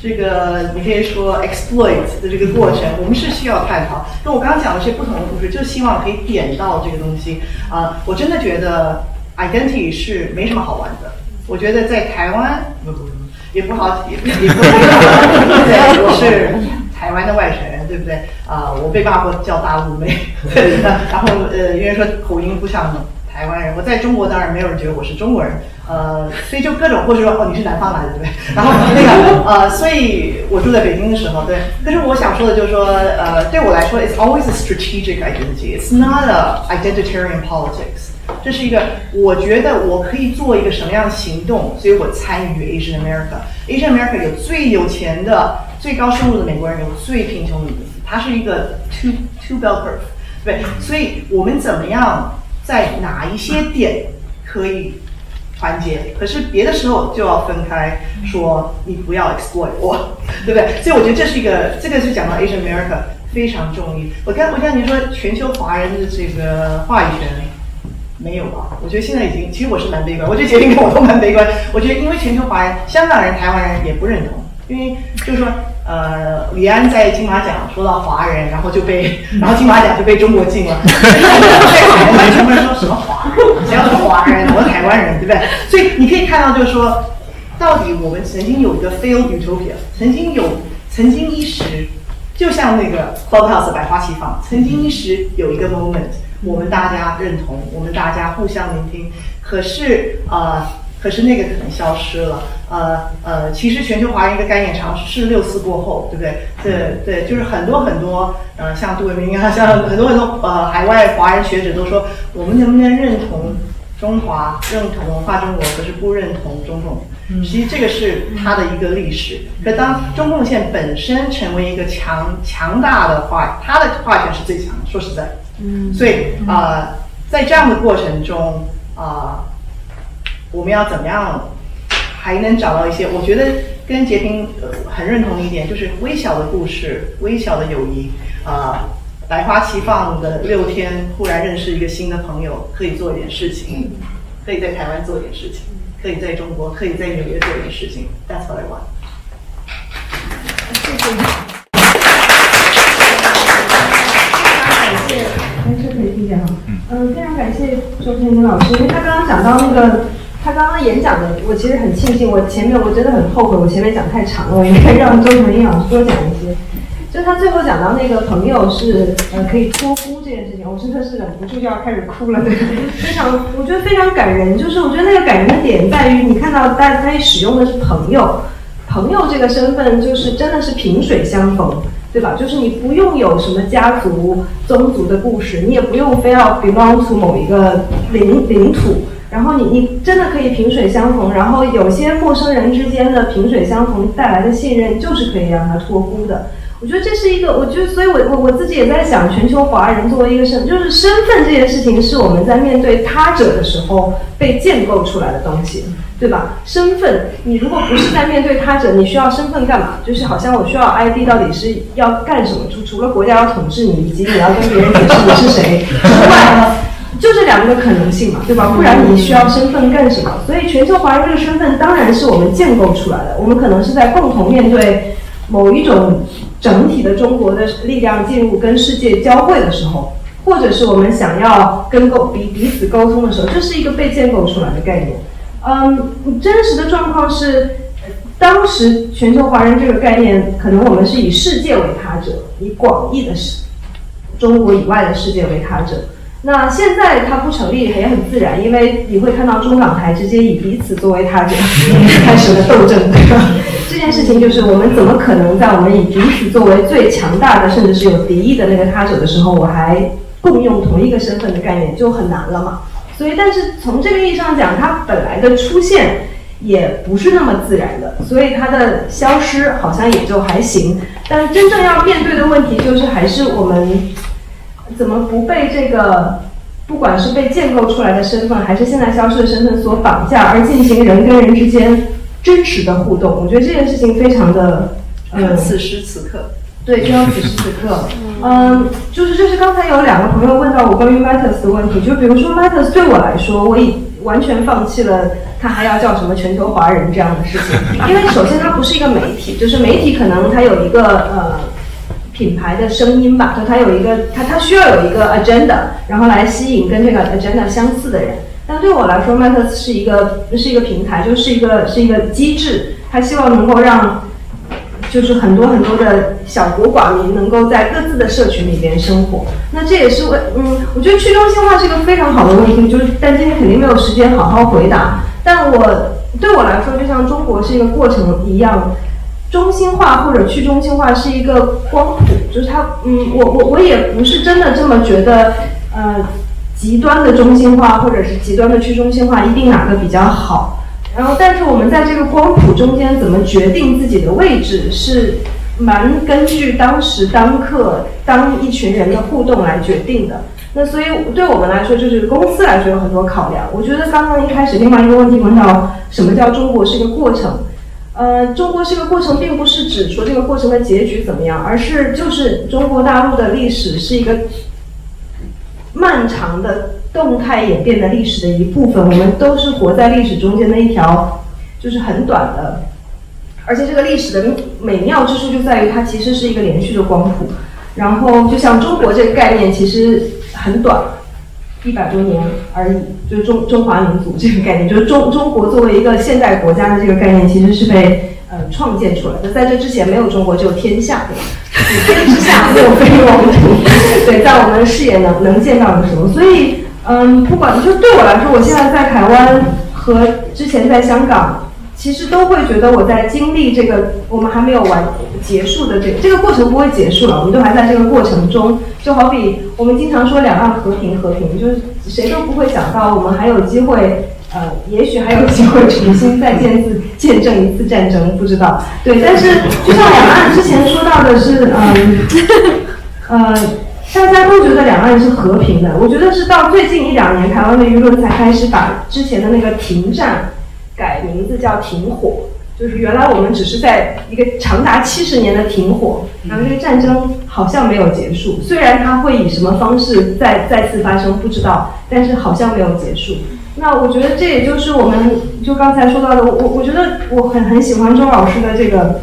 这个你可以说 exploit 的这个过程，我们是需要探讨。那我刚刚讲的这些不同的故事，就希望可以点到这个东西啊、我真的觉得 identity 是没什么好玩的。我觉得在台湾不不不也不好，也不也不对，我是台湾的外省人，对不对？啊、我被骂过叫大陆妹，然后呃，有人说口音不像台湾人，我在中国当然没有人觉得我是中国人，呃，所以就各种或者说哦你是南方来的，对不对？然后那个呃，所以我住在北京的时候，对。可是我想说的就是说，呃，对我来说，it's always a strategic identity. It's not a identitarian politics. 这是一个，我觉得我可以做一个什么样的行动，所以我参与 Asian America。Asian America 有最有钱的、最高收入的美国人，有最贫穷的女子，它是一个 two two bell curve，对。所以我们怎么样在哪一些点可以团结，可是别的时候就要分开，说你不要 exploit 我，对不对？所以我觉得这是一个，这个是讲到 Asian America 非常重要。我刚我刚您说全球华人的这个话语权。没有吧？我觉得现在已经，其实我是蛮悲观。我觉得杰林跟我都蛮悲观。我觉得因为全球华人，香港人、台湾人也不认同，因为就是说，呃，李安在金马奖说到华人，然后就被，然后金马奖就被中国禁了。完全不能说什么华人，谁要是华人，我是台湾人，对不对？所以你可以看到，就是说，到底我们曾经有一个 failed utopia，曾经有，曾经一时，就像那个 Clubhouse 百花齐放，曾经一时有一个 moment。我们大家认同，我们大家互相聆听。可是呃，可是那个可能消失了。呃呃，其实全球华人一个概念，尝试六四过后，对不对？对对，就是很多很多呃，像杜伟明啊，像很多很多呃海外华人学者都说，我们能不能认同中华，认同文化中国，可是不认同中共。其实这个是它的一个历史。可当中共线本身成为一个强强大的话，它的话语权是最强的。说实在。嗯，所以呃，在这样的过程中啊、我们要怎么样还能找到一些？我觉得跟杰平、呃、很认同一点，就是微小的故事、微小的友谊啊、百花齐放的六天，忽然认识一个新的朋友，可以做一点事情，可以在台湾做点事情，可以在中国，可以在纽约做一点事情。That's what I want。谢谢你。哎，这可以听见哈。嗯，非常感谢周天林老师，因为他刚刚讲到那个，他刚刚演讲的，我其实很庆幸，我前面我真的很后悔，我前面讲太长了，我应该让周成林老师多讲一些。就他最后讲到那个朋友是呃可以托孤这件事情，我真的是忍不住就要开始哭了，对，非常我觉得非常感人。就是我觉得那个感人的点在于，你看到大他使用的是朋友，朋友这个身份就是真的是萍水相逢。对吧？就是你不用有什么家族、宗族的故事，你也不用非要 belong to 某一个领领土，然后你你真的可以萍水相逢，然后有些陌生人之间的萍水相逢带来的信任，就是可以让他托孤的。我觉得这是一个，我觉得，所以我我我自己也在想，全球华人作为一个身，就是身份这件事情，是我们在面对他者的时候被建构出来的东西，对吧？身份，你如果不是在面对他者，你需要身份干嘛？就是好像我需要 ID，到底是要干什么？除除了国家要统治你，以及你要跟别人解释你是谁之外，就这两个可能性嘛，对吧？不然你需要身份干什么？所以全球华人这个身份当然是我们建构出来的，我们可能是在共同面对某一种。整体的中国的力量进入跟世界交汇的时候，或者是我们想要跟沟彼彼此沟通的时候，这是一个被建构出来的概念。嗯，真实的状况是，当时全球华人这个概念，可能我们是以世界为他者，以广义的世中国以外的世界为他者。那现在它不成立也很自然，因为你会看到中港台直接以彼此作为他者 开始了斗争。这件事情就是我们怎么可能在我们以彼此作为最强大的，甚至是有敌意的那个他者的时候，我还共用同一个身份的概念就很难了嘛？所以，但是从这个意义上讲，它本来的出现也不是那么自然的，所以它的消失好像也就还行。但真正要面对的问题就是，还是我们。怎么不被这个，不管是被建构出来的身份，还是现在消失的身份所绑架，而进行人跟人之间真实的互动？我觉得这件事情非常的，嗯，此时此刻，对，就要此时此刻。嗯，就是就是刚才有两个朋友问到我关于 Matters 的问题，就比如说 Matters 对我来说，我已完全放弃了他还要叫什么全球华人这样的事情，因为首先它不是一个媒体，就是媒体可能它有一个呃。品牌的声音吧，就它有一个，它它需要有一个 agenda，然后来吸引跟这个 agenda 相似的人。但对我来说 mate 是一个是一个平台，就是一个是一个机制，它希望能够让，就是很多很多的小国寡民能够在各自的社群里边生活。那这也是为，嗯，我觉得去中心化是一个非常好的问题，就是但今天肯定没有时间好好回答。但我对我来说，就像中国是一个过程一样。中心化或者去中心化是一个光谱，就是它，嗯，我我我也不是真的这么觉得，呃，极端的中心化或者是极端的去中心化一定哪个比较好。然后，但是我们在这个光谱中间怎么决定自己的位置，是蛮根据当时当刻当一群人的互动来决定的。那所以对我们来说，就是公司来说有很多考量。我觉得刚刚一开始另外一个问题问到，什么叫中国是一个过程？呃，中国是一个过程并不是指说这个过程的结局怎么样，而是就是中国大陆的历史是一个漫长的动态演变的历史的一部分。我们都是活在历史中间的一条，就是很短的，而且这个历史的美妙之处就在于它其实是一个连续的光谱。然后，就像中国这个概念其实很短。一百多年而已，就中中华民族这个概念，就是中中国作为一个现代国家的这个概念，其实是被呃创建出来的。在这之前没有中国，只有天下，对吧天之下没有飞王土。对，在我们视野能能见到的时候，所以嗯，不管就对我来说，我现在在台湾和之前在香港。其实都会觉得我在经历这个，我们还没有完结束的这个这个过程不会结束了，我们都还在这个过程中。就好比我们经常说两岸和平和平，就是谁都不会想到我们还有机会，呃，也许还有机会重新再见次见证一次战争，不知道。对，但是就像两岸之前说到的是，嗯，呃，大家都觉得两岸是和平的，我觉得是到最近一两年，台湾的舆论才开始把之前的那个停战。改名字叫停火，就是原来我们只是在一个长达七十年的停火，然后这个战争好像没有结束，虽然它会以什么方式再再次发生不知道，但是好像没有结束。那我觉得这也就是我们就刚才说到的，我我觉得我很很喜欢周老师的这个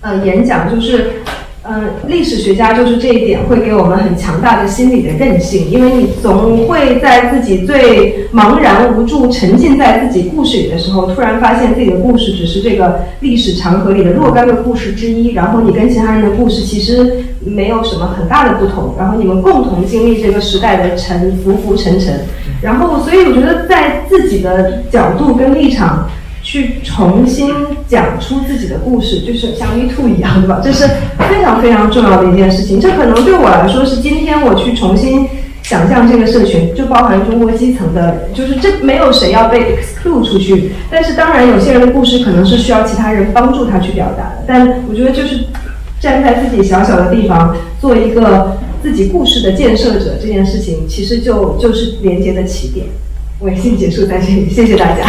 呃演讲，就是。嗯，历史学家就是这一点会给我们很强大的心理的韧性，因为你总会在自己最茫然无助、沉浸在自己故事里的时候，突然发现自己的故事只是这个历史长河里的若干个故事之一，然后你跟其他人的故事其实没有什么很大的不同，然后你们共同经历这个时代的沉浮浮沉沉，然后所以我觉得在自己的角度跟立场。去重新讲出自己的故事，就是像 Me Too 一样，对吧？这是非常非常重要的一件事情。这可能对我来说是今天我去重新想象这个社群，就包含中国基层的，就是这没有谁要被 exclude 出去。但是当然，有些人的故事可能是需要其他人帮助他去表达的。但我觉得就是站在自己小小的地方，做一个自己故事的建设者，这件事情其实就就是连接的起点。我也先结束在这里，谢谢大家。